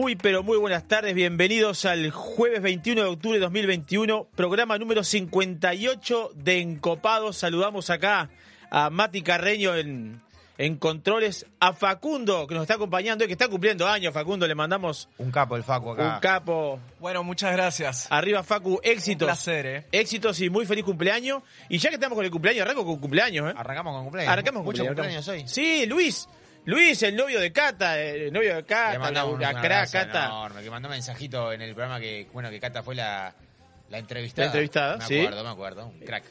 Muy pero muy buenas tardes, bienvenidos al jueves 21 de octubre de 2021, programa número 58 de Encopados. Saludamos acá a Mati Carreño en, en controles, a Facundo que nos está acompañando y que está cumpliendo años. Facundo, le mandamos Un capo el Facu acá. un capo. Bueno, muchas gracias. Arriba Facu, éxitos. Un placer, ¿eh? Éxitos y muy feliz cumpleaños. Y ya que estamos con el cumpleaños, arranco con cumpleaños, ¿eh? Arrancamos con cumpleaños. Arrancamos con Muchos cumpleaños. cumpleaños hoy. Sí, Luis. Luis, el novio de Cata, el novio de Cata, la, la crack Cata. enorme, que mandó un mensajito en el programa que, bueno, que Cata fue la, la entrevistada. La entrevistada, me sí. acuerdo, me acuerdo, un crack.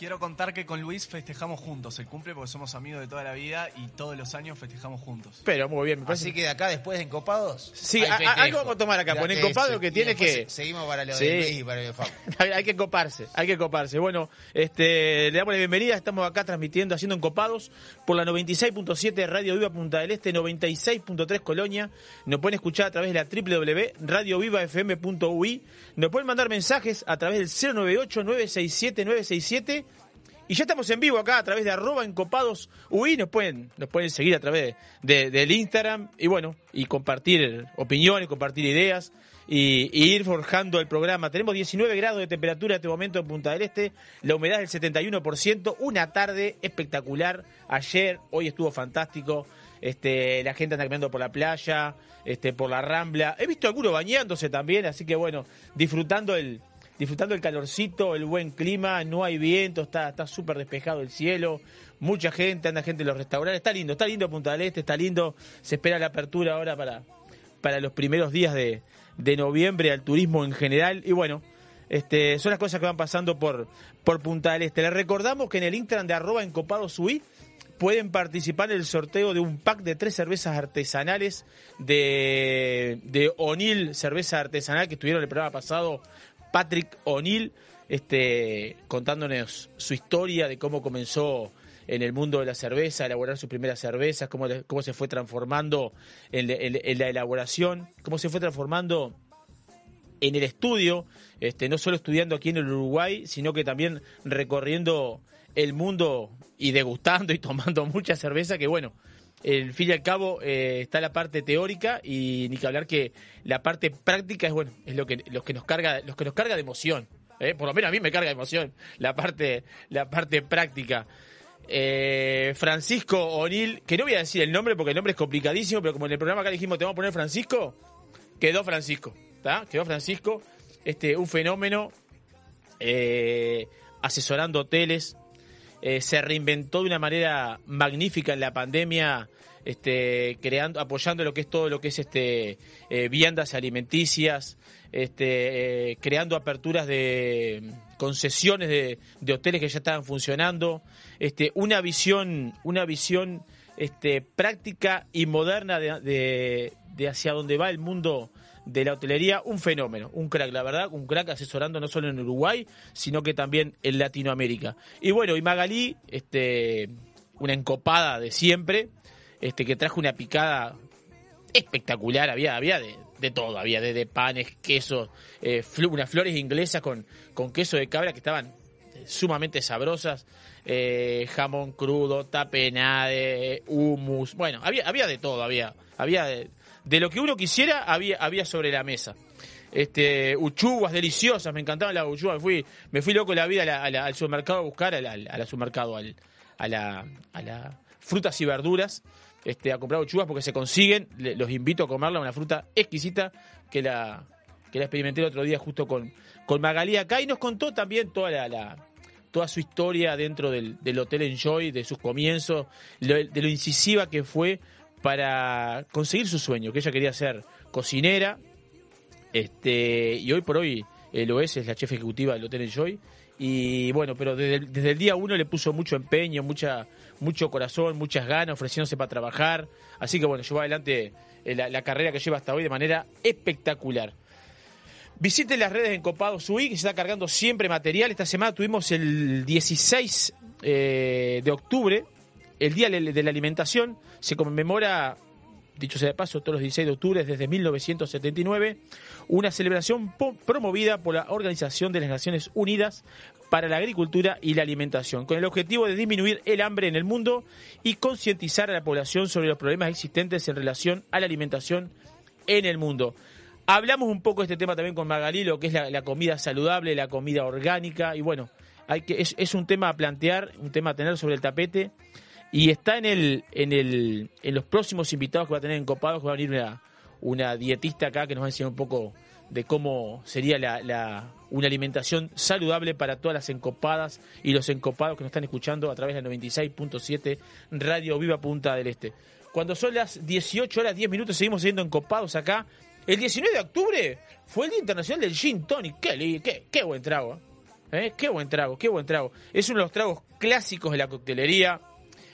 Quiero contar que con Luis festejamos juntos el cumple porque somos amigos de toda la vida y todos los años festejamos juntos. Pero muy bien, me parece. Así que de acá después de Encopados. Sí, hay a- algo vamos a tomar acá, con que Encopado eso, que tiene que- Seguimos para lo Sí. de Luis y para lo de hay que coparse, hay que coparse. Bueno, este, le damos la bienvenida, estamos acá transmitiendo, haciendo encopados por la 96.7 Radio Viva Punta del Este, 96.3 Colonia. Nos pueden escuchar a través de la www.radiovivafm.ui. Nos pueden mandar mensajes a través del 098-967-967. Y ya estamos en vivo acá a través de arroba encopados UI, nos pueden, nos pueden seguir a través de, del Instagram y bueno, y compartir opiniones, compartir ideas y, ir forjando el programa. Tenemos 19 grados de temperatura en este momento en Punta del Este, la humedad es del 71%, una tarde espectacular, ayer, hoy estuvo fantástico, este, la gente anda caminando por la playa, este, por la rambla, he visto algunos bañándose también, así que bueno, disfrutando el, disfrutando el calorcito, el buen clima, no hay viento, está está súper despejado el cielo, mucha gente, anda gente en los restaurantes, está lindo, está lindo Punta del Este, está lindo, se espera la apertura ahora para, para los primeros días de, de noviembre al turismo en general y bueno, este, son las cosas que van pasando por, por Punta del Este. Les recordamos que en el Instagram de arroba encopadosui pueden participar en el sorteo de un pack de tres cervezas artesanales de, de O'Neill, cerveza artesanal que estuvieron el programa pasado, Patrick O'Neill, este, contándonos su historia de cómo comenzó en el mundo de la cerveza, elaborar sus primeras cervezas, cómo, cómo se fue transformando en- en la elaboración, cómo se fue transformando en el estudio, este, no solo estudiando aquí en el Uruguay, sino que también recorriendo el mundo y degustando y tomando mucha cerveza, que bueno, el fin y al cabo eh, está la parte teórica y ni que hablar que la parte práctica es bueno, es lo que, lo que nos carga, los que nos carga de emoción. ¿eh? Por lo menos a mí me carga de emoción la parte, la parte práctica. Eh, Francisco O'Neill, que no voy a decir el nombre porque el nombre es complicadísimo, pero como en el programa acá dijimos te vamos a poner Francisco, quedó Francisco, ¿está? Quedó Francisco, este, un fenómeno, asesorando hoteles, eh, se reinventó de una manera magnífica en la pandemia, este, creando, apoyando lo que es todo lo que es este eh, viandas alimenticias, este, eh, creando aperturas de concesiones de, de hoteles que ya estaban funcionando, este, una visión, una visión este, práctica y moderna de, de- de hacia dónde va el mundo de la hotelería, un fenómeno, un crack, la verdad, un crack asesorando no solo en Uruguay, sino que también en Latinoamérica. Y bueno, y Magalí, este, una encopada de siempre, este, que trajo una picada espectacular, había, había de, de todo, había de, panes, quesos, eh, unas flores inglesas con, con queso de cabra que estaban eh, sumamente sabrosas, eh, jamón crudo, tapenade, hummus, bueno, había, había de todo, había, había de, de lo que uno quisiera, había, había sobre la mesa. Este, uchuvas deliciosas, me encantaban las uchuvas, me fui, me fui loco la vida a la- a la- al supermercado a buscar, al, al supermercado, al, a la, a la frutas y verduras, este, a comprar uchuvas porque se consiguen, los invito a comerla, una fruta exquisita que la, que la experimenté el otro día justo con, con Magalí acá. Y nos contó también toda la, la- toda su historia dentro del, del Hotel Enjoy, de sus comienzos, de lo incisiva que fue para conseguir su sueño, que ella quería ser cocinera, este, y hoy por hoy eh, lo es, es la chef ejecutiva del Hotel Enjoy. Y bueno, pero desde, el- desde el día uno le puso mucho empeño, mucha, mucho corazón, muchas ganas, ofreciéndose para trabajar. Así que bueno, llevó adelante eh, la, la carrera que lleva hasta hoy de manera espectacular. Visiten las redes en Copados UI, que se está cargando siempre material. Esta semana tuvimos el 16 eh, de octubre, el Día de de la Alimentación. Se conmemora dicho sea de paso, todos los 16 de octubre desde 1979, una celebración promovida por la Organización de las Naciones Unidas para la Agricultura y la Alimentación, con el objetivo de disminuir el hambre en el mundo y concientizar a la población sobre los problemas existentes en relación a la alimentación en el mundo. Hablamos un poco de este tema también con Magalí, lo que es la, comida saludable, la comida orgánica, y bueno, hay que, es un tema a plantear, un tema a tener sobre el tapete, y está en el, en el, en los próximos invitados que va a tener en Copados, que va a venir una, una dietista acá que nos va a enseñar un poco de cómo sería la, la- una alimentación saludable para todas las encopadas y los encopados que nos están escuchando a través de la 96.7 Radio Viva Punta del Este. Cuando son las 18 horas 10 minutos seguimos siendo encopados acá. El 19 de octubre fue el Día Internacional del Gin Tonic. Qué, qué, qué buen trago. ¿Eh? Qué buen trago, qué buen trago. Es uno de los tragos clásicos de la coctelería.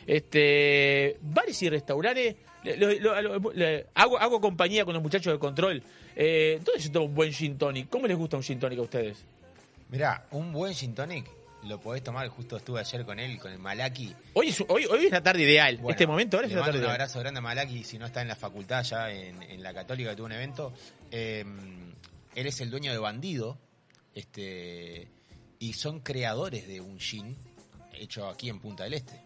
Este, bares y restaurantes. le- lo- lo- lo- le- hago, hago compañía con los muchachos de control. Eh, ¿Dónde se toma un buen gin tonic? ¿Cómo les gusta un gin tonic a ustedes? Mirá, un buen gin tonic lo podés tomar, justo estuve ayer con él, con el Malaki. Hoy es, hoy, hoy es la tarde ideal. Bueno, este momento ahora es la tarde un ideal. abrazo grande a Malaki, si no está en la facultad ya en, en la Católica que tuvo un evento. Eh, él es el dueño de Bandido, este y son creadores de un gin hecho aquí en Punta del Este.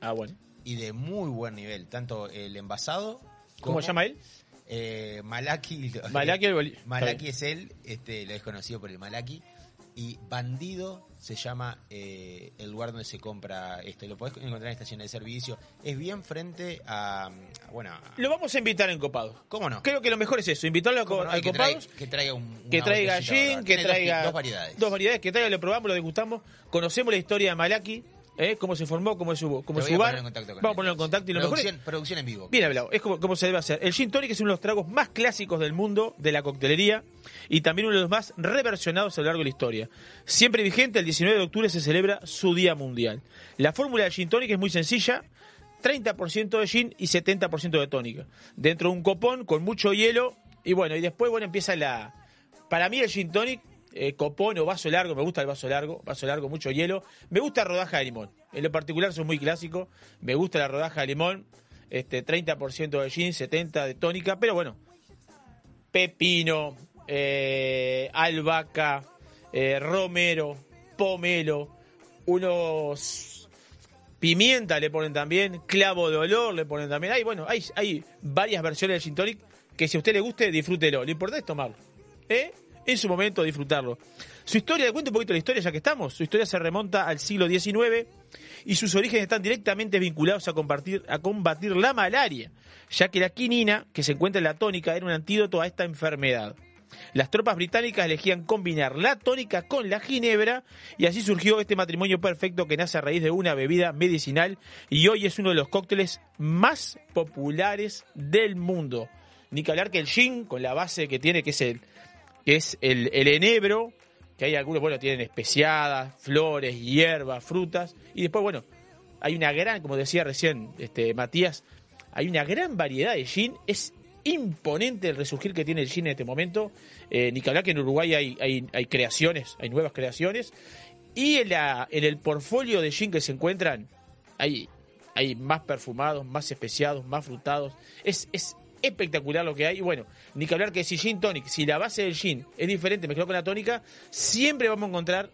Ah, bueno. Y de muy buen nivel, tanto el envasado ¿Cómo como- se llama él? Eh, Malaki. Malaki el boli- Malaki es él, este, lo es conocido por el Malaki. Y Bandido se llama eh, el lugar donde se compra esto. Lo podés encontrar en estaciones de servicio. Es bien frente a. bueno, a- Lo vamos a invitar en Copados. ¿cómo no? Creo que lo mejor es eso, invitarlo a, ¿Cómo co- no? a Y que, traiga, que traiga un. que traiga gin, que Tiene dos traiga Dos, variedades. dos variedades, que traiga, lo probamos, lo degustamos, conocemos la historia de Malaki, ¿eh? cómo se formó, cómo es su, cómo es su a bar. Vamos a ponerlo en contacto y lo mejor es- producción, producción en vivo. Bien hablado, es como, como se debe hacer. El gin tonic es uno de los tragos más clásicos del mundo de la coctelería y también uno de los más reversionados a lo largo de la historia. Siempre vigente, el 19 de octubre se celebra su Día Mundial. La fórmula del gin tonic es muy sencilla, 30% de gin y 70% de tónica. Dentro de un copón con mucho hielo y bueno, y después bueno empieza la... Para mí el gin tonic, eh, copón o vaso largo, me gusta el vaso largo, vaso largo, mucho hielo. Me gusta rodaja de limón. En lo particular soy muy clásico, me gusta la rodaja de limón este 30% de gin, 70% de tónica, pero bueno, pepino, eh, albahaca, eh, romero, pomelo, unos pimienta le ponen también, clavo de olor le ponen también. Hay, bueno, hay, hay varias versiones del gin tonic que si a usted le guste, disfrútelo. Lo importante es tomarlo. ¿eh? En su momento disfrutarlo. Su historia, cuento un poquito la historia ya que estamos. Su historia se remonta al siglo XIX y sus orígenes están directamente vinculados a, compartir, a combatir la malaria, ya que la quinina, que se encuentra en la tónica, era un antídoto a esta enfermedad. Las tropas británicas elegían combinar la tónica con la ginebra y así surgió este matrimonio perfecto que nace a raíz de una bebida medicinal y hoy es uno de los cócteles más populares del mundo. Ni que hablar que el gin, con la base que tiene, que es el, que es el, enebro, que hay algunos, bueno, tienen especiadas, flores, hierbas, frutas, y después, bueno, hay una gran, como decía recién este Matías, hay una gran variedad de gin, es imponente el resurgir que tiene el gin en este momento, eh, ni que hablar que en Uruguay hay, hay, hay creaciones, hay nuevas creaciones, y en, la, en el portfolio de gin que se encuentran, hay, hay más perfumados, más especiados, más frutados, es, es espectacular lo que hay. Y bueno, ni que hablar que si gin tonic, si la base del gin es diferente mezclado con la tónica, siempre vamos a encontrar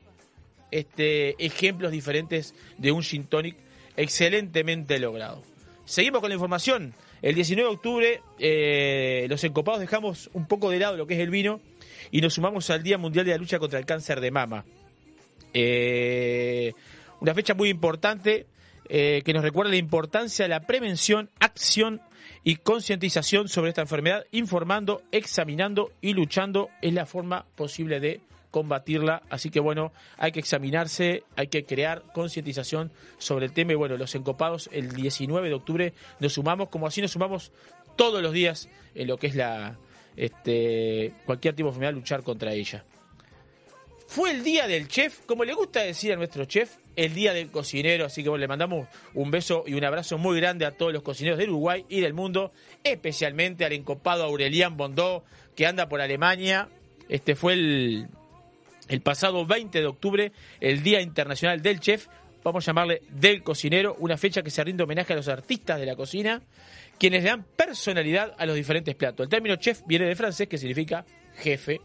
este, ejemplos diferentes de un gin tonic excelentemente logrado. Seguimos con la información. El 19 de octubre, eh, los encopados dejamos un poco de lado lo que es el vino y nos sumamos al Día Mundial de la Lucha contra el Cáncer de Mama. Eh, una fecha muy importante eh, que nos recuerda la importancia de la prevención, acción y concientización sobre esta enfermedad, informando, examinando y luchando es la forma posible de combatirla. Así que bueno, hay que examinarse, hay que crear concientización sobre el tema. Y bueno, los encopados el 19 de octubre nos sumamos, como así nos sumamos todos los días en lo que es la este, cualquier tipo de enfermedad, luchar contra ella. Fue el día del chef, como le gusta decir a nuestro chef, el día del cocinero, así que bueno, le mandamos un beso y un abrazo muy grande a todos los cocineros del Uruguay y del mundo, especialmente al encopado Aurelian Bondó, que anda por Alemania. Este fue el, el pasado 20 de octubre, el Día Internacional del Chef. vamos a llamarle del cocinero, una fecha que se rinde homenaje a los artistas de la cocina, quienes le dan personalidad a los diferentes platos. El término chef viene de francés, que significa jefe,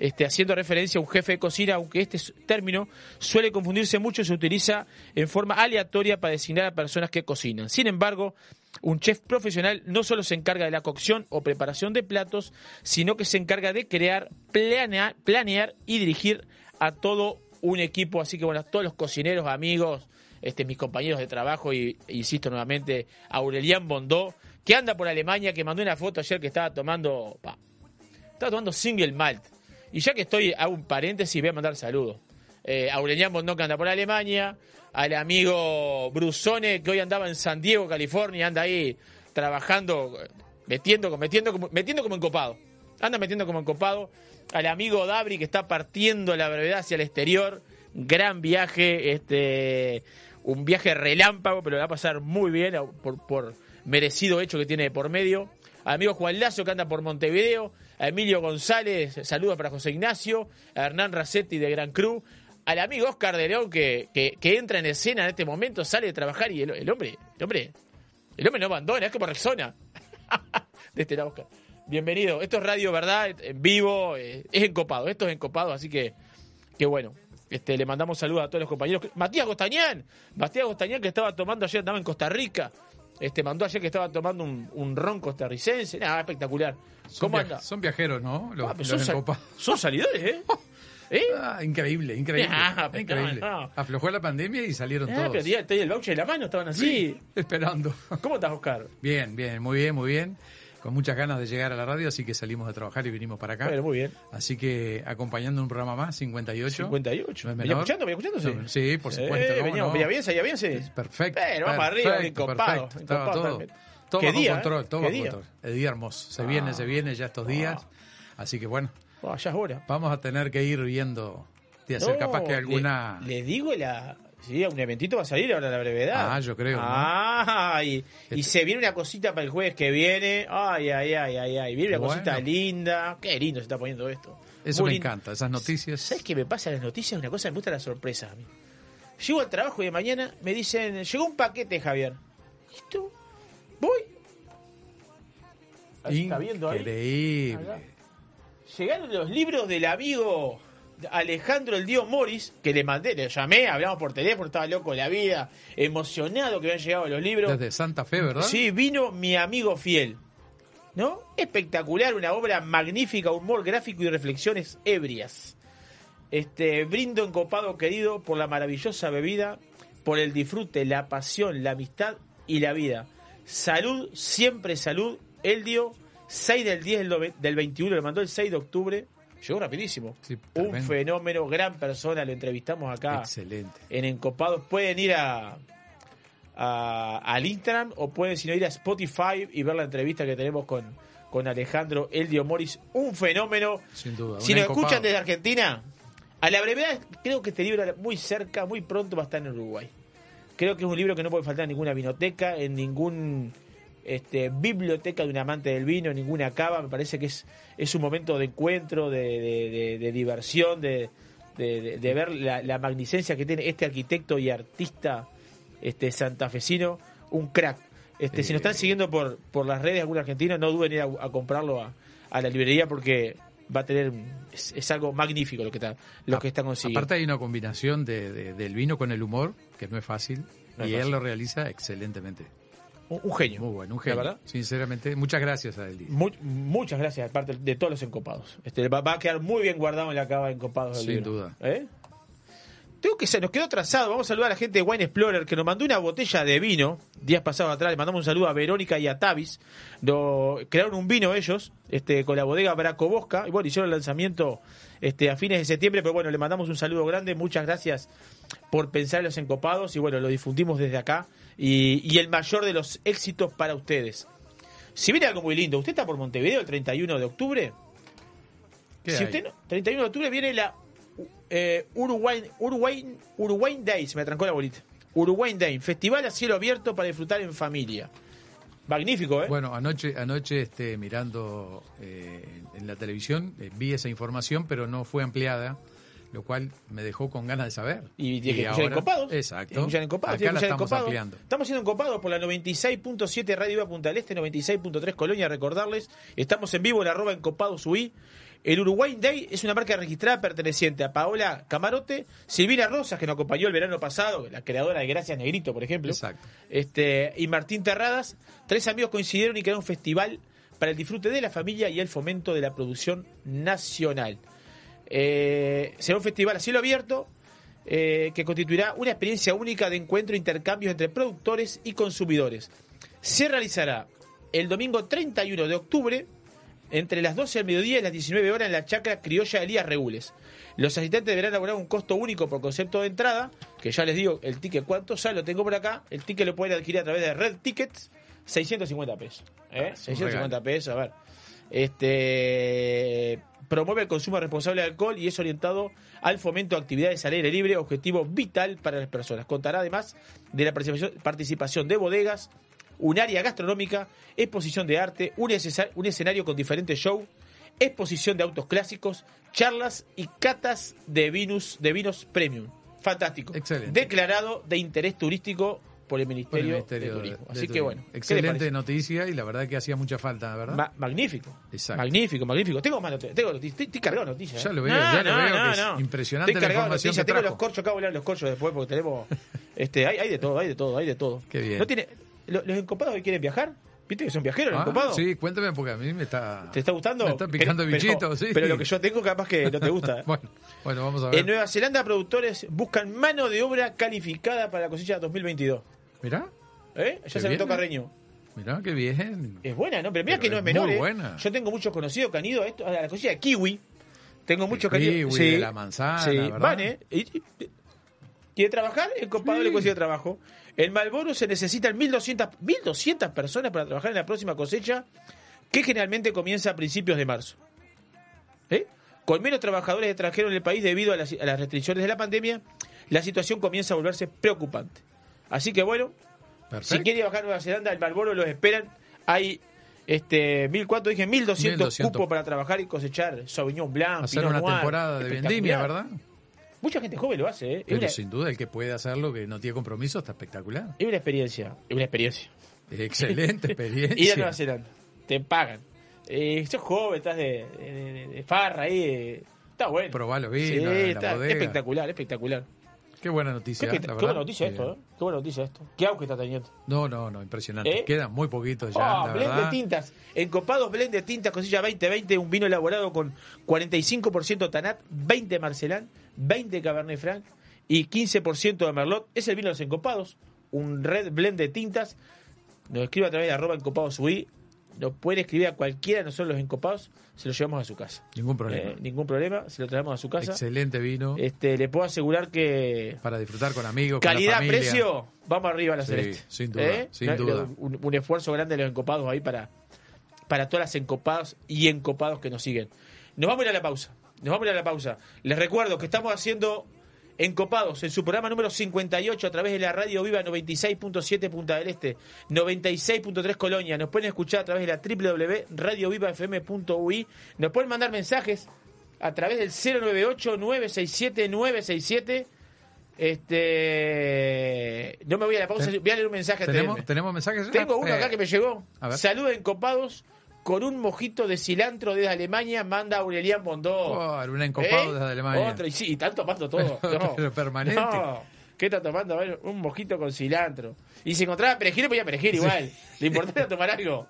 este, haciendo referencia a un jefe de cocina, aunque este término suele confundirse mucho y se utiliza en forma aleatoria para designar a personas que cocinan. Sin embargo, un chef profesional no solo se encarga de la cocción o preparación de platos, sino que se encarga de crear, planea- planear y dirigir a todo un equipo. Así que bueno, a todos los cocineros, amigos, este, mis compañeros de trabajo y insisto nuevamente, Aurelian Bondó, que anda por Alemania, que mandó una foto ayer que estaba tomando, pa, estaba tomando single malt. Y ya que estoy, hago un paréntesis, voy a mandar saludos. Eh, Aurelian Bondó que anda por Alemania, al amigo Brusone que hoy andaba en San Diego, California, anda ahí trabajando, metiendo, metiendo, como- metiendo como encopado. Anda metiendo como encopado. Al amigo Dabri que está partiendo la brevedad hacia el exterior. Gran viaje, este un viaje relámpago, pero le va a pasar muy bien por, por merecido hecho que tiene por medio. Al amigo Juan Lazo que anda por Montevideo. A Emilio González, saludos para José Ignacio. A Hernán Racetti de Gran Cruz. Al amigo Oscar de León que, que, entra en escena en este momento, sale de trabajar y el, hombre, el hombre, el hombre no abandona, es como Rexona. de este lado, Oscar. Bienvenido. Esto es Radio Verdad, en vivo, eh, es encopado, esto es encopado, así que, que bueno. Este, le mandamos saludos a todos los compañeros. Matías Gostañán, Matías Gostañán que estaba tomando ayer, andaba en Costa Rica. Este, mandó ayer que estaba tomando un, un ron costarricense. Nada, espectacular. Son, ¿Cómo anda? son viajeros, ¿no? Los, Ah, los son, sal- encopados. son salidores, ¿eh? ¿Eh? Ah, increíble, increíble. Ah, increíble. no, no. Aflojó la pandemia y salieron Ah, todos. pero tenía el voucher en la mano, estaban así. Esperando. ¿Cómo estás, Oscar? Bien, bien, muy bien, muy bien. Con muchas ganas de llegar a la radio, así que salimos de trabajar y vinimos para acá. Bueno, muy bien. Así que acompañando un programa más, 58. 58. No es ¿Venía escuchando? ¿Venía escuchando? Sí, Sí, por supuesto. Eh, ¿cómo veníamos, no? ¿Venía bien? ¿Salía bien? Sí. Perfecto. Pero vamos perfecto, arriba, perfecto. Estaba todo, todo ¿Qué bajo día, control, eh? todo ¿Qué bajo día? control. El día hermoso. Se viene, Ah. se viene ya estos días. Así que bueno, Ah, ya es hora. vamos a tener que ir viendo de hacer No, capaz que le- alguna... Le, digo la. Sí, un eventito va a salir ahora la brevedad. Ah, yo creo, ¿no? Ah, y, y Este- se viene una cosita para el jueves que viene. Ay, ay, ay, ay, ay. Viene una Bueno. cosita linda. Qué lindo se está poniendo esto. Eso Muy me lindo. encanta, esas noticias. ¿Sabes qué me pasa las noticias? Una cosa me gusta la sorpresa a mí. Llego al trabajo y de mañana me dicen, llegó un paquete, Javier. ¿Listo? Voy. Ahí está viendo ahí. Increíble. Llegaron los libros del amigo Alejandro El Dio Morris, que le mandé, le llamé, hablamos por teléfono, estaba loco de la vida, emocionado que habían llegado los libros. Desde Santa Fe, ¿verdad? Sí, vino mi amigo fiel. ¿No? Espectacular, una obra magnífica, humor gráfico y reflexiones ebrias. Este, brindo encopado querido por la maravillosa bebida, por el disfrute, la pasión, la amistad y la vida. Salud, siempre salud. Eldio, 6 del 10 del, nove- del 21, le mandó el 6 de octubre. Llegó rapidísimo. Sí, Un fenómeno, gran persona, lo entrevistamos acá Excelente. en Encopados. Pueden ir a, a- al Instagram o pueden si no ir a Spotify y ver la entrevista que tenemos con, con Alejandro Eldio Moris. Un fenómeno. Sin duda. Si nos encopado. escuchan desde Argentina, a la brevedad creo que este libro muy cerca, muy pronto va a estar en Uruguay. Creo que es un libro que no puede faltar en ninguna vinoteca, en ningún este, biblioteca de un amante del vino, ninguna cava. Me parece que es, es un momento de encuentro, de, de- de- de diversión, de, ver la, la magnificencia que tiene este arquitecto y artista este, santafesino, un crack. Este, Si nos están siguiendo por, por las redes algún argentino, no duden en ir a, a comprarlo a, a la librería porque va a tener es, es algo magnífico lo que está lo que está consiguiendo. Aparte hay una combinación de, de- del vino con el humor, que no es fácil, No es y fácil. él lo realiza excelentemente. Un, un genio. Muy bueno, un genio. verdad. Sinceramente, muchas gracias a él. Mu- muchas gracias, aparte de todos los encopados. Este, va, va a quedar muy bien guardado en la cava de encopados del Sin libro. duda. ¿Eh? Tengo que se nos quedó trazado. Vamos a saludar a la gente de Wine Explorer que nos mandó una botella de vino días pasados atrás. Le mandamos un saludo a Verónica y a Tavis. Lo, crearon un vino ellos este, con la bodega Bracobosca. Y bueno, hicieron el lanzamiento este, a fines de septiembre. Pero bueno, le mandamos un saludo grande. Muchas gracias por pensar en los encopados. Y bueno, lo difundimos desde acá. Y, y el mayor de los éxitos para ustedes. Si viene algo muy lindo, ¿usted está por Montevideo el 31 de octubre? ¿Qué Si hay? usted no, 31 de octubre viene la eh, Uruguay, Uruguay, Uruguay Days, me trancó la bolita. Uruguay Day, festival a cielo abierto para disfrutar en familia. Magnífico, ¿eh? Bueno, anoche, anoche este, mirando eh, en la televisión, eh, vi esa información, pero no fue ampliada. Lo cual me dejó con ganas de saber. Y tiene que escuchar ahora- copados. Exacto. Escuchar en copados, Acá la estamos copados. ampliando. Estamos haciendo en copados por la 96.7 Radio Viva Punta del Este, 96.3 Colonia, recordarles. Estamos en vivo en arroba en copados UI. El Uruguay Day es una marca registrada perteneciente a Paola Camarote, Silvina Rosas, que nos acompañó el verano pasado, la creadora de Gracias Negrito, por ejemplo. Exacto. Este, y Martín Terradas. Tres amigos coincidieron y crearon un festival para el disfrute de la familia y el fomento de la producción nacional. Eh, será un festival a cielo abierto eh, que constituirá una experiencia única de encuentro e intercambios entre productores y consumidores. Se realizará el domingo 31 de octubre entre las 12 del mediodía y las 19 horas en la chacra criolla Elías Regules. Los asistentes deberán abonar un costo único por concepto de entrada, que ya les digo el ticket cuánto, ya lo tengo por acá. El ticket lo pueden adquirir a través de Red Tickets, 650 pesos. ¿eh? Ah, es un 650 pesos, a ver. Este promueve el consumo responsable de alcohol y es orientado al fomento de actividades al aire libre, objetivo vital para las personas. Contará además de la participación, de bodegas, un área gastronómica, exposición de arte, un, escenario con diferentes shows, exposición de autos clásicos, charlas y catas de vinos, de vinos premium. Fantástico. Excelente. Declarado de interés turístico por el Por el Ministerio, de Turismo. de Así que bueno. ¿qué le Excelente noticia y la verdad que hacía mucha falta, ¿verdad? Ma- magnífico. Exacto. Magnífico, magnífico. Tengo más noticias. Tengo noticias. Estoy, cargado de noticias. Ya ¿eh? lo veo, ya lo veo que es impresionante Estoy la información que Tengo los corchos, acá voy a hablar de los corchos después porque tenemos. este, hay, hay de todo, hay de todo, hay de todo. Qué bien. ¿No tiene, lo- ¿Los encopados que quieren viajar? ¿Viste que son viajeros los Ah, encopados? sí, cuéntame porque a mí me está... ¿Te está gustando? Me está picando Pero- bichito, pero, sí. Pero lo que yo tengo capaz que no te gusta. Bueno, bueno, vamos a ver. en Nueva Zelanda, productores buscan mano de obra calificada para la cosecha 2022. Mirá, ¿Eh? Ya Qué se bien, notó ¿eh? Carreño. mirá, qué bien. Es buena, ¿no? Pero mira que no es es menor. muy ¿eh? buena. Yo tengo muchos conocidos que han ido a, esto, a la cosecha de kiwi. Tengo muchos kiwi, de la manzana, Sí, ¿verdad? van, ¿eh? Y, y- ¿Quiere trabajar? El compadre Sí. le consigue trabajo. En Malboro se necesitan 1.200, 1.200 personas para trabajar en la próxima cosecha, que generalmente comienza a principios de marzo. ¿Eh? Con menos trabajadores extranjeros en el país debido a las, a las restricciones de la pandemia, la situación comienza a volverse preocupante. Así que bueno, Perfecto. si quiere bajar a Nueva Zelanda, el Marlboro los esperan. Hay este mil cuánto dije 1200, 1200. cupos para trabajar y cosechar Sauvignon Blanc, Hacer Pinot una Noir. temporada de Espectacular. vendimia, ¿verdad? Mucha gente joven lo hace, ¿eh? Pero una, sin duda el que puede hacerlo, que no tiene compromiso, está espectacular. es una experiencia, es una experiencia. Excelente Ir a Nueva experiencia. Zelanda, te pagan. Eh, sos joven, estás de, de- de- de farra ahí. eh, Está bueno. Probá los Sí, está espectacular, espectabular. Qué buena Qué, noticia, la qué buena noticia Muy esto, bien. ¿eh? Qué buena noticia esto. Qué auge está teniendo. No, no, no, impresionante. ¿Eh? Quedan muy poquitos ya, Ah, la blend de tintas. Encopados blend de tintas cosilla 2020, un vino elaborado con 45% Tanat, 20 Marcelán, 20 Cabernet Franc y 15% de Merlot. Es el vino de los encopados, un red blend de tintas. Nos escribe a través de arroba encopados UI. Nos pueden escribir a cualquiera de nosotros los encopados, se los llevamos a su casa. Ningún problema. Eh, ningún problema, se lo traemos a su casa. Excelente vino Este, le puedo asegurar que para disfrutar con amigos, con la calidad, familia. precio, vamos arriba a la Sí, celeste. sin duda, ¿Eh? sin duda. Un, un esfuerzo grande de los encopados ahí para, para todas las encopadas y encopados que nos siguen. Nos vamos a ir a la pausa. Nos vamos a ir a la pausa. Les recuerdo que estamos haciendo encopados en su programa número 58 a través de la radio viva 96.7 Punta del Este, 96.3 Colonia. Nos pueden escuchar a través de la www.radiovivafm.ui. Nos pueden mandar mensajes a través del 098-967-967. Este, no me voy a la pausa, voy a leer un mensaje. ¿Tenemos. ¿Tenemos mensajes? Tengo uno Eh, acá que me llegó. Saluden copados con un mojito de cilantro desde Alemania, manda Aurelian Bondó. Oh, un encopado ¿Eh? desde Alemania. Otro, y sí, y están tomando todo. No. Pero permanente. No. ¿Qué está tomando? A ver, un mojito con cilantro. Y si encontraba perejil, podía perejil igual. Lo importante era tomar algo.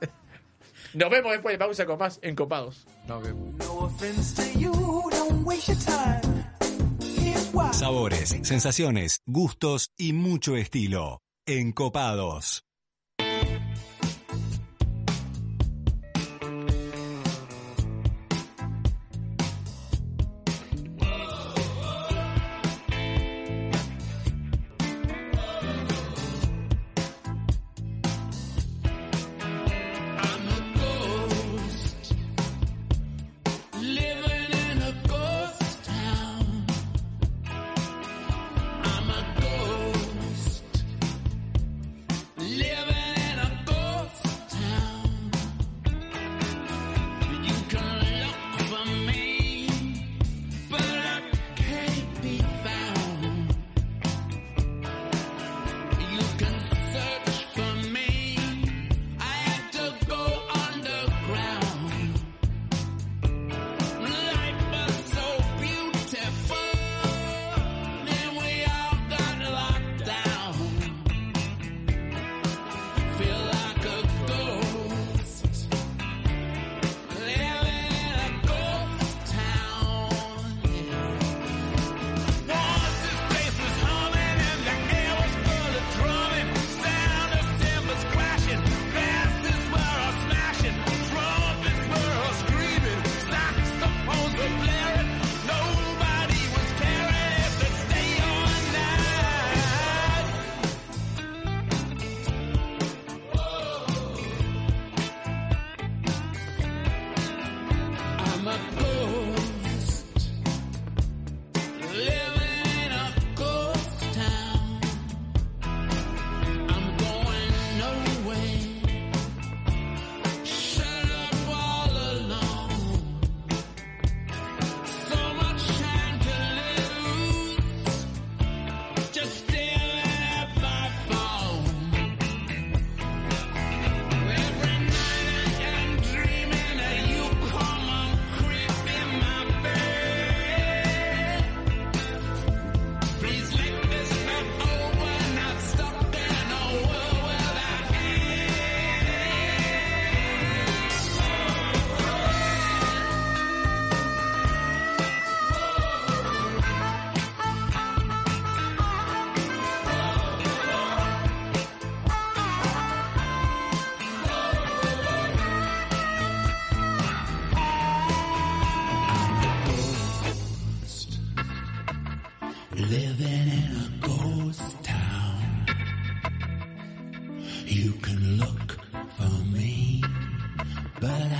Nos vemos después de pausa con más encopados. No, que- No offense to you, don't waste your time. Here's why. Sabores, sensaciones, gustos y mucho estilo. Encopados. But I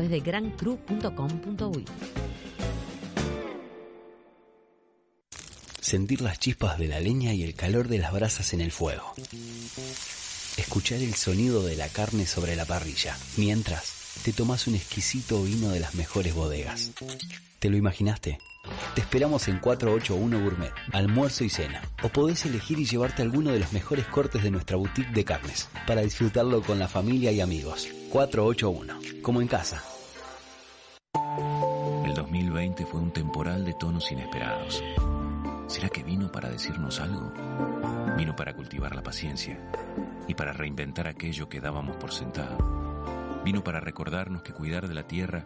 de grancru.com.uy. Sentir las chispas de la leña y el calor de las brasas en el fuego. Escuchar el sonido de la carne sobre la parrilla, mientras te tomas un exquisito vino de las mejores bodegas. ¿Te lo imaginaste? Te esperamos en 481 Gourmet, almuerzo y cena. O podés elegir y llevarte alguno de los mejores cortes de nuestra boutique de carnes, para disfrutarlo con la familia y amigos. 481, como en casa. El 2020 fue un temporal de tonos inesperados. ¿Será que vino para decirnos algo? Vino para cultivar la paciencia y para reinventar aquello que dábamos por sentado. Vino para recordarnos que cuidar de la tierra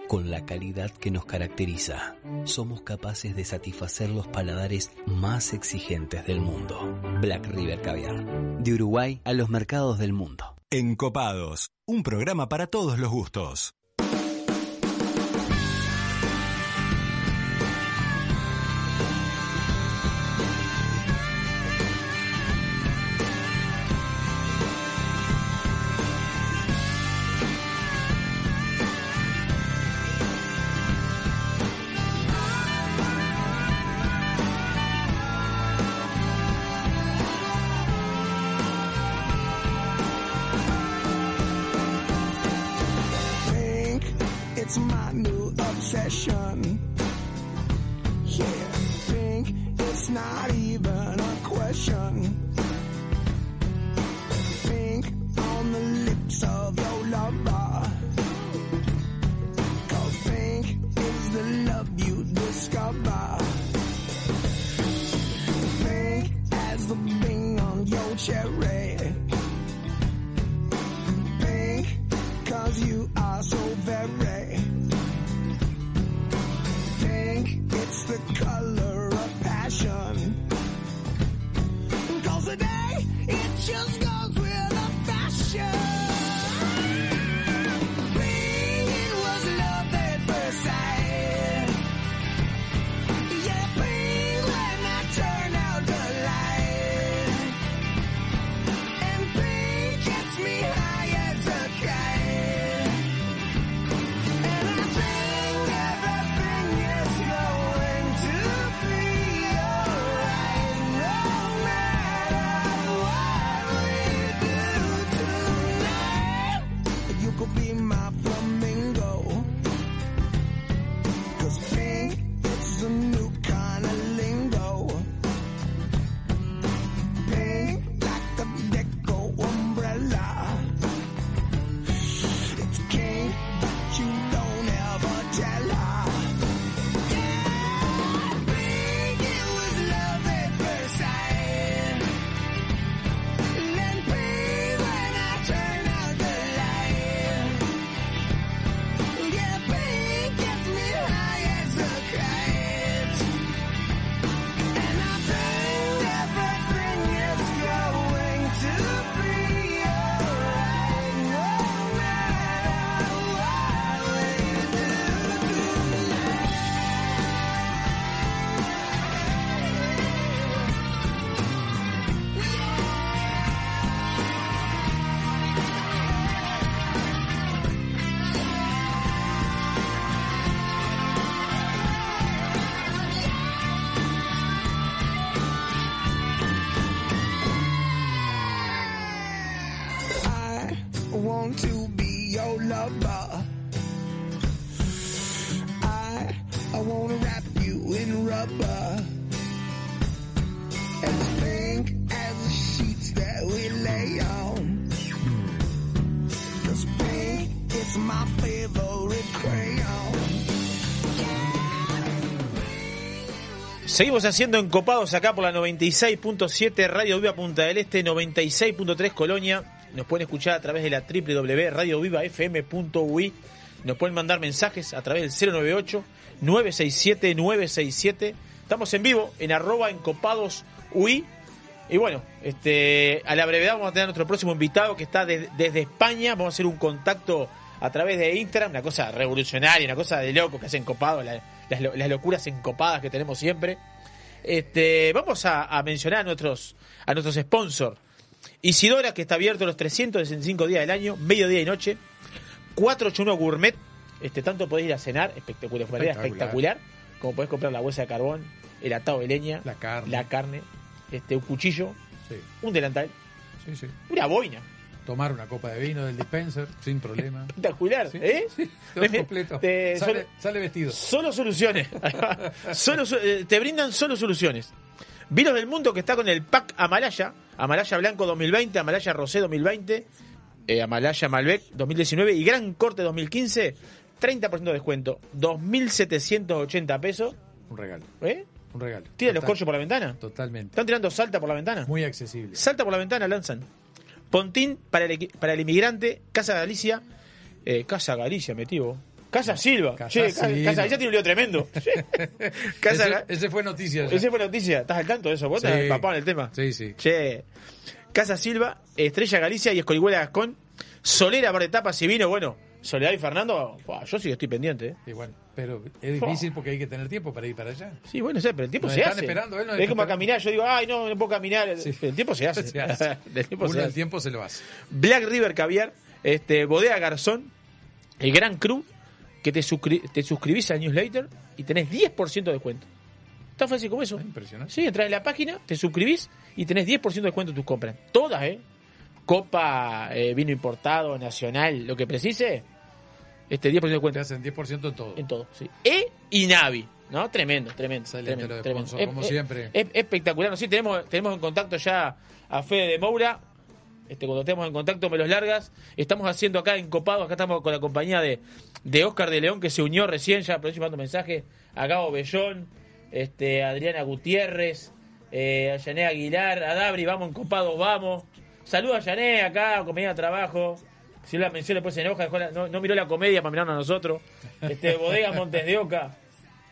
con la calidad que nos caracteriza. Somos capaces de satisfacer los paladares más exigentes del mundo. Black River Caviar, de Uruguay a los mercados del mundo. Encopados, un programa para todos los gustos. Seguimos haciendo encopados acá por la 96.7 Radio Viva Punta del Este, 96.3 Colonia. Nos pueden escuchar a través de la www.radiovivafm.ui. Nos pueden mandar mensajes a través del 098-967-967. Estamos en vivo en arroba encopados UI. Y bueno, este, a la brevedad vamos a tener a nuestro próximo invitado que está de- desde España. Vamos a hacer un contacto a través de Instagram, una cosa revolucionaria, una cosa de loco que hacen encopados, la- las, las locuras encopadas que tenemos siempre. Este, vamos a, a mencionar a nuestros, a nuestros sponsors. Isidora, que está abierto los 365 días del año, mediodía y noche. 481 Gourmet, este, tanto podés ir a cenar, espectacular, espectacular, Espectacular. como podés comprar la bolsa de carbón, el atado de leña, La carne. la carne, este, un cuchillo, Sí, un delantal, sí, sí. una boina. Tomar una copa de vino del dispenser sin problema. Espectacular, Sí, ¿eh? sí, todo completo. te- Sale, solo- sale vestido. Solo soluciones. solo, eh, te brindan solo soluciones. Vinos del Mundo que está con el pack Amalaya. Amalaya Blanco 2020, Amalaya Rosé 2020, eh, Amalaya Malbec 2019 y Gran Corte 2015. 30% de descuento. 2.780 pesos. Un regalo. ¿Eh? Un regalo. ¿Tira los corchos por la ventana? Totalmente. ¿Están tirando salta por la ventana? Muy accesible. Salta por la ventana, lanzan. Pontín para el, para el inmigrante, Casa Galicia. eh, Casa Galicia, metido. Casa Silva. Casa Che, Silva. Casa Galicia tiene un lío tremendo. Casa ese, fue noticia. ya. Ese fue noticia. ¿Estás al tanto de eso? ¿Vos estás Sí. empapado en el tema? Sí, sí. Che. Casa Silva, Estrella Galicia y Escorihuela Gascón. Solera, Bar de Tapas y Vino. Bueno, Soledad y Fernando, yo sí estoy pendiente. ¿eh? Y bueno, pero es difícil porque hay que tener tiempo para ir para allá. Sí, bueno, sé, pero el tiempo Nos se están hace. esperando, él es está como a caminar. Yo digo, ay, no, no puedo caminar. Sí. El tiempo se hace. Se hace. el tiempo Uno se hace. tiempo se lo hace. Black River Caviar, este, Bodega Garzón, el Gran Cru, que te, suscri- te suscribís al newsletter y tenés 10% de descuento. Tan fácil como eso. Impresionante. Sí, entras en la página, te suscribís y tenés 10% de descuento en tus compras. Todas, ¿eh? Copa, eh, vino importado, nacional, lo que precise, este 10% de Te descuento hacen 10% en todo. en todo. Sí. E y Navi, ¿no? Tremendo, tremendo. Excelente tremendo, lo de tremendo. sponsor, como siempre. Es espectacular. ¿no? Sí, tenemos, tenemos en contacto ya a Fede de Moura. Este, cuando estemos en contacto me los largas. Estamos haciendo acá en Copado, acá estamos con la compañía de, de Oscar de León que se unió recién, ya aprovecho y mando mensaje. A Gabo Bellón, este, Adriana Gutiérrez, eh, a Yané Aguilar, a Dabri, vamos encopados, vamos. Saluda a Yané acá, compañera de trabajo. Si la mención después se enoja, la- no, no miró la comedia para mirarnos a nosotros. Este, Bodega Montes de Oca,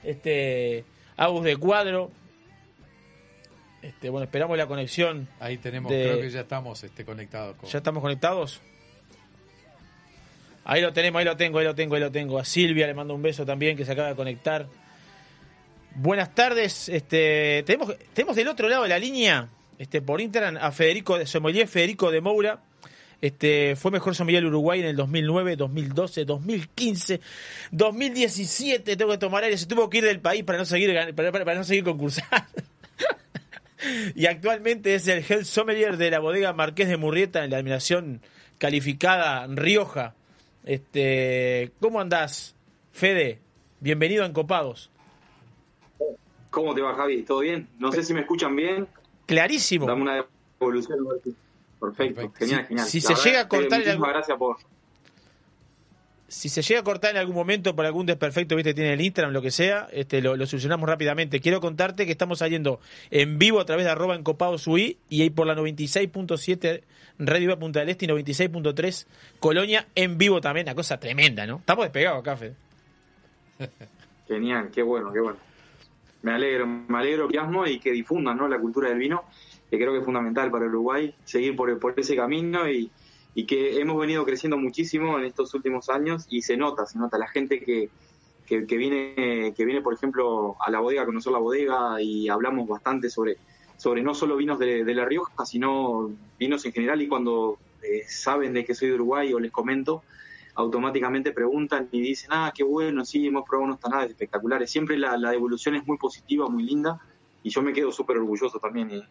este, Agus de Cuadro. Este, bueno, esperamos la conexión. Ahí tenemos, de- creo que ya estamos este, conectados. Con... ¿Ya estamos conectados? Ahí lo tenemos, ahí lo tengo, ahí lo tengo, ahí lo tengo. A Silvia le mando un beso también que se acaba de conectar. Buenas tardes. Este, tenemos, tenemos del otro lado de la línea, este, por Instagram, a Federico, sommelier Federico de Moura. Este, fue mejor sommelier Uruguay en el 2009, 2012, 2015, 2017. Tengo que tomar aire. Se tuvo que ir del país para no seguir, para no seguir concursando. y actualmente es el head sommelier de la bodega Marqués de Murrieta en la admiración calificada Rioja. Este, ¿Cómo andás, Fede? Bienvenido a Encopados. ¿Cómo te va, Javi? ¿Todo bien? No sé si me escuchan bien. Clarísimo. Dame una si- Perfecto, genial, genial. si se verdad, llega a cortar algún- gracias por... Si se llega a cortar en algún momento por algún desperfecto, viste, tiene el Instagram, lo que sea, este, lo, lo solucionamos rápidamente. Quiero contarte que estamos saliendo en vivo a través de arroba encopados UI y ahí por la 96.7 Radio Viva Punta del Este y 96.3 Colonia en vivo también, una cosa tremenda, ¿no? Estamos despegados acá, Fede. Genial, qué bueno, qué bueno. Me alegro, me alegro que y que difundan ¿no? la cultura del vino, que creo que es fundamental para Uruguay, seguir por, por ese camino y, y que hemos venido creciendo muchísimo en estos últimos años y se nota, se nota la gente que, que, que viene, que viene, por ejemplo, a la bodega a conocer la bodega y hablamos bastante sobre, sobre no solo vinos de, de La Rioja, sino vinos en general y cuando eh, saben de que soy de Uruguay o les comento, automáticamente preguntan y dicen, ah, qué bueno, sí, hemos probado unos tanadas espectaculares. Siempre la, la devolución es muy positiva, muy linda, y yo me quedo súper orgulloso también. Y,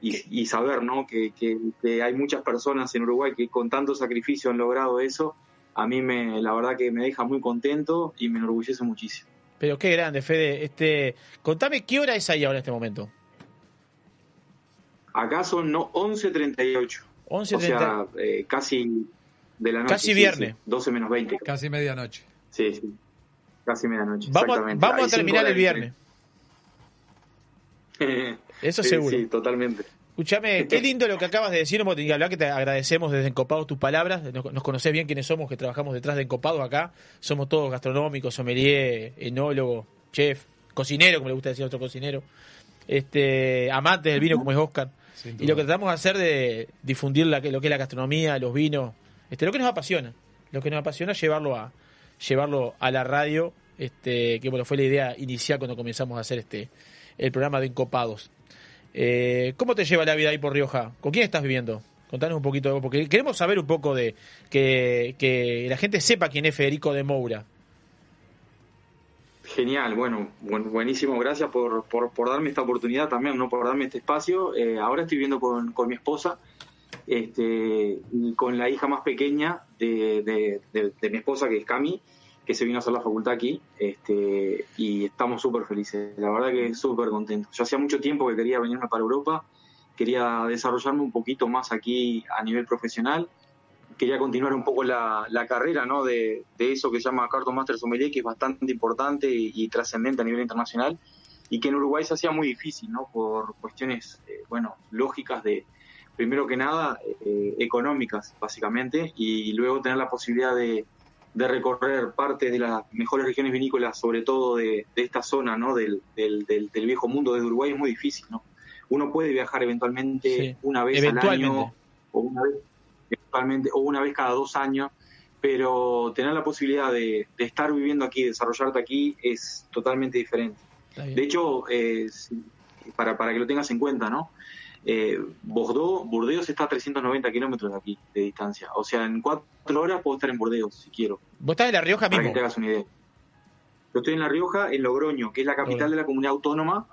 y, y saber, ¿no? Que, que- que hay muchas personas en Uruguay que con tanto sacrificio han logrado eso, a mí me, la verdad que me deja muy contento y me enorgullece muchísimo. Pero qué grande, Fede. Este, contame qué hora es ahí ahora en este momento. Acá son no 11.38. 11:30. O sea, eh, casi de la noche. Casi sí, viernes. sí, 12 menos 20. Casi medianoche. Sí, sí. Casi medianoche. Vamos, exactamente. vamos a terminar el viernes. Eso Sí, seguro. Sí, totalmente. Escúchame, qué lindo lo que acabas de decir, que hablar, que te agradecemos desde Encopados tus palabras, nos, nos conocés bien quiénes somos, que trabajamos detrás de Encopados acá, somos todos gastronómicos, sommelier, enólogo, chef, cocinero, como le gusta decir a otro cocinero, este, amantes del vino como es Oscar, y lo que tratamos de hacer de difundir la, lo que es la gastronomía, los vinos, este, lo que nos apasiona, lo que nos apasiona es llevarlo a, llevarlo a la radio, este, que bueno, fue la idea inicial cuando comenzamos a hacer este, el programa de Encopados. Eh, ¿Cómo te lleva la vida ahí por Rioja? ¿Con quién estás viviendo? Contanos un poquito, de porque queremos saber un poco de que, la gente sepa quién es Federico de Moura. Genial, bueno, buen- buenísimo, gracias por, por, por darme esta oportunidad también, no por darme este espacio. Eh, ahora estoy viviendo con, con mi esposa este, con la hija más pequeña de, de- de- de mi esposa, que es Cami, que se vino a hacer la facultad aquí, este, y estamos súper felices, la verdad que súper contentos. Yo hacía mucho tiempo que quería venirme para Europa, quería desarrollarme un poquito más aquí a nivel profesional, quería continuar un poco la, la carrera ¿no? de, de eso que se llama Carton Master Sommelier, que es bastante importante y, y trascendente a nivel internacional, y que en Uruguay se hacía muy difícil, ¿no? por cuestiones, eh, bueno, lógicas de, primero que nada, eh, económicas, básicamente, y luego tener la posibilidad de, de recorrer parte de las mejores regiones vinícolas, sobre todo de, de esta zona ¿no? del, del, del, del viejo mundo de Uruguay, es muy difícil. ¿no? Uno puede viajar eventualmente Sí, una vez al año o una vez, eventualmente, o una vez cada dos años, pero tener la posibilidad de, de estar viviendo aquí, desarrollarte aquí, es totalmente diferente. De hecho, eh, para, para que lo tengas en cuenta, ¿no? Eh, Bordeaux, Burdeos está a 390 kilómetros de aquí, de distancia. O sea, en cuatro horas puedo estar en Burdeos, si quiero. ¿Vos estás en La Rioja Para mismo? que te hagas una idea. Yo estoy en La Rioja, en Logroño, que es la capital de la comunidad autónoma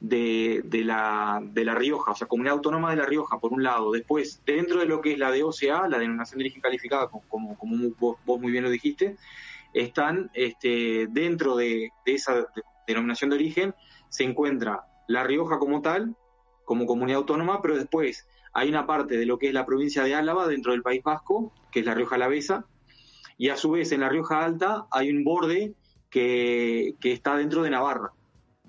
de, de, la, de La Rioja, o sea, comunidad autónoma de La Rioja, por un lado. Después, dentro de lo que es la DOCA, la denominación de origen calificada, como, vos, vos muy bien lo dijiste, están este, dentro de, de esa de- denominación de origen, se encuentra La Rioja como tal, como comunidad autónoma, pero después hay una parte de lo que es la provincia de Álava dentro del País Vasco, que es la Rioja Alavesa, y a su vez en la Rioja Alta hay un borde que, que está dentro de Navarra.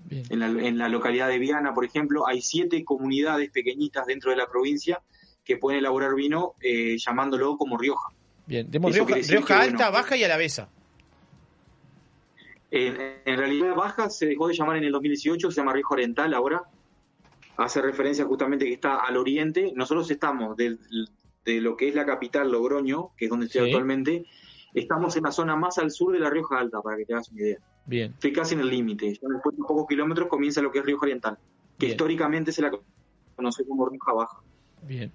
En la, en la localidad de Viana, por ejemplo, hay siete comunidades pequeñitas dentro de la provincia que pueden elaborar vino eh, llamándolo como Rioja. Bien, tenemos Eso Rioja, alta, bueno, baja y alavesa. En, en realidad Baja se dejó de llamar en el 2018, se llama Rioja Oriental ahora. Hace referencia justamente que está al oriente. Nosotros estamos de lo que es la capital, Logroño, que es donde estoy Sí. actualmente. Estamos en la zona más al sur de la Rioja Alta, para que te hagas una idea. Bien. Estoy casi en el límite. Después de pocos kilómetros comienza lo que es Rioja Oriental, que Bien. históricamente se la conoce como Rioja Baja. Bien.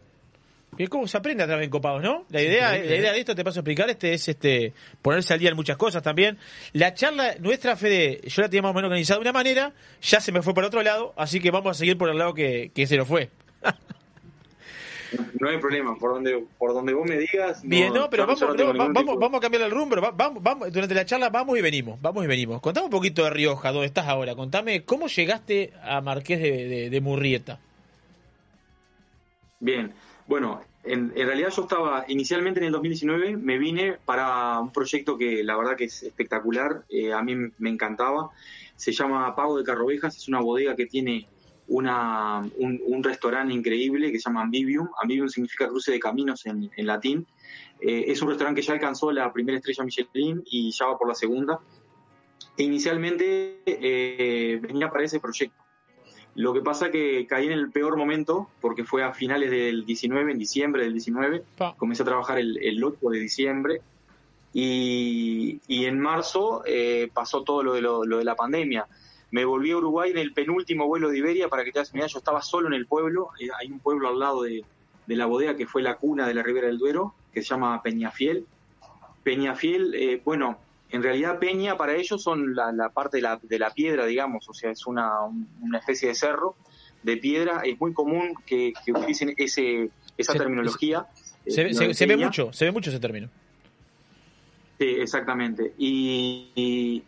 Bien, ¿Cómo se aprende a través de Encopados, no? La idea, la idea de esto, te paso a explicar, este es este ponerse al día en muchas cosas también. La charla nuestra, Fede, yo la tenía más o menos organizada de una manera, ya se me fue por otro lado, así que vamos a seguir por el lado que, que se nos fue. No hay problema, por donde, por donde vos me digas. Bien, no, pero vamos, no vamos, vamos a cambiar el rumbo. va- Vamos, vamos, durante la charla vamos y venimos, vamos y venimos. Contame un poquito de Rioja, ¿dónde estás ahora? Contame, ¿cómo llegaste a Marqués de, de- de Murrieta? Bien, bueno, en, en realidad yo estaba inicialmente en el 2019, me vine para un proyecto que la verdad que es espectacular, eh, a mí me encantaba, se llama Pago de Carrovejas, es una bodega que tiene una, un, restaurante increíble que se llama Ambivium, Ambivium significa cruce de caminos en, en latín, Eh, es un restaurante que ya alcanzó la primera estrella Michelin y ya va por la segunda. E inicialmente eh, venía para ese proyecto. Lo que pasa que caí en el peor momento, porque fue a finales del 19, en diciembre del 19, comencé a trabajar el, el 8 de diciembre, y, y en marzo eh, pasó todo lo de, lo, lo de la pandemia. Me volví a Uruguay en el penúltimo vuelo de Iberia, para que te hagas una idea, yo estaba solo en el pueblo, eh, hay un pueblo al lado de, de la bodega que fue la cuna de la Ribera del Duero, que se llama Peñafiel. Peñafiel, eh, bueno, en realidad Peña para ellos son la, la parte de la, de la piedra, digamos, o sea, es una, un- una especie de cerro de piedra. Es muy común que, que utilicen ese, esa Se- terminología. eh, Se, lo se- se ve mucho, se ve mucho ese término. Sí, exactamente. Y, y,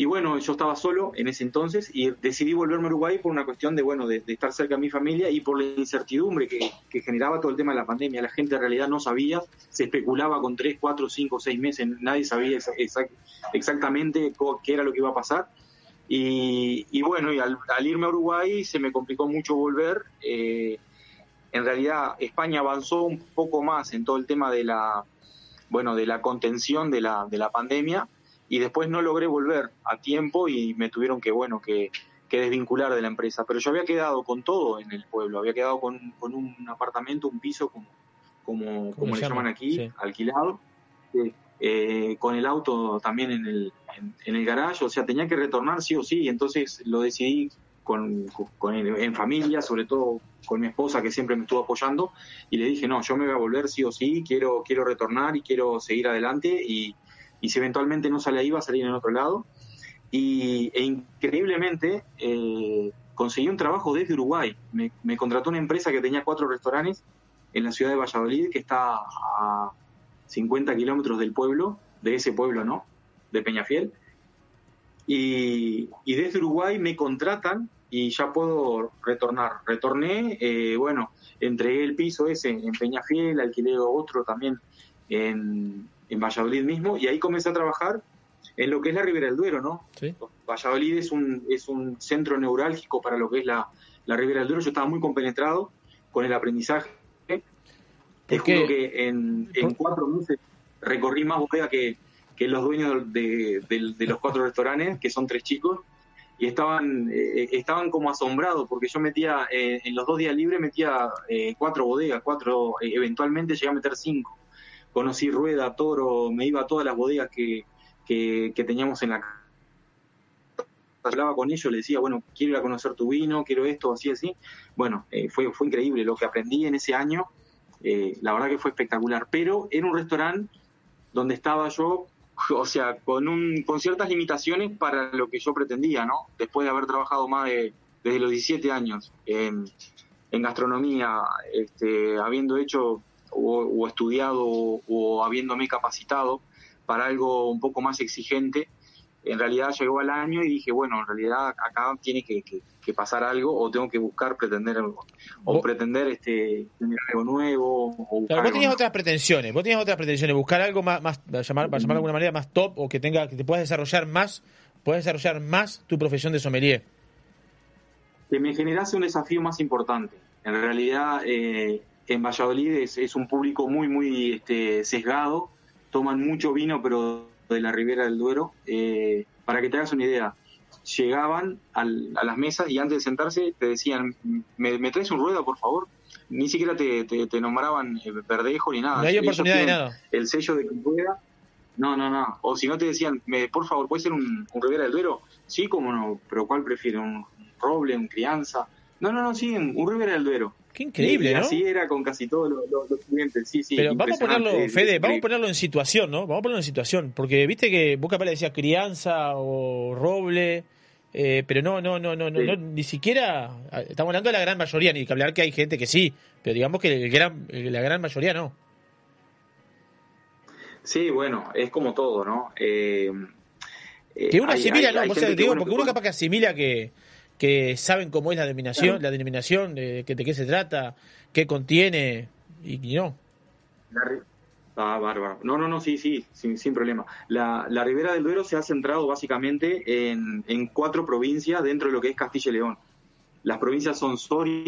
y bueno, yo estaba solo en ese entonces y decidí volverme a Uruguay por una cuestión de, bueno, de, estar cerca de mi familia y por la incertidumbre que, generaba todo el tema de la pandemia. La gente en realidad no sabía, se especulaba con tres, cuatro, cinco, seis meses, nadie sabía exa- exact- exactamente qué era lo que iba a pasar. Y, bueno, y al, al irme a Uruguay se me complicó mucho volver. Eh, en realidad España avanzó un poco más en todo el tema de la, bueno, de la contención de la, de la pandemia y después no logré volver a tiempo y me tuvieron que, bueno, que, que desvincular de la empresa. Pero yo había quedado con todo en el pueblo, había quedado con, con un apartamento, un piso, como, como, como le llaman aquí, Sí. alquilado, eh, eh, con el auto también en el, en, en el garage, o sea, tenía que retornar sí o sí, entonces lo decidí con, con- en familia, sobre todo con mi esposa que siempre me estuvo apoyando, y le dije, no, yo me voy a volver sí o sí, quiero, quiero retornar y quiero seguir adelante, y, y si eventualmente no sale ahí, va a salir en otro lado. Y, e increíblemente eh, conseguí un trabajo desde Uruguay. Me, contrató una empresa que tenía cuatro restaurantes en la ciudad de Valladolid, que está a 50 kilómetros del pueblo, de ese pueblo, ¿no? De Peñafiel. Y, y desde Uruguay me contratan y ya puedo retornar. Retorné, eh, bueno, entregué el piso ese en Peñafiel, alquilé otro también en, en Valladolid mismo, y ahí comencé a trabajar en lo que es la Ribera del Duero, ¿no? Sí. Valladolid es un, es un centro neurálgico para lo que es la, la Ribera del Duero. Yo estaba muy compenetrado con el aprendizaje. Te juro que en, en cuatro meses recorrí más bodega que, que los dueños de, de- de los cuatro restaurantes, que son tres chicos, y estaban eh, estaban como asombrados porque yo metía eh, en los dos días libres metía eh, cuatro bodegas, cuatro eh, eventualmente llegué a meter cinco. Conocí Rueda, Toro, me iba a todas las bodegas que, que, teníamos en la casa. Hablaba con ellos, le decía, bueno, quiero ir a conocer tu vino, quiero esto, así, así. Bueno, eh, fue, fue increíble lo que aprendí en ese año. eh, la verdad que fue espectacular. Pero era un restaurante donde estaba yo, o sea, con, un, con ciertas limitaciones para lo que yo pretendía, ¿no? Después de haber trabajado más de, desde los 17 años en, en gastronomía, este, habiendo hecho o, o estudiado o, o habiéndome capacitado para algo un poco más exigente, en realidad llegó al año y dije, bueno, en realidad acá tiene que, que- que pasar algo o tengo que buscar pretender algo, o Vos- pretender este tener algo nuevo o buscar Claro, vos tenías otras pretensiones, vos tenías otras pretensiones, buscar algo más, más para llamar, para llamar de alguna manera, más top o que tenga, que te puedas desarrollar más, puedas desarrollar más tu profesión de sommelier. que me generase un desafío más importante. En realidad, eh, en Valladolid es, es un público muy, muy este, sesgado, toman mucho vino, pero de la Ribera del Duero. Eh, para que te hagas una idea, llegaban al- a las mesas y antes de sentarse te decían, ¿me, me traes un rueda, por favor? Ni siquiera te, te, te nombraban eh, verdejo ni nada. No hay oportunidad de nada. El sello de rueda. No, no, no. O si no te decían, me, por favor, ¿puede ser un, un Ribera del Duero? Sí, como no, pero ¿cuál prefiere? ¿Un roble, un crianza? No, no, no, sí, un un Ribera del Duero. Qué increíble, y, ¿no? así era con casi todos los, los- los clientes, sí, sí. Pero vamos a ponerlo, Fede, vamos a ponerlo en situación, ¿no? Vamos a ponerlo en situación, porque viste que vos capaz le decías crianza o roble, eh, pero no, no, no, no, Sí. no, ni siquiera, estamos hablando de la gran mayoría, ni que hablar que hay gente que sí, pero digamos que el gran, la gran mayoría no. Sí, bueno, es como todo, ¿no? Eh, eh, Que uno hay- asimila, hay- ¿no? hay digo, porque que uno capaz que asimila que, que saben cómo es la denominación, la denominación, de, que- de qué se trata, qué contiene, y, y no. La Ah, bárbaro. No, no, no, sí, sí, sin, sin problema. La, la Ribera del Duero se ha centrado básicamente en, en cuatro provincias dentro de lo que es Castilla y León. Las provincias son Soria,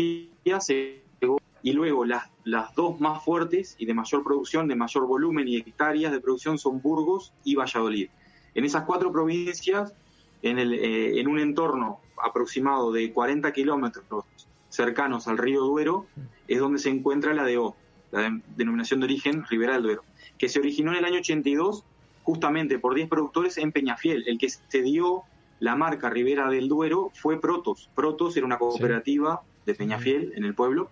y luego las, las dos más fuertes y de mayor producción, de mayor volumen y hectáreas de producción son Burgos y Valladolid. En esas cuatro provincias, en, el, eh, en un entorno aproximado de 40 kilómetros cercanos al río Duero, es donde se encuentra la DO, la de- denominación de origen Ribera del Duero, que se originó en el año 82 justamente por 10 productores en Peñafiel. El que se dio la marca Ribera del Duero fue Protos. Protos era una cooperativa de Peñafiel en el pueblo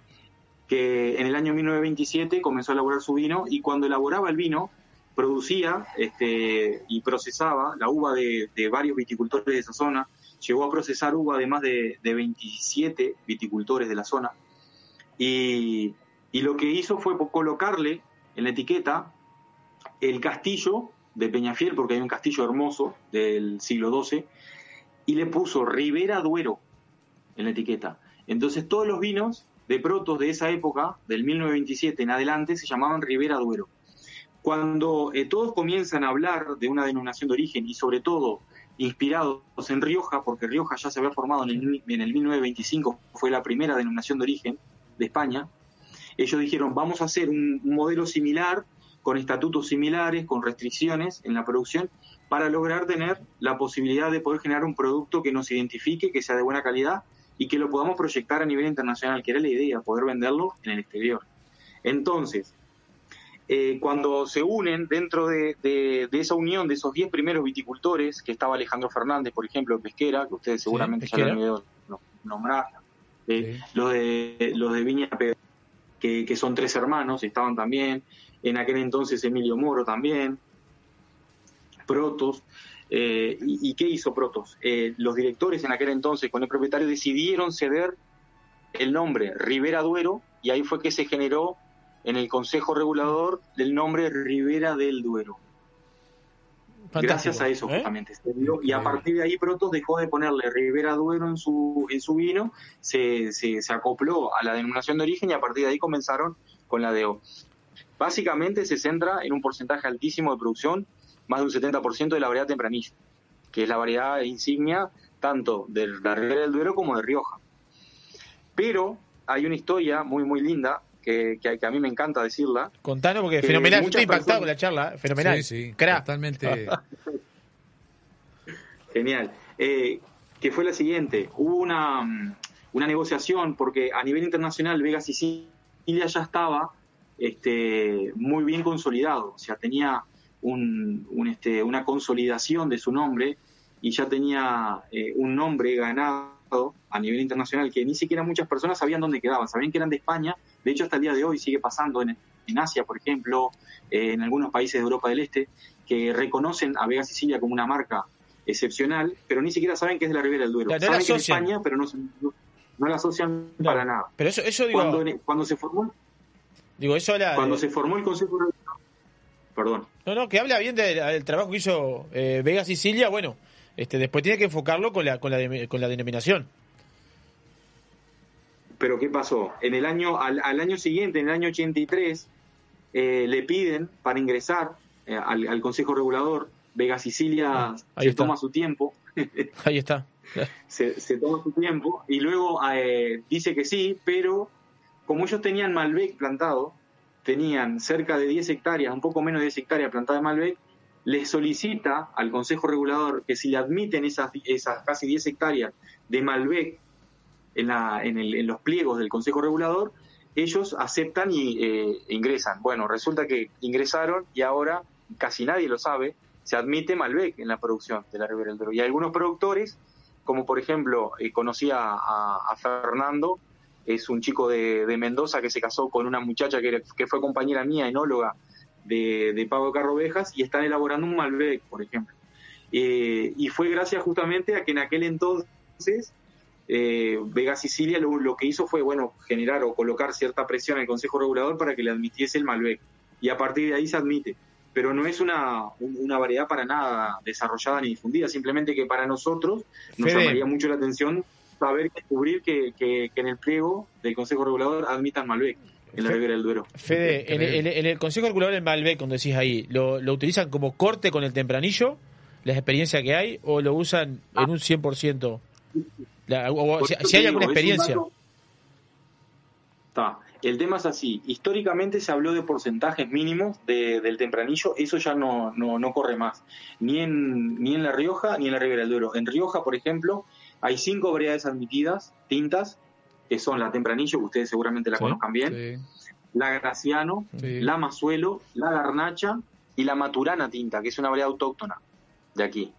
que en el año 1927 comenzó a elaborar su vino y cuando elaboraba el vino producía este, y procesaba la uva de, varios viticultores de esa zona, llegó a procesar uva de más de, de 27 viticultores de la zona y, y lo que hizo fue colocarle en la etiqueta el castillo de Peñafiel, porque hay un castillo hermoso del siglo XII, y le puso Ribera Duero en la etiqueta. Entonces todos los vinos de protos de esa época, del 1927 en adelante, se llamaban Ribera Duero. Cuando eh, todos comienzan a hablar de una denominación de origen y sobre todo inspirados en Rioja, porque Rioja ya se había formado en el, en el 1925, fue la primera denominación de origen de España, ellos dijeron, vamos a hacer un modelo similar, con estatutos similares, con restricciones en la producción, para lograr tener la posibilidad de poder generar un producto que nos identifique, que sea de buena calidad y que lo podamos proyectar a nivel internacional, que era la idea, poder venderlo en el exterior. Entonces, eh, cuando se unen dentro de, de- de esa unión de esos 10 primeros viticultores, que estaba Alejandro Fernández, por ejemplo, de Pesquera, que ustedes seguramente ya lo han oído no- nombrar, eh, los, de, los de Viña Pedro, que, que son tres hermanos, estaban también, en aquel entonces Emilio Moro también, Protos. eh, y, y qué hizo Protos? Eh, los directores en aquel entonces con el propietario decidieron ceder el nombre Ribera Duero y ahí fue que se generó en el Consejo Regulador del nombre Ribera del Duero. Gracias a eso ¿eh? justamente. se dio, y a partir de ahí Protos dejó de ponerle Ribera Duero en su, en su vino, se, se, se acopló a la denominación de origen y a partir de ahí comenzaron con la DO. Básicamente se centra en un porcentaje altísimo de producción, más de un 70% de la variedad tempranilla, que es la variedad insignia tanto de la Ribera del Duero como de Rioja. Pero hay una historia muy, muy linda que, que, que a mí me encanta decirla. Contanos porque fenomenal, estoy impactado personas- con la charla, ¿eh? fenomenal. Sí, sí, Crack. totalmente. Genial. Eh, que fue la siguiente. Hubo una, mm, una negociación porque a nivel internacional Vega Sicilia ya estaba este, muy bien consolidado. O sea, tenía un, un, este, una consolidación de su nombre y ya tenía eh, un nombre ganado a nivel internacional que ni siquiera muchas personas sabían dónde quedaban. Sabían que eran de España. De hecho, hasta el día de hoy sigue pasando en, en Asia, por ejemplo, eh, en algunos países de Europa del Este, que reconocen a Vega Sicilia como una marca excepcional, pero ni siquiera saben que es de la Ribera del Duero. No la saben que es asocian. España, pero no, no- no la asocian para nada. Pero eso, eso digo, Cuando, cuando se formó, digo eso habla cuando de- se formó el Consejo perdón, No, no, que habla bien del, del trabajo que hizo eh, Vega Sicilia, bueno, este después tiene que enfocarlo con la, con la, con la denominación. pero ¿qué pasó? En el año, al, al año siguiente, en el año 83, eh, le piden para ingresar eh, al, al Consejo Regulador, Vega Sicilia ahí se está. toma su tiempo, Ahí está. se, se toma su tiempo y luego eh, dice que sí, pero como ellos tenían Malbec plantado, tenían cerca de 10 hectáreas, un poco menos de 10 hectáreas plantadas de Malbec, les solicita al Consejo Regulador que si le admiten esas, esas casi 10 hectáreas de Malbec en, la, en, el- en los pliegos del Consejo Regulador, ellos aceptan y eh, ingresan. Bueno, resulta que ingresaron y ahora casi nadie lo sabe, se admite Malbec en la producción de la Ribera del. Y algunos productores, como por ejemplo, eh, conocí a, a- Fernando, es un chico de, de Mendoza que se casó con una muchacha que, que fue compañera mía, enóloga de, de Pablo Carrovejas, y están elaborando un Malbec, por ejemplo. Eh, y fue gracias justamente a que en aquel entonces eh, Vega Sicilia lo, lo que hizo fue, bueno, generar o colocar cierta presión al Consejo Regulador para que le admitiese el Malbec. Y a partir de ahí se admite. Pero no es una, un- una variedad para nada desarrollada ni difundida, simplemente que para nosotros nos Fede. llamaría mucho la atención saber descubrir que, que- que en el pliego del Consejo Regulador admitan Malbec en la Fe- Ribera del Duero. Fede, en, el- en el Consejo Calculador del Malbec, cuando decís ahí, ¿lo, ¿lo utilizan como corte con el tempranillo? ¿La experiencia que hay? ¿O lo usan en un 100%? La- o- si, hay digo, alguna experiencia. Está. El tema es así. Históricamente se habló de porcentajes mínimos de- del tempranillo. Eso ya no, no, no corre más. Ni en, ni en La Rioja ni en la Ribera del Duero. En Rioja, por ejemplo, hay cinco variedades admitidas, tintas, que son la tempranillo, que ustedes seguramente la Sí, conozcan bien, sí. la graciano, Sí. la mazuelo, la garnacha y la maturana tinta, que es una variedad autóctona de aquí.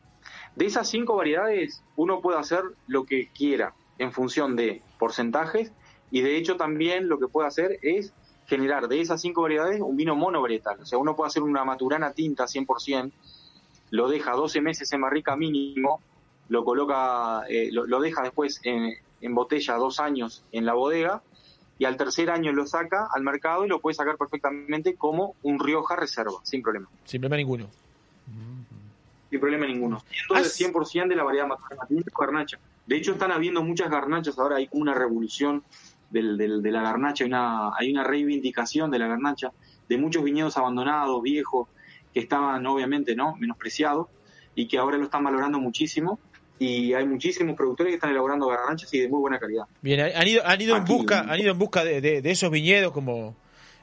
De esas cinco variedades, uno puede hacer lo que quiera en función de porcentajes y de hecho también lo que puede hacer es generar de esas cinco variedades un vino monovarietal. O sea, uno puede hacer una maturana tinta 100%, lo deja 12 meses en barrica mínimo, lo coloca, eh, lo, lo deja después en, en botella dos años en la bodega y al tercer año lo saca al mercado y lo puede sacar perfectamente como un Rioja reserva, sin problema. Sin problema ninguno. Sin problema ninguno. Siendo del 100% de la variedad garnacha. De hecho, están habiendo muchas garnachas ahora, hay como una revolución del, del- de la garnacha, hay una, hay una reivindicación de la garnacha, de muchos viñedos abandonados, viejos, que estaban obviamente no menospreciados y que ahora lo están valorando muchísimo. Y hay muchísimos productores que están elaborando garnachas y de muy buena calidad. Bien, han ido, han ido en busca, han ido en busca de, de- de esos viñedos como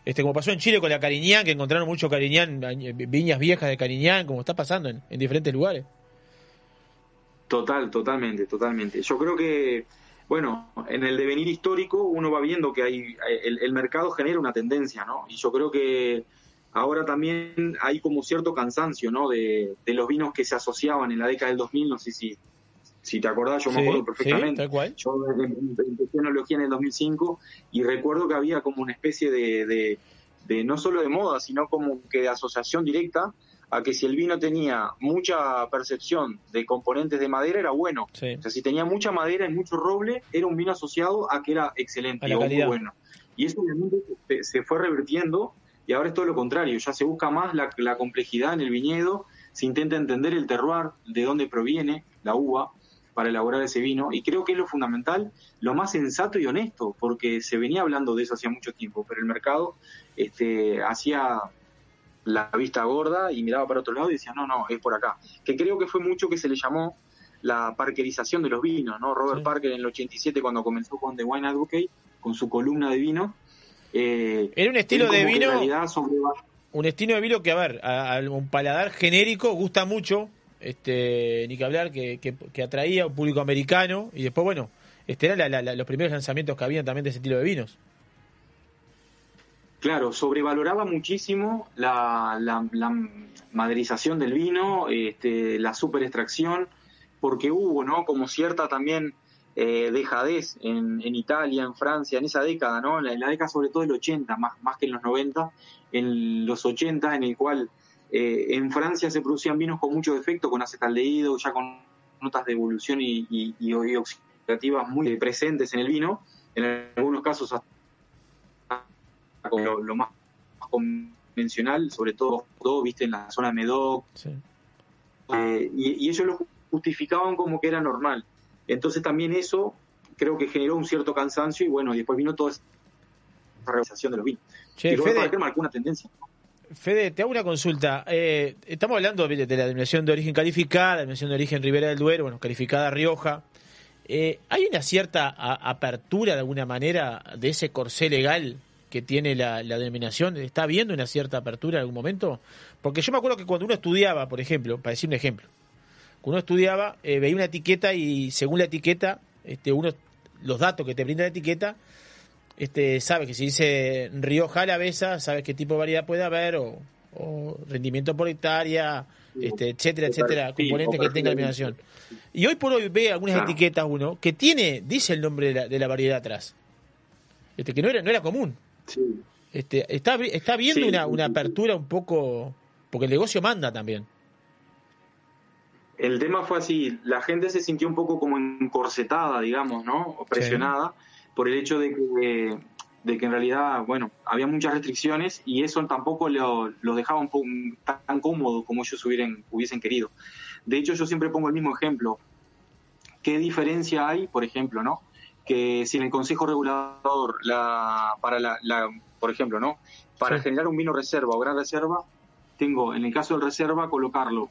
este como pasó en Chile con la Cariñán, que encontraron mucho Cariñán, viñas viejas de Cariñán, como está pasando en, en diferentes lugares. Total, totalmente, totalmente. Yo creo que, bueno, en el devenir histórico uno va viendo que hay el, el mercado genera una tendencia, ¿no? Y yo creo que ahora también hay como cierto cansancio, ¿no? De, de los vinos que se asociaban en la década del 2000, no sé si, si te acordás, yo me Sí, acuerdo sí, perfectamente. tal cual. Yo em- em- empecé enología en el 2005 y recuerdo que había como una especie de, de, de no solo de moda, sino como que de asociación directa a que si el vino tenía mucha percepción de componentes de madera era bueno. O sea, si tenía mucha madera y mucho roble, era un vino asociado a que era excelente o muy bueno. Y eso obviamente se, se fue revirtiendo y ahora es todo lo contrario. Ya se busca más la, la complejidad en el viñedo, se intenta entender el terroir, de dónde proviene la uva para elaborar ese vino y creo que es lo fundamental, lo más sensato y honesto, porque se venía hablando de eso hacía mucho tiempo, pero el mercado este, hacía la vista gorda y miraba para otro lado y decía, no, no, es por acá. Que creo que fue mucho que se le llamó la parkerización de los vinos, ¿no? Robert Parker en el 87 cuando comenzó con The Wine Advocate, con su columna de vino. eh, Era un estilo de vino- realidad sobreva- Un estilo de vino que, a ver, a, a un paladar genérico gusta mucho, este, ni que hablar, que, atraía un público americano y después, bueno, este eran los primeros lanzamientos que habían también de ese estilo de vinos. Claro, sobrevaloraba muchísimo la, maderización del vino, este, la super extracción, porque hubo, ¿no? Como cierta también eh, dejadez en, Italia, en Francia, en esa década, ¿no? En la, en la década sobre todo del 80, más, más que en los 90, en los 80, en el cual eh, en Francia se producían vinos con mucho defecto, con acetaldehído, ya con notas de evolución y, y, y- oxidativas muy presentes en el vino, en algunos casos hasta lo, lo más convencional, sobre todo, todo, viste, en la zona de Medoc, eh, y, y ellos lo justificaban como que era normal. Entonces también eso creo que generó un cierto cansancio y bueno, y después vino toda esa realización de los vinos. Che, y Fede. Marcó una tendencia. Fede, te hago una consulta. Eh, estamos hablando de, la denominación de origen calificada, la denominación de origen Ribera del Duero, bueno, calificada Rioja. Eh, ¿Hay una cierta apertura de alguna manera de ese corsé legal que tiene la, la denominación? ¿Está habiendo una cierta apertura en algún momento? Porque yo me acuerdo que cuando uno estudiaba, por ejemplo, para decir un ejemplo, cuando uno estudiaba, eh, veía una etiqueta y según la etiqueta, este, uno, los datos que te brinda la etiqueta, este, sabes que si dice Rioja Alavesa, sabes qué tipo de variedad puede haber, o, o rendimiento por hectárea, este, etcétera, etcétera, componentes que tenga la perfil. denominación. Y hoy por hoy ve algunas Claro. etiquetas uno que tiene, dice el nombre de la, de la variedad atrás. Este, que no era, no era común. Este, está, está viendo Sí, una, sí, una sí. apertura un poco, porque el negocio manda también. El tema fue así, la gente se sintió un poco como encorsetada, digamos, ¿no? O presionada por el hecho de que, de que en realidad, bueno, había muchas restricciones y eso tampoco lo, los dejaba un poco tan cómodo como ellos hubieran, hubiesen querido. De hecho, yo siempre pongo el mismo ejemplo. ¿Qué diferencia hay, por ejemplo, no? Que si en el Consejo Regulador, la, para la, la- por ejemplo, ¿no? Para Sí. generar un vino reserva o gran reserva, tengo, en el caso del reserva, colocarlo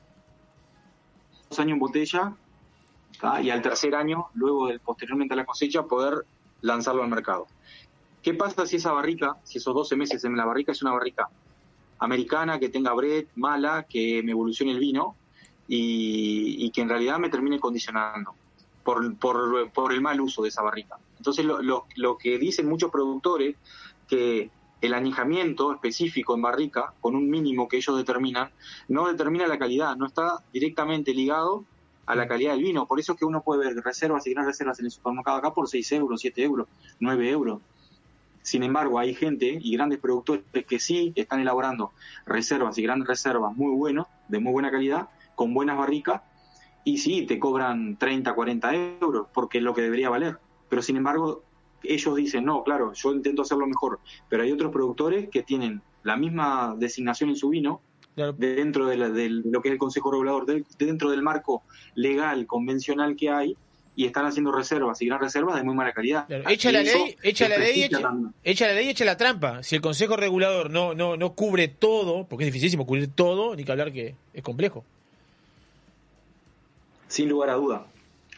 dos años en botella ¿tá? y al tercer año, luego del, posteriormente a la cosecha, poder lanzarlo al mercado. ¿Qué pasa si esa barrica, si esos 12 meses en la barrica es una barrica americana, que tenga bread, mala, que me evolucione el vino y, y que en realidad me termine condicionando por, por, el mal uso de esa barrica? Entonces lo, lo, lo que dicen muchos productores, que el añejamiento específico en barrica, con un mínimo que ellos determinan, no determina la calidad, no está directamente ligado a la calidad del vino. Por eso es que uno puede ver reservas y grandes reservas en el supermercado acá por 6 euros, 7 euros, 9 euros. Sin embargo, hay gente y grandes productores que sí están elaborando reservas y grandes reservas muy buenos, de muy buena calidad, con buenas barricas, y sí, te cobran 30, 40 euros, porque es lo que debería valer. Pero sin embargo, ellos dicen, no, claro, yo intento hacerlo mejor, pero hay otros productores que tienen la misma designación en su vino, dentro de, la- de lo que es el Consejo Regulador, de- dentro del marco legal, convencional que hay, y están haciendo reservas y gran reservas de muy mala calidad. Echa la ley, echa la ley, echa, también. echa la ley, echa la trampa. Si el Consejo Regulador no, no, no cubre todo, porque es dificilísimo cubrir todo, ni que hablar que es complejo. Sin lugar a duda.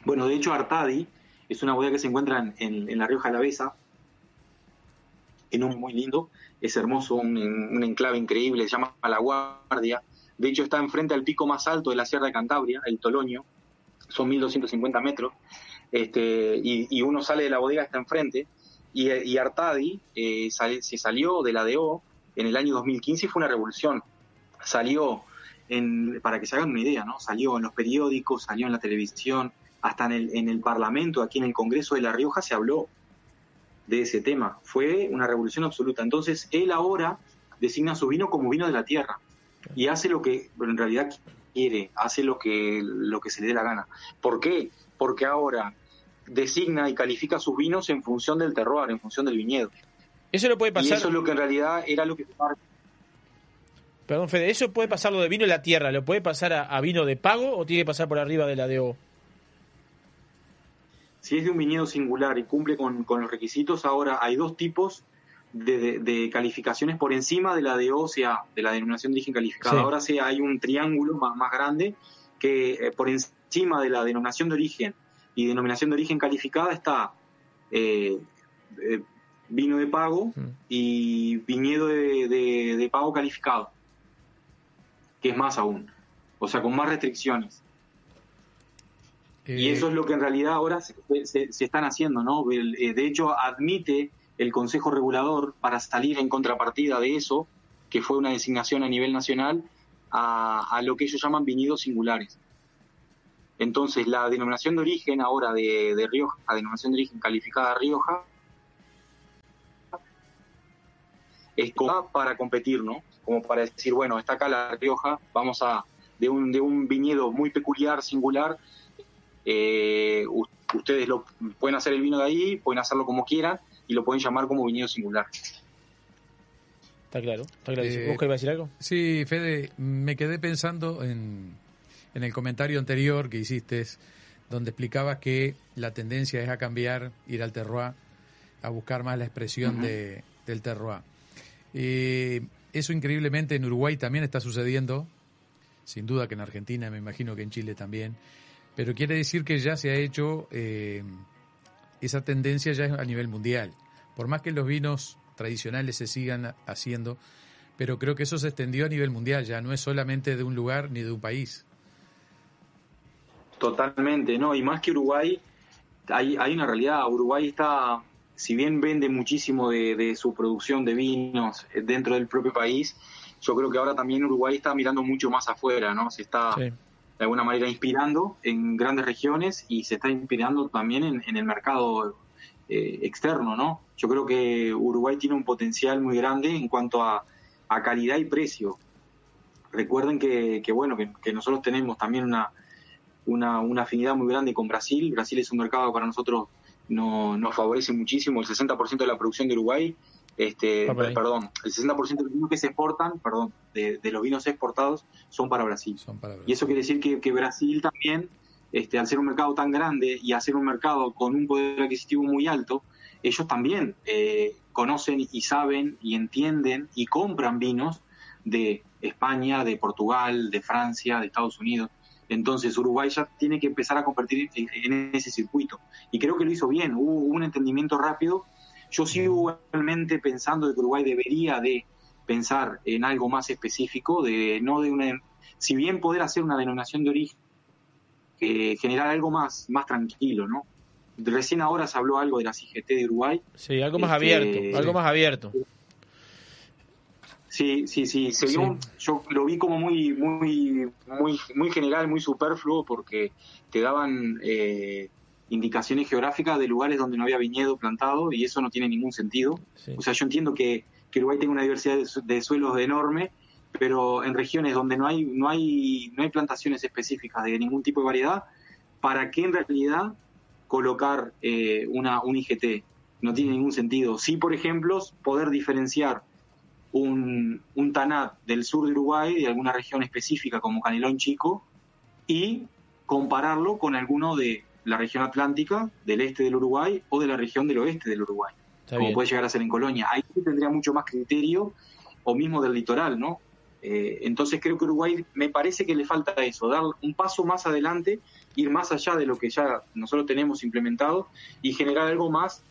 Bueno, de hecho, Artadi es una bodega que se encuentra en, en- en la Rioja Alavesa, en un muy lindo, es hermoso, un, enclave increíble, se llama La Guardia. De hecho, está enfrente al pico más alto de la Sierra de Cantabria, el Toloño, son 1250 metros, este, y, uno sale de la bodega, está enfrente, y, y Artadi eh, se salió de la DO en el año 2015 y fue una revolución. Salió, en, para que se hagan una idea, ¿no? Salió en los periódicos, salió en la televisión, hasta en el, en el Parlamento, aquí en el Congreso de La Rioja se habló de ese tema. Fue una revolución absoluta. Entonces, él ahora designa su vino como vino de la tierra y hace lo que en realidad quiere, hace lo que, lo que se le dé la gana. ¿Por qué? Porque ahora designa y califica sus vinos en función del terroir, en función del viñedo. Eso lo puede Y pasar. eso es lo que en realidad era lo que Perdón, Fede, ¿eso puede pasar lo de vino de la tierra? ¿Lo puede pasar a, a vino de pago o tiene que pasar por arriba de la DO? Si es de un viñedo singular y cumple con, con los requisitos, ahora hay dos tipos de, de- de calificaciones por encima de la de OCA, de la denominación de origen calificada. Sí. Ahora sí hay un triángulo más, más grande que eh, por encima de la denominación de origen y denominación de origen calificada está eh, eh, vino de pago y viñedo de, de- de pago calificado, que es más aún, o sea, con más restricciones. Y eso es lo que en realidad ahora se, se- están haciendo, ¿no? Eh, de hecho, admite el Consejo Regulador para salir en contrapartida de eso, que fue una designación a nivel nacional, a, a lo que ellos llaman viñedos singulares. Entonces, la denominación de origen ahora de, de Rioja, la denominación de origen calificada Rioja, es para competir, ¿no? Como para decir, bueno, está acá la Rioja, vamos a, de un, de un viñedo muy peculiar, singular, eh, ustedes lo pueden hacer el vino de ahí, pueden hacerlo como quieran y lo pueden llamar como viñedo singular. Está claro, está claro. Eh, ¿Vos decir algo? Sí, Fede, me quedé pensando en, en el comentario anterior que hiciste, donde explicabas que la tendencia es a cambiar, ir al terroir, a buscar más la expresión de, del terroir. Eh, eso increíblemente en Uruguay también está sucediendo, sin duda que en Argentina, me imagino que en Chile también, pero quiere decir que ya se ha hecho, eh, esa tendencia ya es a nivel mundial. Por más que los vinos tradicionales se sigan haciendo, pero creo que eso se extendió a nivel mundial, ya no es solamente de un lugar ni de un país. Totalmente, ¿no? Y más que Uruguay, hay, hay una realidad. Uruguay está, si bien vende muchísimo de, de su producción de vinos eh, dentro del propio país, yo creo que ahora también Uruguay está mirando mucho más afuera, ¿no? Se está Sí. De alguna manera inspirando en grandes regiones y se está inspirando también en, en el mercado eh, externo, ¿no? Yo creo que Uruguay tiene un potencial muy grande en cuanto a, a calidad y precio. Recuerden que, que bueno, que, que nosotros tenemos también una, una, una afinidad muy grande con Brasil. Brasil es un mercado que para nosotros no, nos favorece muchísimo. El 60% de la producción de Uruguay, este, perdón, el 60% de los vinos que se exportan, perdón, de, de los vinos exportados son para Brasil. Y eso quiere decir que, que Brasil también, este, al ser un mercado tan grande y al ser un mercado con un poder adquisitivo muy alto, ellos también eh, conocen y saben y entienden y compran vinos de España, de Portugal, de Francia, de Estados Unidos. Entonces Uruguay ya tiene que empezar a convertir en, en ese circuito. Y creo que lo hizo bien, hubo un entendimiento rápido. Yo sigo igualmente pensando de que Uruguay debería de pensar en algo más específico, de no de una, si bien poder hacer una denominación de origen, eh, generar algo más, más tranquilo, ¿no? Recién ahora se habló algo de las IGT de Uruguay. Sí, algo más Este, abierto, algo más abierto. Sí, sí, sí. Se vio, Yo lo vi como muy, muy, muy, muy general, muy superfluo, porque te daban eh, indicaciones geográficas de lugares donde no había viñedo plantado y eso no tiene ningún sentido. O sea, yo entiendo que, que Uruguay tiene una diversidad de, su- de suelos enorme, pero en regiones donde no hay, no hay, no hay plantaciones específicas de ningún tipo de variedad, ¿para qué en realidad colocar eh, una, un IGT? No tiene ningún sentido. Sí, por ejemplo, poder diferenciar un, un Tanat del sur de Uruguay, de alguna región específica como Canelón Chico, y compararlo con alguno de la región atlántica, del este del Uruguay o de la región del oeste del Uruguay, Está como bien. puede llegar a ser en Colonia. Ahí sí tendría mucho más criterio, o mismo del litoral, ¿no? Eh, entonces creo que Uruguay me parece que le falta eso, dar un paso más adelante, ir más allá de lo que ya nosotros tenemos implementado y generar algo más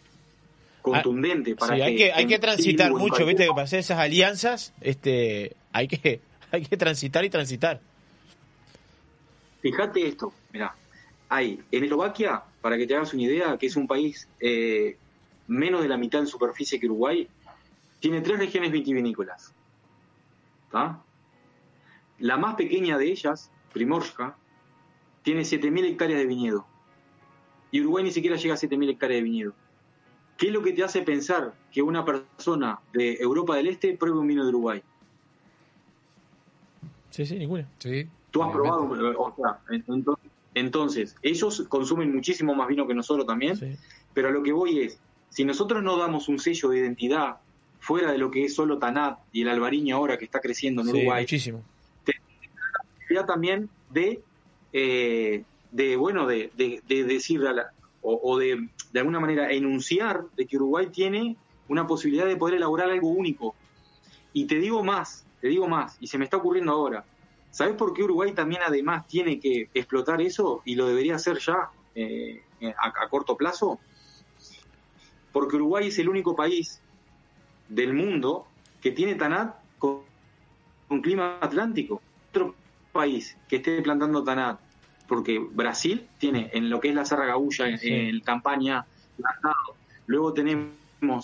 contundente para Sí, que hay que, hay que transitar mucho, viste, que hacer esas alianzas, este, hay que, hay que transitar y transitar. Fíjate esto, mira, hay en Eslovaquia, para que te hagas una idea, que es un país eh, menos de la mitad en superficie que Uruguay, tiene tres regiones vitivinícolas. ¿tá? La más pequeña de ellas, Primorska, tiene 7.000 hectáreas de viñedo. Y Uruguay ni siquiera llega a 7.000 hectáreas de viñedo. ¿Qué es lo que te hace pensar que una persona de Europa del Este pruebe un vino de Uruguay? Sí, sí, ninguna. Sí. Tú has probado, o sea, entonces, entonces, ellos consumen muchísimo más vino que nosotros también, pero a lo que voy es, si nosotros no damos un sello de identidad fuera de lo que es solo Tanat y el albariño ahora que está creciendo en Sí, Uruguay, muchísimo. la posibilidad también de, eh, de bueno, de, de, de decir a la- o, o de, de alguna manera enunciar de que Uruguay tiene una posibilidad de poder elaborar algo único. Y te digo más, te digo más, y se me está ocurriendo ahora. ¿Sabes por qué Uruguay también además tiene que explotar eso y lo debería hacer ya eh, a, a corto plazo? Porque Uruguay es el único país del mundo que tiene Tanat con, clima atlántico. Otro país que esté plantando Tanat, porque Brasil tiene en lo que es la Serra Gaúcha, en, Sí. en Campaña, plantado. Luego tenemos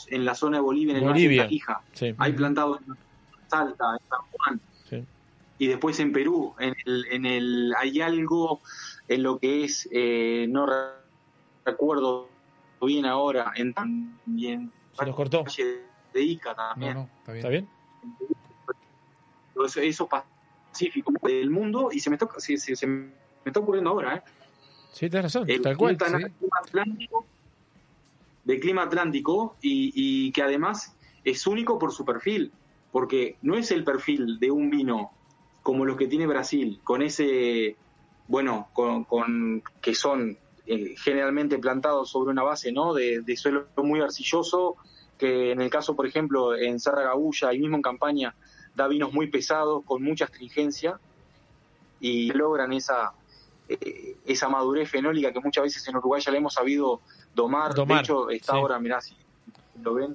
en la zona de Bolivia, en el Bolivia. Valle de Taquija, Sí. hay plantados en Salta, en San Juan. Y después en Perú, en el, en el hay algo en lo que es, eh, no re- recuerdo bien ahora, en también Se nos cortó. de Ica también. No, no, está bien. ¿Está bien? Eso, eso pacífico del mundo y se me está, se, se- se me está ocurriendo ahora, ¿eh? Sí, tienes razón, El tal cual. Punta sí. Cana, clima atlántico, de clima atlántico y, y que además es único por su perfil, porque no es el perfil de un vino como los que tiene Brasil, con ese, bueno, con, con- que son eh, generalmente plantados sobre una base, ¿no? De, de suelo muy arcilloso, que en el caso, por ejemplo, en Serra Gaúcha y mismo en Campaña da vinos muy pesados, con mucha astringencia, y logran esa, eh, esa madurez fenólica que muchas veces en Uruguay ya le hemos sabido domar. Domar, de hecho, está sí. ahora, mirá, si lo ven,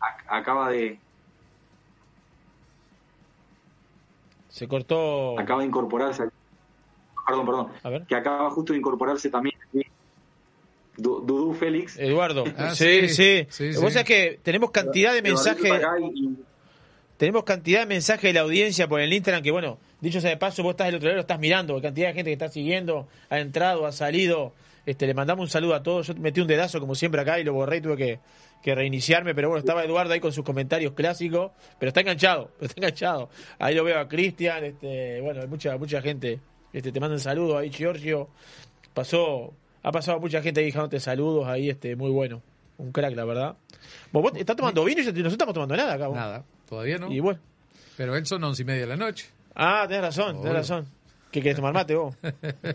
ac- acaba de, Se cortó. acaba de incorporarse. Perdón, perdón. Que acaba justo de incorporarse también Du- Dudú Félix. Eduardo. Ah, sí, sí, sí. sí, Vos sí. sabés que tenemos cantidad de mensajes. y- Tenemos cantidad de mensajes de la audiencia por el Instagram que, bueno, dicho sea de paso, vos estás del otro lado, lo estás mirando, hay cantidad de gente que está siguiendo, ha entrado, ha salido. Este, le mandamos un saludo a todos. Yo metí un dedazo como siempre acá y lo borré y tuve que, que reiniciarme, pero bueno, estaba Eduardo ahí con sus comentarios clásicos, pero está enganchado, pero está enganchado. Ahí lo veo a Cristian, este, bueno, hay mucha, mucha gente. Este, te mandan saludos ahí, Giorgio. Pasó, ha pasado mucha gente ahí dejándote saludos ahí, este, muy bueno. Un crack, la verdad. Vos, vos estás tomando vino y nosotros no estamos tomando nada acá. vos. Nada, todavía no. Y bueno. Pero él son once y media de la noche. Ah, tenés razón, tenés razón. ¿Qué querés tomar mate vos?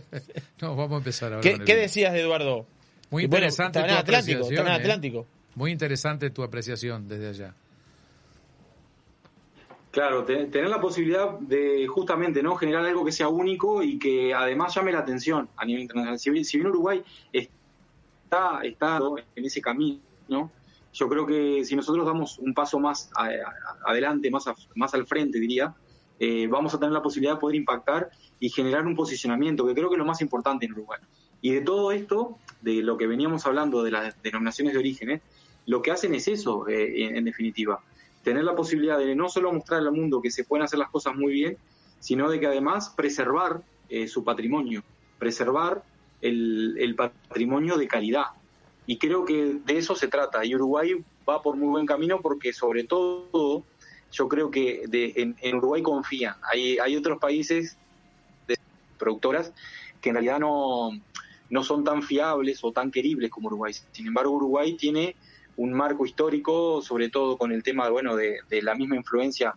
no, vamos a empezar ahora. ¿Qué, decías de Eduardo? Muy bueno, interesante estaba en. Atlántico. Muy interesante tu apreciación desde allá. Claro, te- tener la posibilidad de justamente no generar algo que sea único y que además llame la atención a nivel internacional. Si bien, Uruguay está, está en ese camino, yo creo que si nosotros damos un paso más a- adelante, más, a- más al frente, diría, eh, vamos a tener la posibilidad de poder impactar y generar un posicionamiento, que creo que es lo más importante en Uruguay. Y de todo esto, de lo que veníamos hablando de las denominaciones de orígenes, lo que hacen es eso, eh, en- definitiva tener la posibilidad de no solo mostrar al mundo que se pueden hacer las cosas muy bien, sino de que además preservar eh, su patrimonio, preservar el, patrimonio de calidad. Y creo que de eso se trata. Y Uruguay va por muy buen camino porque sobre todo yo creo que de- en, en Uruguay confían. Hay, hay otros países de productoras que en realidad no, no son tan fiables o tan queribles como Uruguay. Sin embargo, Uruguay tiene un marco histórico, sobre todo con el tema bueno, de, de la misma influencia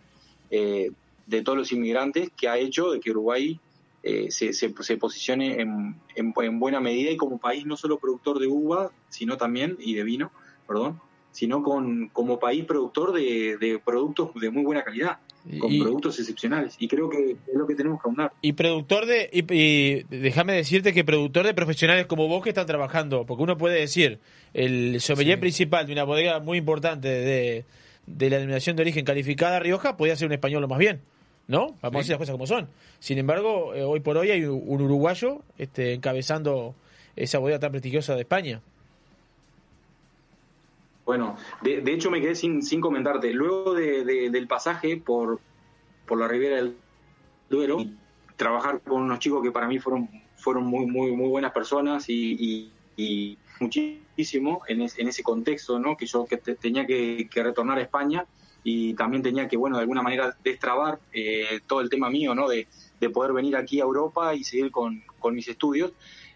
eh, de todos los inmigrantes, que ha hecho de que Uruguay eh, se, se, posicione en, en, en buena medida y como país no solo productor de uva, sino también, y de vino, perdón, sino con, como país productor de, de productos de muy buena calidad, con Y- productos excepcionales. Y creo que es lo que tenemos que aunar. Y productor de. Y, y déjame decirte que productor de profesionales como vos que están trabajando, porque uno puede decir, el sommelier principal de una bodega muy importante de, de la denominación de origen calificada Rioja, podía ser un español más bien, ¿no? Vamos a decir las cosas como son. Sin embargo, eh, hoy por hoy hay un, un uruguayo este, encabezando esa bodega tan prestigiosa de España. Bueno, de, de hecho me quedé sin, sin comentarte. Luego de- de- del pasaje por, por la Ribera del Duero, trabajar con unos chicos que para mí fueron, fueron muy, muy, muy buenas personas y, y- muchísimo en, es- en ese contexto, ¿no? Que yo que te- tenía que, que retornar a España y también tenía que, bueno, de alguna manera destrabar eh, todo el tema mío, ¿no? De, de poder venir aquí a Europa y seguir con, con mis estudios.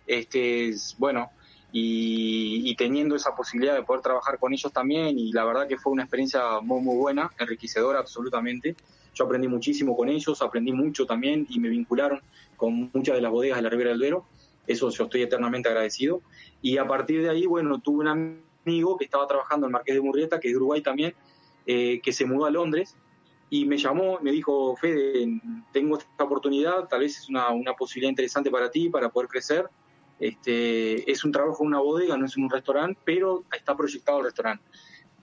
Este, es- bueno, y, teniendo esa posibilidad de poder trabajar con ellos también y la verdad que fue una experiencia muy muy buena, enriquecedora absolutamente. Yo aprendí muchísimo con ellos, aprendí mucho también y me vincularon con muchas de las bodegas de la Ribera del Duero. Eso yo estoy eternamente agradecido. Y a partir de ahí, bueno, tuve un amigo que estaba trabajando en Marqués de Murrieta, que es de Uruguay también, eh, que se mudó a Londres y me llamó, me dijo, Fede, tengo esta oportunidad, tal vez es una, una posibilidad interesante para ti, para poder crecer. Este, es un trabajo en una bodega, no es en un restaurante, pero está proyectado el restaurante.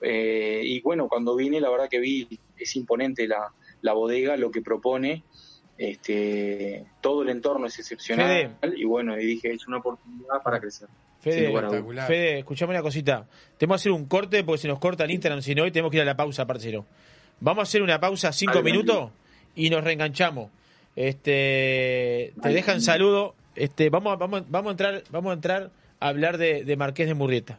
Eh, y bueno, cuando vine, la verdad que vi, es imponente la, la bodega, lo que propone, este, todo el entorno es excepcional, y bueno, y dije, es una oportunidad para crecer. Fede. Fede, escuchame una cosita. Tenemos que hacer un corte porque se nos corta el Instagram, si no, hoy tenemos que ir a la pausa, parcero. Vamos a hacer una pausa cinco minutos y nos reenganchamos. Este, te dejan saludo. Este, vamos, a- vamos, vamos a entrar, vamos a entrar a hablar de, de Marqués de Murrieta.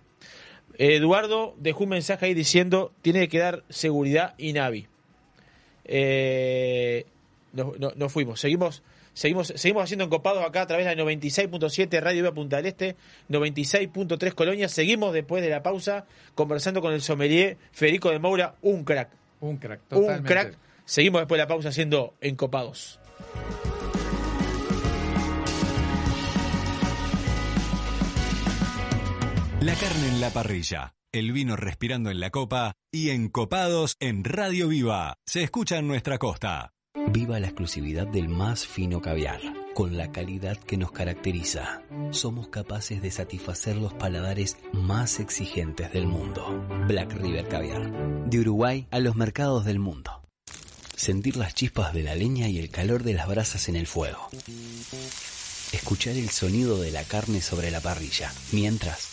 Eduardo dejó un mensaje ahí diciendo tiene que quedar seguridad y Navi. Eh, nos, no- nos fuimos, seguimos, seguimos, seguimos haciendo encopados acá a través de la 96.7 Radio Viva Punta del Este, 96.3 Colonia. Seguimos después de la pausa conversando con el sommelier Federico de Moura, un crack. Un crack, Un totalmente. crack. Seguimos después de la pausa haciendo encopados. La carne en la parrilla. el vino respirando en la copa y encopados en Radio Viva. Se escucha en nuestra costa. Viva la exclusividad del más fino caviar, con la calidad que nos caracteriza. Somos capaces de satisfacer los paladares más exigentes del mundo. Black River Caviar, de Uruguay a los mercados del mundo. Sentir las chispas de la leña y el calor de las brasas en el fuego. Escuchar el sonido de la carne sobre la parrilla, mientras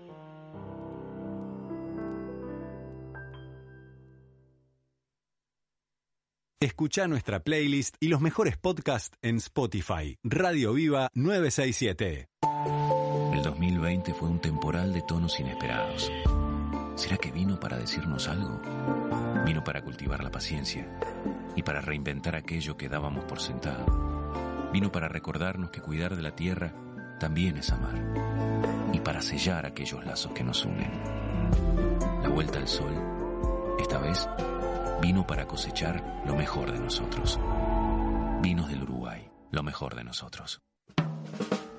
Escucha nuestra playlist y los mejores podcasts en Spotify. Radio Viva 967. El 2020 fue un temporal de tonos inesperados. ¿Será que vino para decirnos algo? Vino para cultivar la paciencia y para reinventar aquello que dábamos por sentado. Vino para recordarnos que cuidar de la tierra también es amar y para sellar aquellos lazos que nos unen. La vuelta al sol, esta vez, vino para cosechar lo mejor de nosotros. Vinos del Uruguay, lo mejor de nosotros.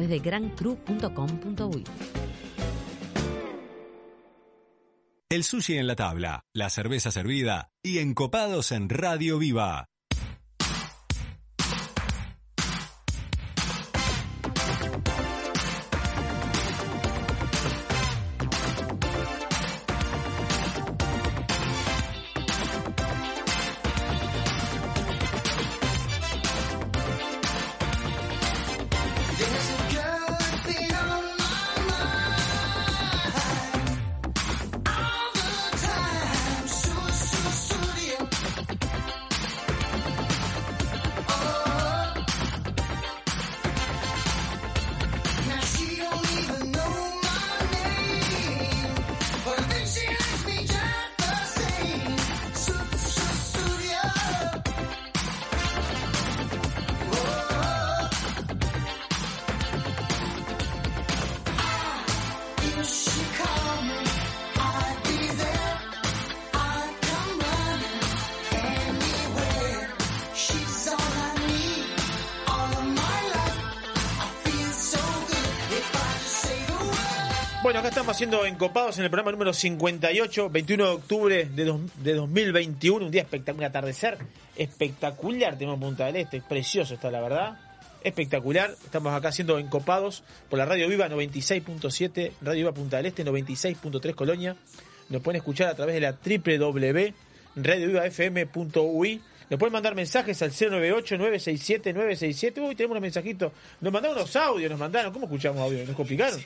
de grancru.com.uy. El sushi en la tabla, la cerveza servida y encopados en Radio Viva. Estamos haciendo encopados en el programa número 58, 21 de octubre de, dos- de 2021, un día espectacular, un atardecer espectacular, tenemos Punta del Este, precioso está la verdad, espectacular, estamos acá haciendo encopados por la Radio Viva 96.7, Radio Viva Punta del Este 96.3 Colonia, nos pueden escuchar a través de la www.radiovivafm.ui, nos pueden mandar mensajes al 098-967-967, uy, tenemos unos mensajitos, nos mandaron unos audios, nos mandaron, ¿cómo escuchamos audio? ¿Nos complicaron?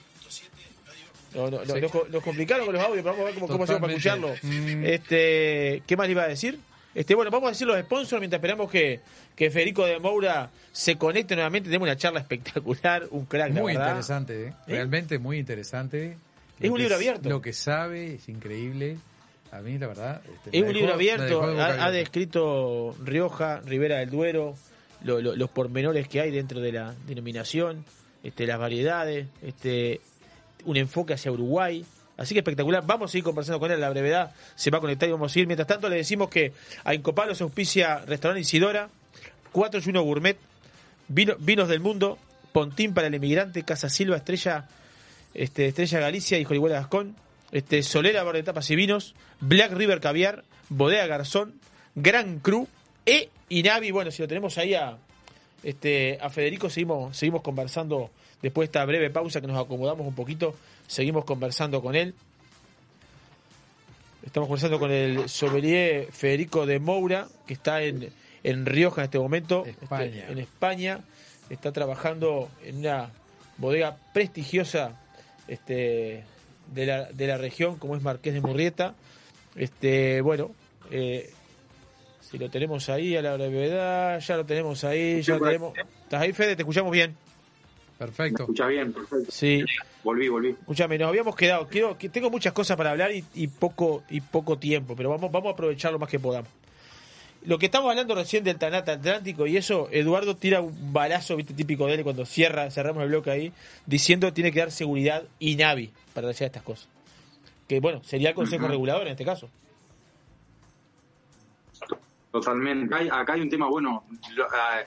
No, no, Sí. nos, co- nos complicaron con los audios, pero vamos a ver cómo, cómo hacemos para escucharlo. Mm. Este, ¿Qué más le iba a decir? Este, bueno, vamos a decir los sponsors mientras esperamos que, que Federico de Moura se conecte nuevamente. Tenemos una charla espectacular, un crack, la Muy verdad. interesante, ¿eh? realmente muy interesante. Es Lo un libro abierto. Lo que sabe es increíble. A mí, la verdad. este, Es un dejó- libro abierto, ha, descrito Rioja, Ribera del Duero, lo- lo- los pormenores que hay dentro de la denominación, este, las variedades, este, un enfoque hacia Uruguay. Así que espectacular. Vamos a seguir conversando con él a la brevedad. Se va a conectar y vamos a seguir. Mientras tanto, le decimos que a Incopalo se auspicia Restaurante Isidora, 4 y 1 Gourmet, vino- Vinos del Mundo, Pontín para el Emigrante, Casa Silva, Estrella este, Estrella Galicia y Jorihuela Gascón, este, Solera Bar de Tapas y Vinos, Black River Caviar, Bodega Garzón, Gran Cru, E y Navi. Bueno, si lo tenemos ahí a, este, a Federico, seguimos, seguimos conversando después de esta breve pausa que nos acomodamos un poquito, seguimos conversando con él. Estamos conversando con el sommelier Federico de Moura, que está en, en Rioja en este momento, España. este, en España. Está trabajando en una bodega prestigiosa este, de, la, de la región, como es Marqués de Murrieta. Este, bueno, eh, si lo tenemos ahí a la brevedad, ya lo tenemos ahí, ya lo tenemos. ¿Estás ahí, Fede? Te escuchamos bien. Perfecto. escucha bien, perfecto. Sí. Volví, volví. Escúchame, nos habíamos quedado. Quiero, que tengo muchas cosas para hablar y, y poco y poco tiempo, pero vamos, vamos a aprovechar lo más que podamos. Lo que estamos hablando recién del Tanata Atlántico y eso, Eduardo tira un balazo, viste, típico de él cuando cierra, cerramos el bloque ahí, diciendo tiene que dar seguridad y Navi para hacer estas cosas. Que bueno, sería el Consejo. Regulador en este caso. Totalmente. Acá hay, acá hay un tema, bueno, lo- a,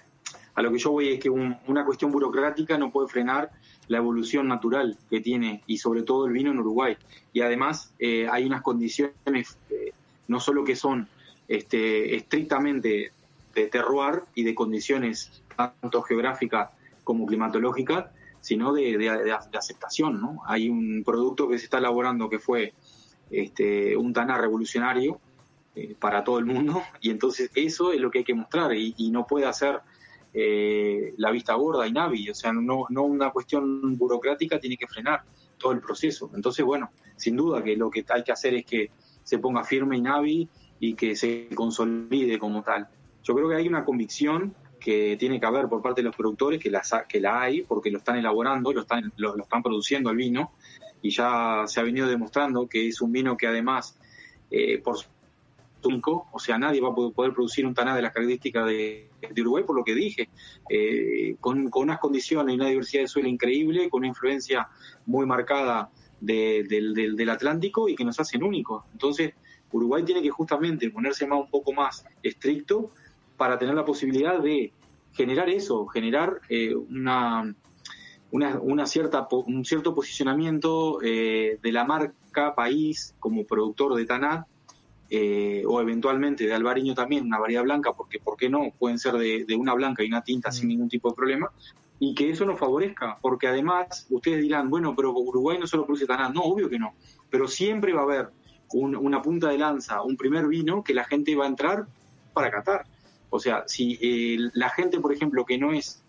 a lo que yo voy es que un- una cuestión burocrática no puede frenar la evolución natural que tiene y sobre todo el vino en Uruguay. Y además eh, hay unas condiciones, eh, no solo que son este, estrictamente de terroir y de condiciones tanto geográficas como climatológicas, sino de, de- aceptación. ¿no? Hay un producto que se está elaborando que fue este, un taná revolucionario eh, para todo el mundo y entonces eso es lo que hay que mostrar y, y no puede hacer eh, la vista gorda y Navi, o sea, no, no una cuestión burocrática tiene que frenar todo el proceso. Entonces, bueno, sin duda que lo que hay que hacer es que se ponga firme y Navi y que se consolide como tal. Yo creo que hay una convicción que tiene que haber por parte de los productores, que la, que la hay, porque lo están elaborando, lo están, lo, lo están produciendo el vino, y ya se ha venido demostrando que es un vino que además, eh, por o sea, nadie va a poder producir un taná de las características de, Uruguay, por lo que dije, eh, con, con unas condiciones y una diversidad de suelo increíble, con una influencia muy marcada de- del, Atlántico y que nos hacen únicos. Entonces, Uruguay tiene que justamente ponerse más un poco más estricto para tener la posibilidad de generar eso, generar eh, una, una, una cierta un cierto posicionamiento eh, de la marca país como productor de Tanat eh, o eventualmente de albariño también, una variedad blanca, porque ¿por qué no? Pueden ser de, de una blanca y una tinta sin ningún tipo de problema, y que eso nos favorezca, porque además ustedes dirán, bueno, pero Uruguay no solo produce Tanat, no, obvio que no, pero siempre va a haber un- una punta de lanza, un primer vino que la gente va a entrar para catar. O sea, si eh, la gente, por ejemplo, que no es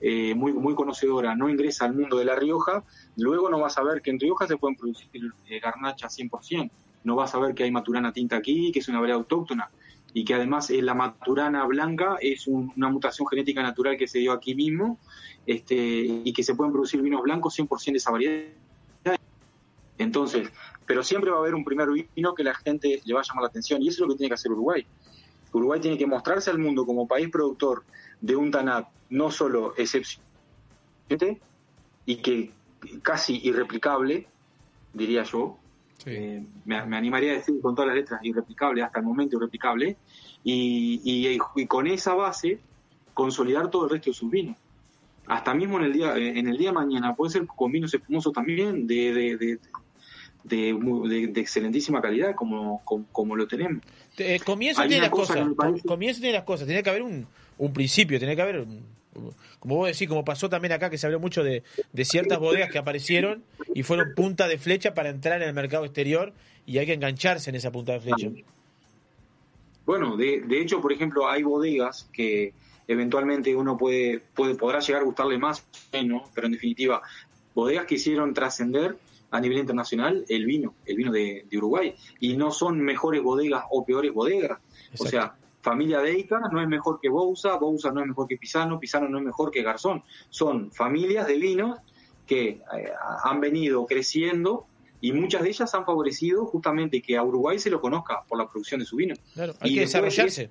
eh, muy, muy conocedora, no ingresa al mundo de La Rioja, luego no va a saber que en Rioja se pueden producir eh, garnacha 100%. No va a saber que hay maturana tinta aquí, que es una variedad autóctona y que además eh, la maturana blanca es un- una mutación genética natural que se dio aquí mismo este, y que se pueden producir vinos blancos 100% de esa variedad. Entonces, pero siempre va a haber un primer vino que la gente le va a llamar la atención y eso es lo que tiene que hacer Uruguay. Uruguay tiene que mostrarse al mundo como país productor de un TANAP no solo excepcional y que casi irreplicable, diría yo, eh, me, me animaría a decir con todas las letras irreplicable, hasta el momento irreplicable, y, y- y con esa base consolidar todo el resto de sus vinos. Hasta mismo en el día en el día de mañana puede ser con vinos espumosos también de, de, de, de excelentísima calidad como, como, como lo tenemos. Eh, comienzo tiene las cosa cosas. parece- Comienzo tiene las cosas. Tiene que haber un, un principio, tiene que haber, un- como vos decís, como pasó también acá, que se habló mucho de, de ciertas bodegas que aparecieron y fueron punta de flecha para entrar en el mercado exterior y hay que engancharse en esa punta de flecha. Bueno, de, de hecho, por ejemplo, hay bodegas que eventualmente uno puede, puede podrá llegar a gustarle más o menos, pero en definitiva, bodegas que hicieron trascender a nivel internacional el vino, el vino de, de Uruguay, y no son mejores bodegas o peores bodegas. O sea, familia Deica no es mejor que Bousa, Bousa no es mejor que Pisano, Pisano no es mejor que Garzón. Son familias de vinos que eh, han venido creciendo y muchas de ellas han favorecido justamente que a Uruguay se lo conozca por la producción de su vino. Claro, hay Y que desarrollarse.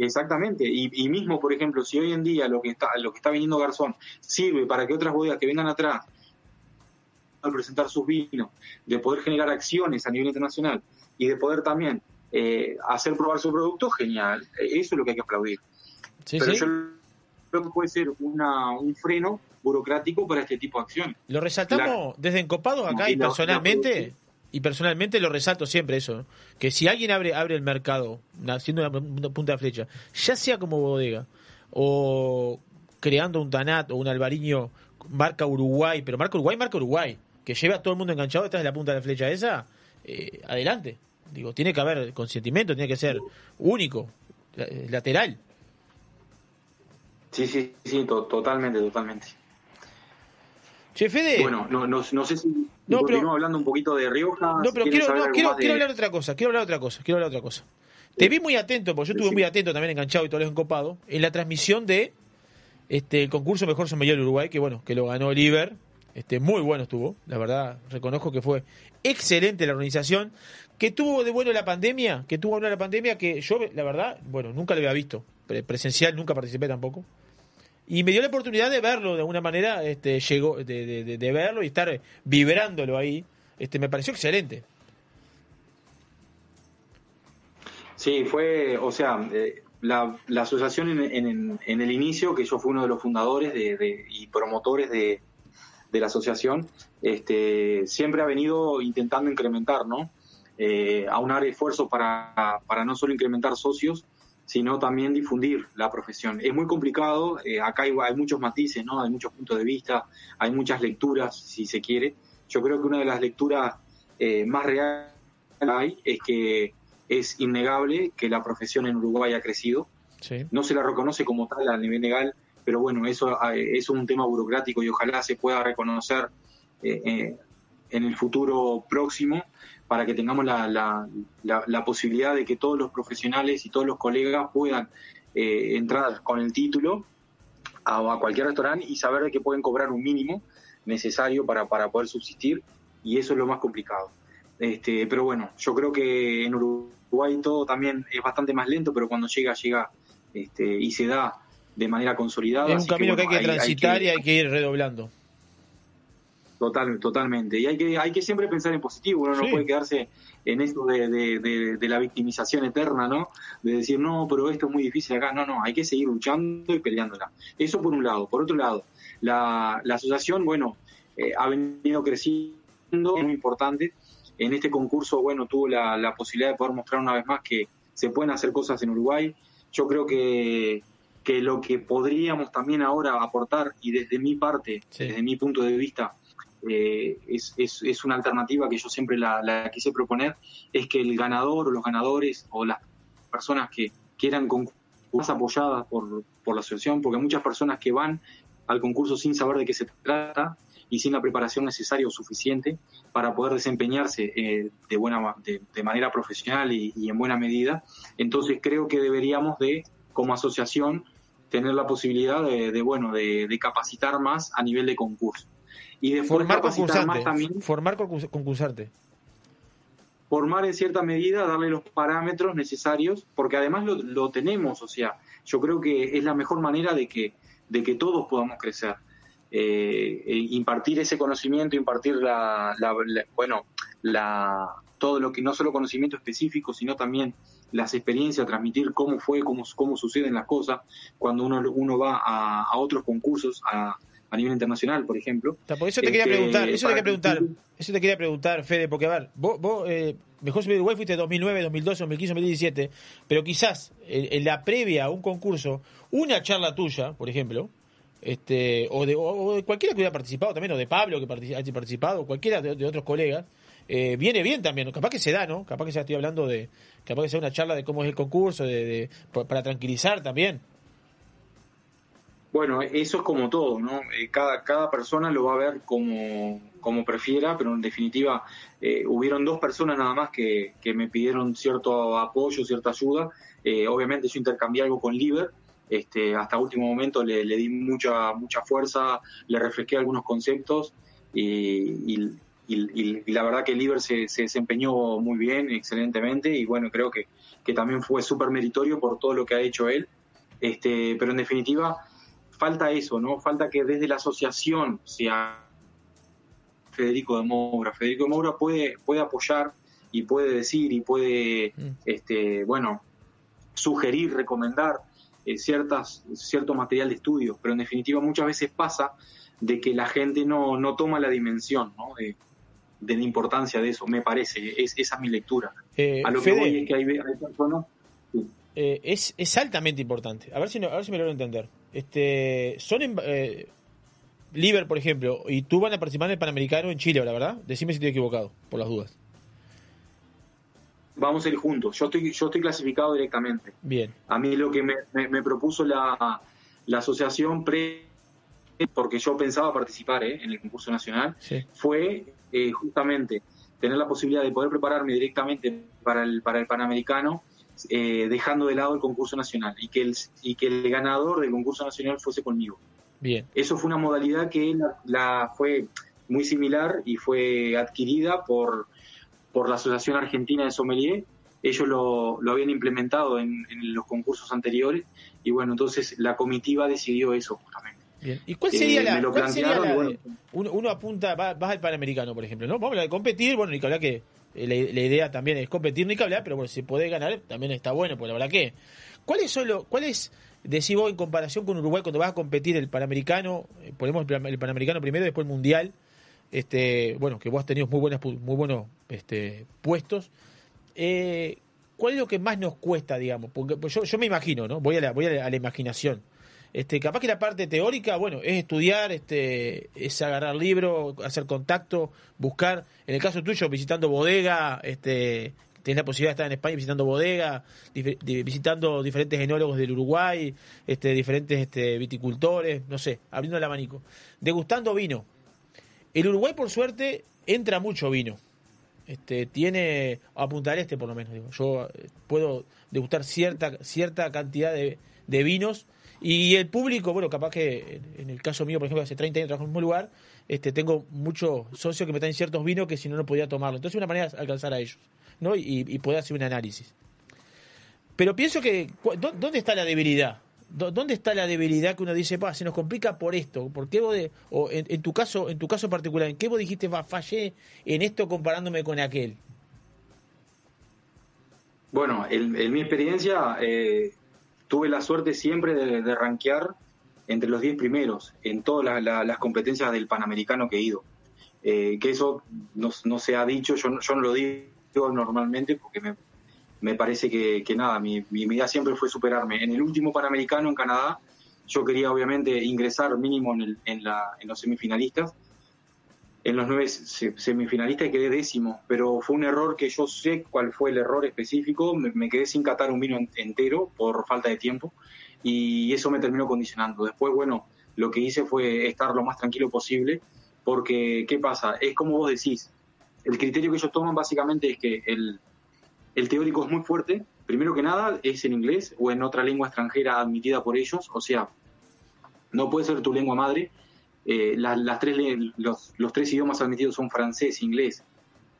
Exactamente, y, y mismo, por ejemplo, si hoy en día lo que está lo que está viniendo Garzón sirve para que otras bodegas que vengan atrás al presentar sus vinos, de poder generar acciones a nivel internacional y de poder también eh, hacer probar su producto, genial. Eso es lo que hay que aplaudir. Sí, Pero sí. yo creo que puede ser una, un freno burocrático para este tipo de acciones. Lo resaltamos desde Encopados acá y y la- personalmente, y personalmente lo resalto siempre eso, que si alguien abre abre el mercado haciendo una, una punta de flecha, ya sea como bodega o creando un Tanat o un Albariño marca Uruguay, pero marca Uruguay, marca Uruguay, que lleve a todo el mundo enganchado detrás de la punta de la flecha esa, eh, adelante. Digo, tiene que haber consentimiento, tiene que ser único, eh, lateral. Sí, sí, sí, to- totalmente, totalmente. Che, Fede. Bueno, no, no, no sé si No, pero- hablando un poquito de Rioja. No, pero quiero, no, quiero, de- quiero hablar de otra cosa, quiero hablar de otra cosa, quiero hablar de otra cosa. Te vi muy atento, porque yo estuve muy atento también enganchado y todo lo encopado, en la transmisión de este el concurso Mejor Sommelier del Uruguay, que bueno, que lo ganó Oliver, este muy bueno estuvo, la verdad, reconozco que fue excelente la organización, que tuvo de bueno la pandemia, que tuvo bueno la pandemia, que yo, la verdad, bueno, nunca lo había visto, pre- presencial, nunca participé tampoco. Y me dio la oportunidad de verlo de alguna manera, este, llegó, de, de- de- verlo y estar vibrándolo ahí. Este, me pareció excelente. Sí, fue, o sea, eh, la, la asociación en, en- el inicio, que yo fui uno de los fundadores de- y promotores de, de la asociación, este, siempre ha venido intentando incrementar, ¿no? Eh, aunar esfuerzos para, para no solo incrementar socios, sino también difundir la profesión. Es muy complicado, eh, acá hay, hay muchos matices, ¿no? Hay muchos puntos de vista, hay muchas lecturas, si se quiere. Yo creo que una de las lecturas eh, más reales que hay es que es innegable que la profesión en Uruguay ha crecido. Sí. No se la reconoce como tal a nivel legal, pero bueno, eso eh, es un tema burocrático y ojalá se pueda reconocer en el futuro próximo para que tengamos la, la- la- la posibilidad de que todos los profesionales y todos los colegas puedan eh, entrar con el título a, a cualquier restaurante y saber de que pueden cobrar un mínimo necesario para, para poder subsistir y eso es lo más complicado. Este, pero bueno, yo creo que en Uruguay todo también es bastante más lento, pero cuando llega, llega este, y se da de manera consolidada. Es un camino que, bueno, hay que transitar y hay que ir redoblando. Total, totalmente. Y hay que, hay que siempre pensar en positivo, uno Sí. no puede quedarse en esto de, de- de- de la victimización eterna, ¿no? De decir, no, pero esto es muy difícil acá. No, no, hay que seguir luchando y peleándola. Eso por un lado. Por otro lado, la, la asociación, bueno, eh, ha venido creciendo, es muy importante. En este concurso, bueno, tuvo la, la posibilidad de poder mostrar una vez más que se pueden hacer cosas en Uruguay. Yo creo que, que lo que podríamos también ahora aportar, y desde mi parte, desde mi punto de vista, eh, es, es, una alternativa que yo siempre la, quise proponer, es que el ganador o los ganadores o las personas que quieran más apoyadas por, por la asociación, porque muchas personas que van al concurso sin saber de qué se trata y sin la preparación necesaria o suficiente para poder desempeñarse eh, de buena de, manera profesional y, en buena medida. Entonces creo que deberíamos de, como asociación, tener la posibilidad de, de, bueno, de, de capacitar más a nivel de concurso. Y después Formar capacitar más concursante. también Formar concurs- concursante. formar en cierta medida, darle los parámetros necesarios, porque además lo, lo tenemos, o sea, yo creo que es la mejor manera de que, de que todos podamos crecer. Eh, eh, impartir ese conocimiento, impartir la, la- la- bueno, la, todo lo que no solo conocimiento específico, sino también las experiencias, transmitir cómo fue, cómo, cómo suceden las cosas cuando uno, uno va a, a otros concursos a, a nivel internacional, por ejemplo. Por eso te quería Este, preguntar, eso te quería preguntar, eso te quería preguntar, Fede, porque a ver, vos, vos eh, mejor de Uruguay fuiste 2009, 2012, 2015, 2017, pero quizás en, en la previa a un concurso, una charla tuya, por ejemplo, este, o de, o- de cualquiera que hubiera participado también, o de Pablo que haya participado, o cualquiera de, de otros colegas, eh, viene bien también, capaz que se da, ¿no? Capaz que ya estoy hablando de, capaz que sea una charla de cómo es el concurso, de, de- pa- para tranquilizar también. Bueno, eso es como todo, ¿no? Eh, Cada, cada persona lo va a ver como, como prefiera, pero en definitiva eh, hubieron dos personas nada más que, que me pidieron cierto apoyo, cierta ayuda. Eh, obviamente yo intercambié algo con Liber, este, hasta último momento le, le di mucha, mucha fuerza, le refresqué algunos conceptos y, y- y- la verdad que Liber se, se desempeñó muy bien, excelentemente y bueno, creo que, que también fue súper meritorio por todo lo que ha hecho él. Este, pero en definitiva, falta eso, ¿no? Falta que desde la asociación sea Federico de Moura. Federico de Moura puede, puede apoyar y puede decir y puede, este, bueno, sugerir, recomendar eh, ciertas, cierto material de estudio, pero en definitiva muchas veces pasa de que la gente no, no toma la dimensión ¿no? de, de la importancia de eso, me parece, es, esa es mi lectura. Eh, A lo que voy es que hay, hay personas... eh, es, es altamente importante. A ver si, no- a ver si me logro entender. Este, son en, eh, Liber, por ejemplo, y tú van a participar en el Panamericano en Chile, ahora, ¿verdad? Decime si estoy equivocado, por las dudas. Vamos a ir juntos, yo estoy, yo estoy clasificado directamente. Bien. A mí lo que me, me- me propuso la, la asociación pre, porque yo pensaba participar ¿eh? en el concurso nacional, Sí. fue eh, justamente tener la posibilidad de poder prepararme directamente para el, para el Panamericano, eh, dejando de lado el concurso nacional y que, el, y que el ganador del concurso nacional fuese conmigo. Bien. Eso fue una modalidad que la, la- fue muy similar y fue adquirida por, por la Asociación Argentina de Sommelier. Ellos lo, lo habían implementado en, en los concursos anteriores y bueno, entonces la comitiva decidió eso justamente. Bien. ¿Y cuál Eh, sería la, me lo cuál sería plantearon la y bueno. de- uno, uno apunta, va- vas al Panamericano, por ejemplo, ¿no? Vamos a competir, bueno, ni que eh, la, la idea también es competir, ni que hablar, pero bueno, si podés ganar también está bueno, porque la verdad que... ¿Cuáles son los, cuáles, decís vos, en comparación con Uruguay, cuando vas a competir el Panamericano, eh, ponemos el, Pan- el Panamericano primero, después el Mundial, este, bueno, que vos has tenido muy, buenas, muy buenos este, puestos, eh, ¿cuál es lo que más nos cuesta, digamos? Porque pues yo, yo me imagino, ¿no? Voy a la, voy a la imaginación. Este, capaz que la parte teórica, bueno, es estudiar, este, es agarrar libro, hacer contacto, buscar, en el caso tuyo, visitando bodega, este, tenés la posibilidad de estar en España visitando bodega, visitando diferentes enólogos del Uruguay, este, diferentes este, viticultores, no sé, abriendo el abanico, degustando vino. El Uruguay, por suerte, entra mucho vino. Este, tiene, a Punta del Este por lo menos, digo, yo eh, puedo degustar cierta, cierta cantidad de, de vinos y el público, bueno, capaz que en- el caso mío, por ejemplo, hace 30 años trabajo en mismo lugar, este, tengo muchos socios que me traen ciertos vinos que si no, no podía tomarlo. Entonces, una manera de alcanzar a ellos, ¿no? Y, y poder hacer un análisis. Pero pienso que, cu- ¿dó- ¿dónde está la debilidad? ¿Dó- ¿Dónde está la debilidad que uno dice, se nos complica por esto? ¿Por qué vos de- o en, en tu caso, en tu caso particular, ¿en qué vos dijiste, va, fallé en esto comparándome con aquel? Bueno, en, en mi experiencia eh, tuve la suerte siempre de, de rankear entre los 10 primeros en todas la- la- las competencias del Panamericano que he ido. Eh, que eso no, no se ha dicho, yo, yo no lo digo normalmente porque me, me parece que, que nada, mi, mi idea siempre fue superarme. En el último Panamericano en Canadá, yo quería obviamente ingresar mínimo en, el- en la- en los semifinalistas en los nueve se- semifinalistas y quedé décimo, pero fue un error que yo sé cuál fue el error específico, me, quedé sin catar un vino en- entero por falta de tiempo y eso me terminó condicionando. Después, bueno, lo que hice fue estar lo más tranquilo posible, porque, ¿qué pasa? Es como vos decís, el criterio que ellos toman básicamente es que el, el teórico es muy fuerte, primero que nada es en inglés o en otra lengua extranjera admitida por ellos, o sea, no puede ser tu lengua madre, eh, la- las tres, los, los tres idiomas admitidos son francés, inglés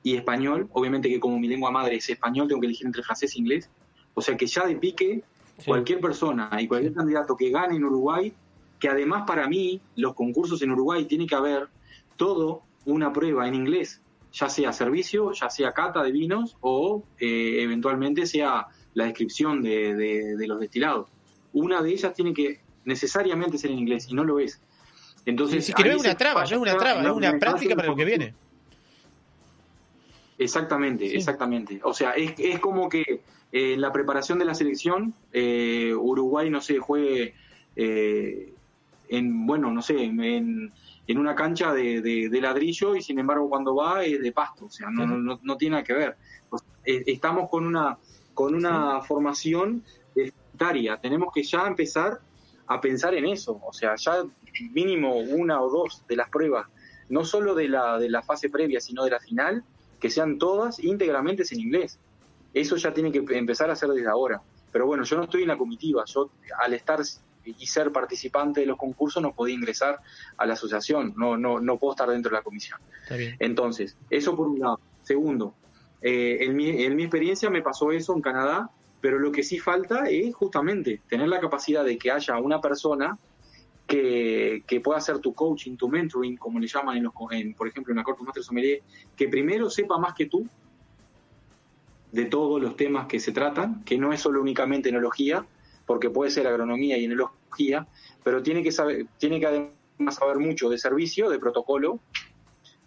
y español. Obviamente que como mi lengua madre es español, tengo que elegir entre francés e inglés. O sea que ya de pique, cualquier persona y cualquier candidato que gane en Uruguay, que además para mí los concursos en Uruguay tiene que haber todo una prueba en inglés, ya sea servicio, ya sea cata de vinos o eh, eventualmente sea la descripción de, de- de los destilados. Una de ellas tiene que necesariamente ser en inglés y no lo es. Entonces, Sí, que no es una traba, no es una traba, es una práctica para lo que viene. Exactamente, exactamente. O sea, es, es como que eh, en la preparación de la selección, eh, Uruguay, no sé, juegue eh, en, bueno, no sé, en, en una cancha de, de- de ladrillo y sin embargo cuando va es de pasto. O sea, no, no, no, no tiene nada que ver. O sea, estamos con una, con una formación etaria. Tenemos que ya empezar a pensar en eso. O sea, ya mínimo una o dos de las pruebas no solo de la, de la fase previa, sino de la final, que sean todas íntegramente en inglés. Eso ya tiene que empezar a hacer desde ahora. Pero bueno, yo no estoy en la comitiva. Yo, al estar y ser participante de los concursos, no podía ingresar a la asociación. No, no, no puedo estar dentro de la comisión. Está bien. Entonces, eso por un lado. Segundo, eh, en, mi, en mi experiencia me pasó eso en Canadá, pero lo que sí falta es justamente tener la capacidad de que haya una persona que, que pueda hacer tu coaching, tu mentoring, como le llaman, en los, en, por ejemplo, en la Corte Master Sommelier, que primero sepa más que tú de todos los temas que se tratan, que no es solo únicamente enología, porque puede ser agronomía y enología, pero tiene que saber, tiene que además saber mucho de servicio, de protocolo,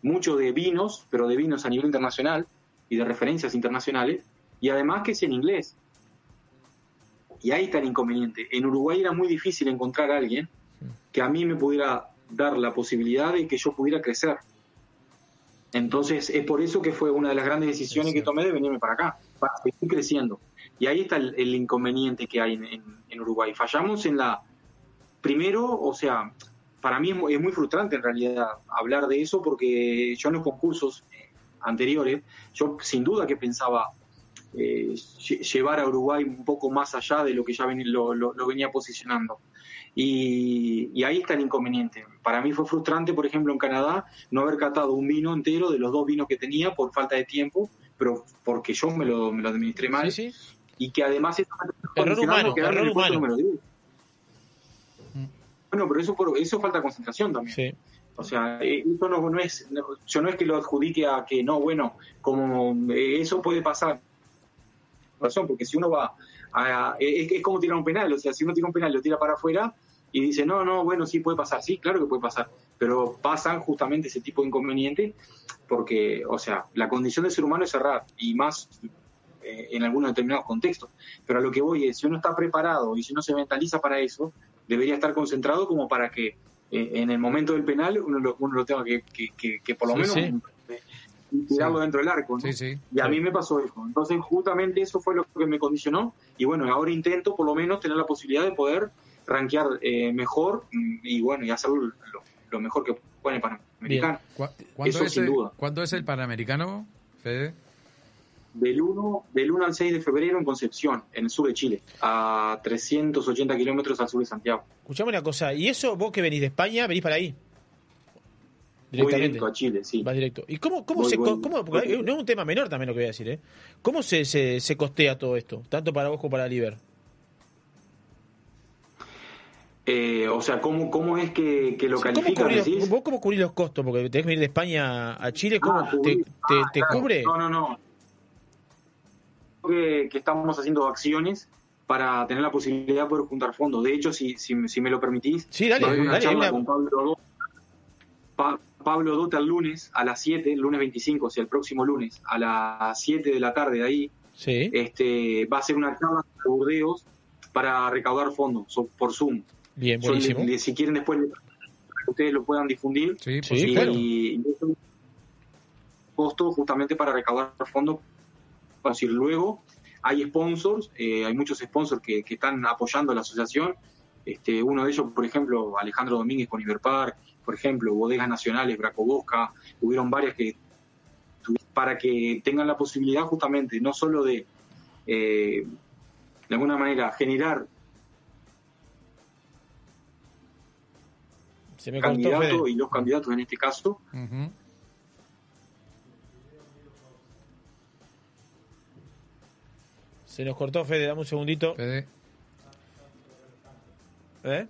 mucho de vinos, pero de vinos a nivel internacional y de referencias internacionales, y además que es en inglés. Y ahí está el inconveniente. En Uruguay era muy difícil encontrar a alguien que a mí me pudiera dar la posibilidad de que yo pudiera crecer. Entonces, es por eso que fue una de las grandes decisiones que tomé de venirme para acá, para seguir creciendo. Y ahí está el, el inconveniente que hay en, en- en Uruguay. Fallamos en la... Primero, o sea, para mí es muy frustrante en realidad hablar de eso porque yo en los concursos eh, anteriores, yo sin duda que pensaba eh, lle- llevar a Uruguay un poco más allá de lo que ya ven- lo, lo- lo venía posicionando. Y, y ahí está el inconveniente. Para mí fue frustrante, por ejemplo, en Canadá, no haber catado un vino entero de los dos vinos que tenía por falta de tiempo, pero porque yo me lo, me lo administré mal. Y que además Error humano, en error humano. número 10. Bueno, pero eso, por, eso falta concentración también. Sí. O sea, eh, eso no, no es, no- yo no es que lo adjudique a que no, bueno, como eh, eso puede pasar. Razón, porque si uno va a, es, es como tirar un penal, o sea, si uno tira un penal y lo tira para afuera y dice, no, no, bueno, sí puede pasar, sí, claro que puede pasar, pero pasan justamente ese tipo de inconvenientes porque, o sea, la condición del ser humano es cerrar y más eh, en algunos determinados contextos. Pero a lo que voy es, si uno está preparado y si uno se mentaliza para eso, debería estar concentrado como para que eh, en el momento del penal uno lo, uno lo tenga que, que, que- que por lo Sí, menos sí. Eh, tirarlo dentro del arco. ¿no? Y a mí me pasó eso. Entonces, justamente eso fue lo que me condicionó. Y bueno, ahora intento por lo menos tener la posibilidad de poder rankear eh, mejor y bueno, y hacerlo lo, lo mejor que pueda en el Panamericano. ¿Cu- ¿Cuándo, Eso es sin el, duda. ¿Cuándo es el Panamericano, Fede? Del 1, del 1 al 6 de febrero en Concepción, en el sur de Chile, a 380 kilómetros al sur de Santiago. Escuchame una cosa, ¿y eso vos que venís de España, venís para ahí? Voy directo a Chile, sí. Vas directo. ¿Y cómo, cómo Voy- se... voy- cómo- porque no es un tema menor también lo que voy a decir, ¿eh? ¿Cómo se, se, se costea todo esto? Tanto para vos como para Liber. Eh, o sea, ¿cómo, cómo es que, que lo ¿Cómo califican? cubrís, decís? ¿Vos cómo cubrís los costos? Porque tenés que venir de España a Chile, ¿cómo Ah, te, te, Ah, te claro. cubre? No, no, no. Que, que estamos haciendo acciones para tener la posibilidad de poder juntar fondos. De hecho, si, si, si me lo permitís, Sí, dale, una dale, charla una- con Pablo Dota. Pa- Pablo Dota el lunes a las 7, el lunes 25, o sea, el próximo lunes, a las 7 de la tarde de ahí, Sí. este, va a ser una charla de Burdeos para recaudar fondos so- por Zoom. Bien, Yo le- buenísimo. le- si quieren después le- para que ustedes lo puedan difundir. Sí, por y, supuesto. y eso es un costo justamente para recaudar fondos. Decir, luego hay sponsors, eh, hay muchos sponsors que, que están apoyando a la asociación. Este, uno de ellos, por ejemplo, Alejandro Domínguez con Iberpark, por ejemplo, Bodegas Nacionales, Bracobosca, hubieron varias que para que tengan la posibilidad justamente no solo de eh, de alguna manera generar Se me candidato y los candidatos en este caso. Se nos cortó, Fede, dame un segundito. Fede. ¿Eh?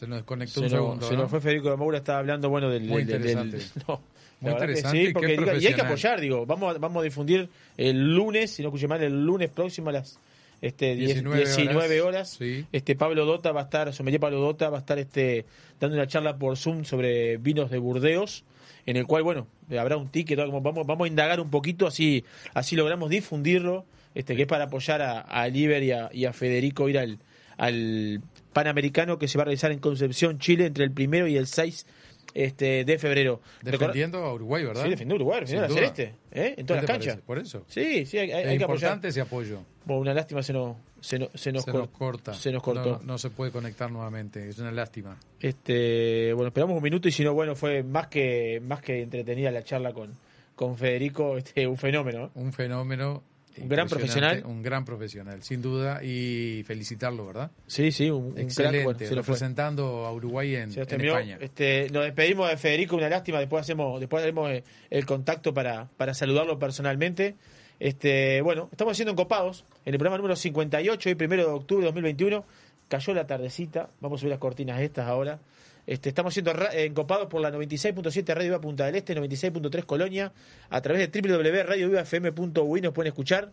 Se nos desconectó Se, un segundo. se ¿no? nos fue Federico de Moura, estaba hablando, bueno, del... Muy del- del- interesante. no, Muy interesante y sí, porque digo, y hay que apoyar, digo, vamos a, vamos a difundir el lunes, si no escuché mal, el lunes próximo a las este, 10 19 19, horas. horas. Este Pablo Dota va a estar, sommelier Pablo Dota va a estar este dando una charla por Zoom sobre vinos de Burdeos, en el cual, bueno, habrá un ticket, vamos, vamos a indagar un poquito, así, así logramos difundirlo, este, que es para apoyar a, a Liber y a, y a Federico ir al, al Panamericano que se va a realizar en Concepción, Chile, entre el primero y el 6 este, de febrero. Defendiendo a Uruguay, ¿verdad? Sí, defendiendo a Uruguay, defendiendo a. Celeste, ¿eh? en todas ¿Qué las canchas. Por eso. Sí, sí, hay, es hay que apoyar. importante ese apoyo. Bueno, una lástima se nos, se nos, se nos, se cor- nos corta. Se nos cortó. No, no se puede conectar nuevamente. Es una lástima. Este, bueno, esperamos un minuto y si no, bueno, fue más que más que entretenida la charla con, con Federico, este, un fenómeno. Un fenómeno. Un gran profesional. Un gran profesional, sin duda. Y felicitarlo, ¿verdad? Sí, sí, un, un crack, Excelente. bueno, se lo fue. representando a Uruguay en, en. España. Este, nos despedimos de Federico, una lástima, después hacemos, después haremos eh, el contacto para, para saludarlo personalmente. Este, bueno, estamos haciendo encopados en el programa número 58, hoy primero de octubre de 2021. Cayó la tardecita, vamos a subir las cortinas estas ahora. Este, estamos siendo eh, encopados por la 96.7 Radio Viva Punta del Este, 96.3 Colonia, a través de www.radiovivafm.ui nos pueden escuchar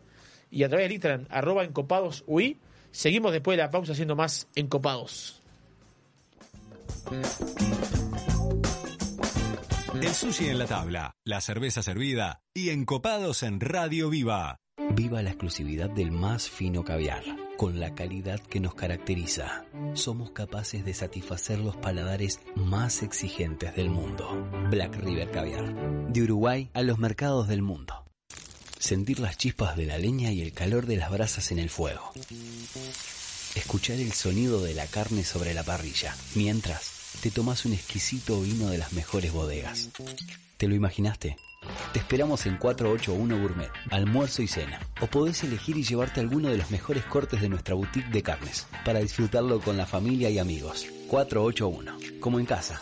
y a través del Instagram, arroba encopadosui. Seguimos después de la pausa haciendo más encopados. El sushi en la tabla, la cerveza servida y encopados en Radio Viva. Viva la exclusividad del más fino caviar, con la calidad que nos caracteriza. Somos capaces de satisfacer los paladares más exigentes del mundo. Black River Caviar. De Uruguay a los mercados del mundo. Sentir las chispas de la leña y el calor de las brasas en el fuego. Escuchar el sonido de la carne sobre la parrilla, mientras te tomas un exquisito vino de las mejores bodegas. ¿Te lo imaginaste? Te esperamos en 481 Gourmet, almuerzo y cena. O podés elegir y llevarte alguno de los mejores cortes de nuestra boutique de carnes, para disfrutarlo con la familia y amigos. 481, como en casa.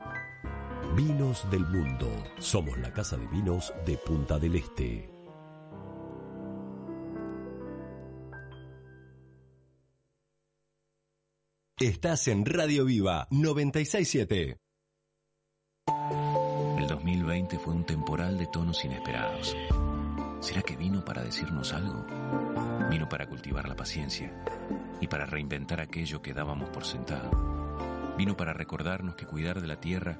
Vinos del Mundo. Somos la casa de vinos de Punta del Este. Estás en Radio Viva 967. El 2020 fue un temporal de tonos inesperados. ¿Será que vino para decirnos algo? Vino para cultivar la paciencia y para reinventar aquello que dábamos por sentado. Vino para recordarnos que cuidar de la tierra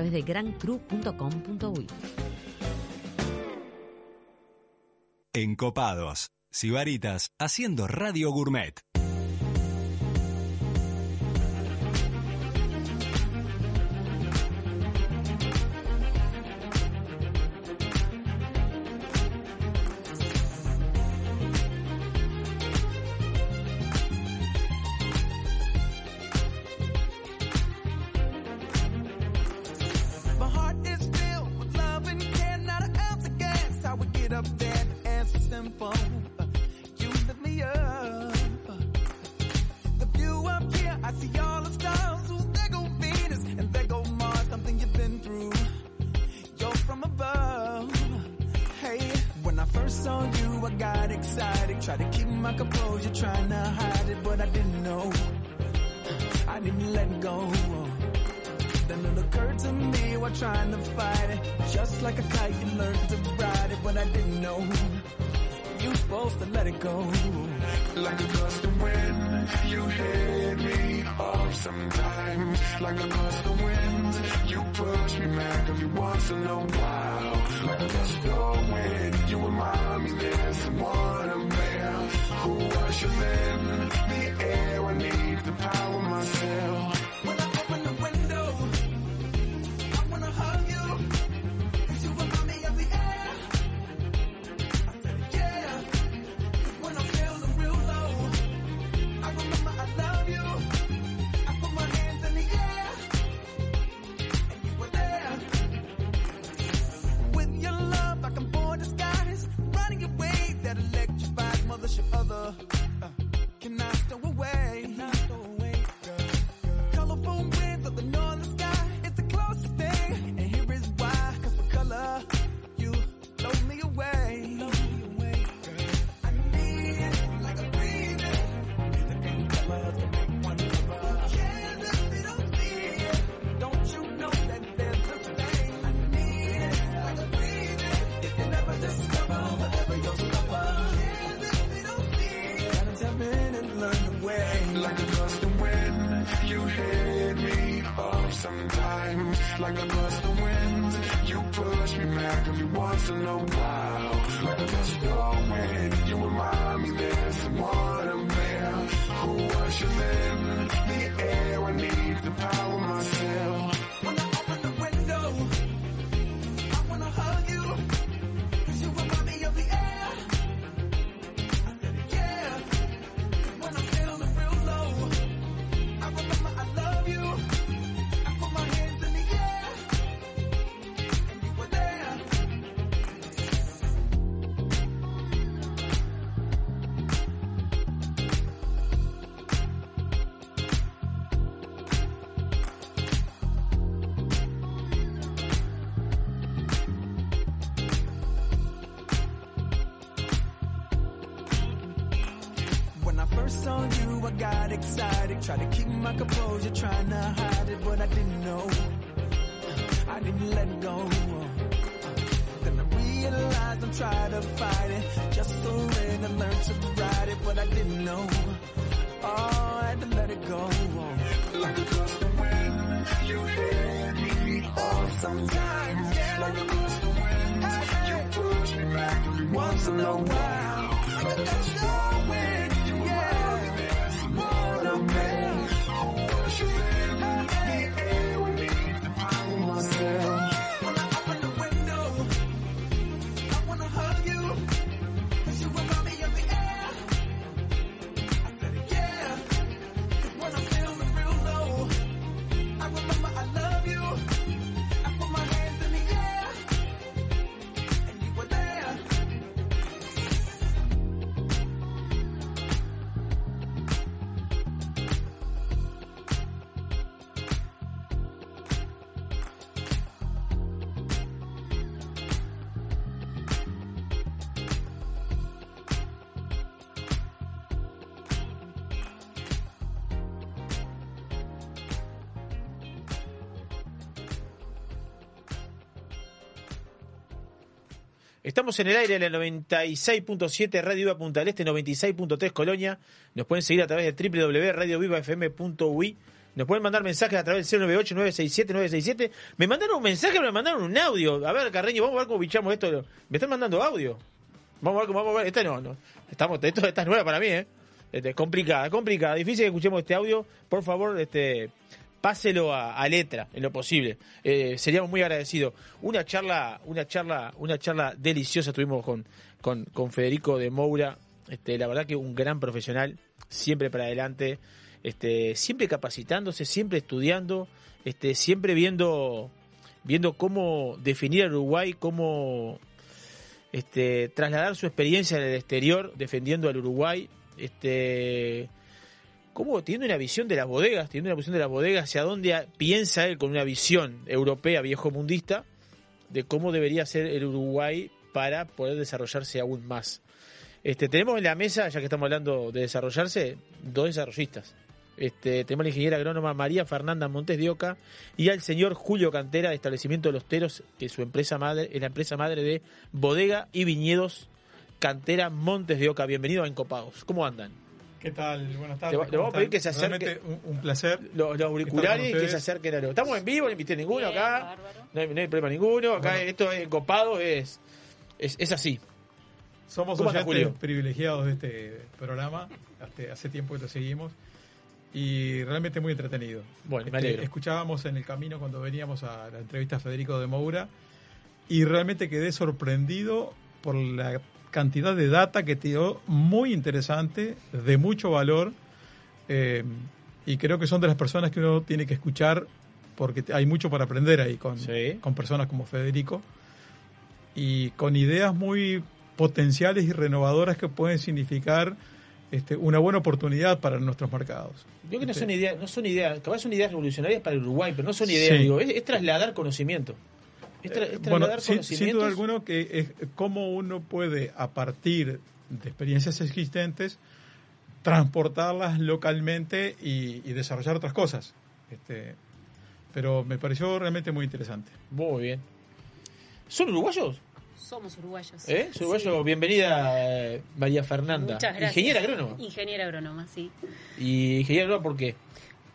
de grancru.com.uy. Encopados. Sibaritas haciendo Radio Gourmet. Saw you, I got excited. Tried to keep my composure, trying to hide it, but I didn't know. I didn't let go. Then it occurred to me while trying to fight it. Just like a kite, you learned to ride it, but I didn't know. You supposed to let it go. Like a gust of wind, you hit me off sometimes. Like a gust of wind, you push me back every once in a while. Like a gust of wind, you remind me there's someone up there who ushers in the air. I need the power myself. Other. Uh, can I stow away? Sometimes. Like a gust of wind, you push me back every once in a while. Like a gust of wind, you remind me there's someone up there who ushers in the Estamos en el aire en el 96.7 Radio Viva Punta Este, 96.3 Colonia. Nos pueden seguir a través de www.radiovivafm.ui. Nos pueden mandar mensajes a través del 098-967-967. Me mandaron un mensaje, me mandaron un audio. A ver, Carreño, vamos a ver cómo bichamos esto. Me están mandando audio. Vamos a ver, cómo- vamos a ver. Esta no, no. Estamos, esto, esta es nueva para mí, ¿eh? Este, es complicada, complicada. Difícil que escuchemos este audio. Por favor, este, páselo a, a letra en lo posible. Eh, seríamos muy agradecidos. Una charla, una charla, una charla deliciosa tuvimos con, con, Federico de Moura. Este, la verdad que un gran profesional, siempre para adelante, este, siempre capacitándose, siempre estudiando, este, siempre viendo, viendo cómo definir al Uruguay, cómo trasladar su experiencia en el exterior, defendiendo al Uruguay, como teniendo una visión de las bodegas, teniendo una visión de las bodegas, hacia dónde piensa él con una visión europea, viejo mundista, de cómo debería ser el Uruguay para poder desarrollarse aún más. Este, tenemos en la mesa, ya que estamos hablando de desarrollarse, dos desarrollistas. Este, tenemos a la ingeniera agrónoma María Fernanda Montes de Oca y al señor Julio Cantera de Establecimiento de los Teros, que es su empresa madre, es la empresa madre de Bodega y Viñedos Cantera Montes de Oca. Bienvenido a Encopados. ¿Cómo andan? ¿Qué tal? Buenas tardes. le ¿cómo vamos a pedir que se acerque. Realmente un, un placer. Los, los auriculares y que se acerquen a lo. Estamos en vivo, no invité a ninguno Bien, acá. No hay, no hay problema ninguno. Acá Bueno. esto es Encopados, es, es, es así. Somos ¿Cómo anda, oyentes Julio? privilegiados de este programa. Hace, hace tiempo que lo seguimos. Y realmente muy entretenido. Bueno, me Este, alegro. escuchábamos en el camino cuando veníamos a la entrevista a Federico de Moura. Y realmente quedé sorprendido por la cantidad de data que te dio muy interesante, de mucho valor. eh, y creo que son de las personas que uno tiene que escuchar porque hay mucho para aprender ahí con, con personas como Federico y con ideas muy potenciales y renovadoras que pueden significar este, una buena oportunidad para nuestros mercados. Yo creo que no Este, son ideas, no son ideas, capaz son ideas revolucionarias para el Uruguay, pero no son ideas, Sí. digo, es, es trasladar conocimiento. Es, tra- es Eh, bueno, sin, duda alguno que es cómo uno puede, a partir de experiencias existentes, transportarlas localmente y, y desarrollar otras cosas. Este, pero me pareció realmente muy interesante. Muy bien. ¿Son uruguayos? Somos uruguayos. ¿Eh? ¿Son uruguayos? Bienvenida, eh, María Fernanda. Muchas gracias. Ingeniera agrónoma. Ingeniera agrónoma, sí. Y ingeniera agrónoma, ¿por qué?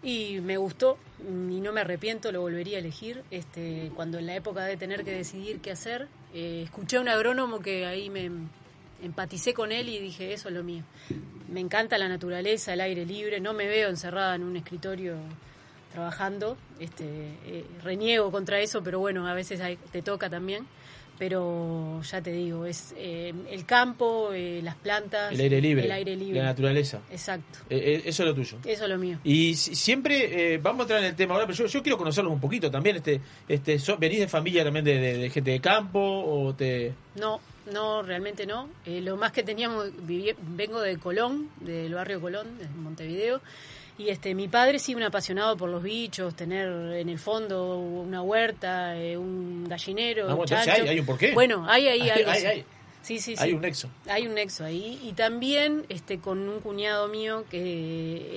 Y me gustó y no me arrepiento, lo volvería a elegir. Este, cuando en la época de tener que decidir qué hacer, eh, escuché a un agrónomo que ahí me empaticé con él y dije, eso es lo mío. Me encanta la naturaleza, el aire libre, no me veo encerrada en un escritorio trabajando. Este, eh, reniego contra eso, pero bueno, a veces te toca también. Pero ya te digo, es eh, el campo, eh, las plantas, El aire libre. el aire libre. La naturaleza. Exacto. Eh, eh, eso es lo tuyo. Eso es lo mío. Y si- siempre, eh, vamos a entrar en el tema ahora, pero yo, yo quiero conocerlos un poquito también. Este, este, so- ¿Venís de familia también de, de- de gente de campo o te...? No, no, realmente no. Eh, lo más que teníamos, viví- vengo de Colón, del barrio Colón, de Montevideo. Y este, mi padre sí, un apasionado por los bichos, tener en el fondo una huerta, eh, un gallinero. Ah, bueno, hay- hay un porqué. Bueno, hay ahí Hay- algo. hay- sí. hay. Sí, sí, Hay un nexo. Hay un nexo ahí. Y también este, con un cuñado mío que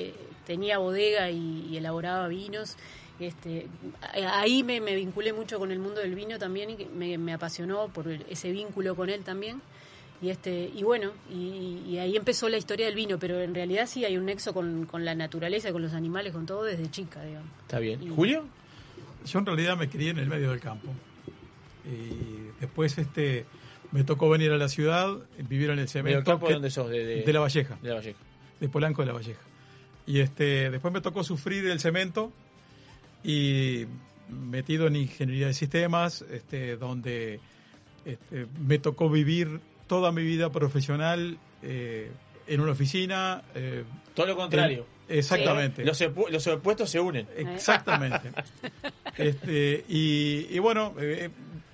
eh, tenía bodega y, y elaboraba vinos. Este, ahí me, me vinculé mucho con el mundo del vino también y me, me apasionó por ese vínculo con él también. Y este y bueno, y, y ahí empezó la historia del vino, pero en realidad sí hay un nexo con, con la naturaleza, con los animales, con todo desde chica, digamos. Está bien. Y- ¿Julio? Yo en realidad me crié en el medio del campo. Y después este me tocó venir a la ciudad, vivir en el ¿Medio cemento. del campo que- de dónde sos? De, de- La Valleja. De la Valleja. De Polanco de la Valleja. Y este después me tocó sufrir el cemento y metido en ingeniería de sistemas, este, donde este, me tocó vivir toda mi vida profesional eh, en una oficina. eh, Todo lo contrario. en- exactamente. Los, los opuestos se unen. Exactamente. Este, y, y bueno, eh,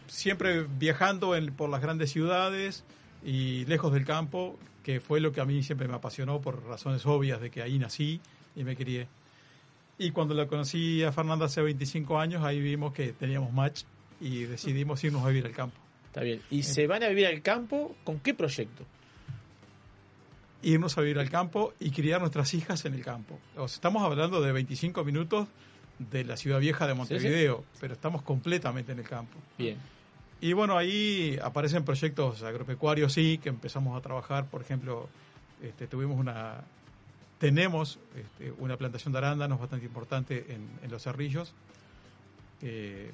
siempre viajando en- por las grandes ciudades y lejos del campo, que fue lo que a mí siempre me apasionó por razones obvias de que ahí nací y me crié. Y cuando la conocí a Fernanda hace 25 años, ahí vimos que teníamos match y decidimos irnos a vivir al campo. Está bien. ¿Y se van a vivir al campo con qué proyecto? irnos a vivir al campo y criar nuestras hijas en el campo. O sea, estamos hablando de 25 minutos de la ciudad vieja de Montevideo, pero estamos completamente en el campo. Bien. Y bueno, ahí aparecen proyectos agropecuarios, sí, que empezamos a trabajar. Por ejemplo, este, tuvimos una, tenemos este, una plantación de arándanos bastante importante en, en Los Cerrillos. que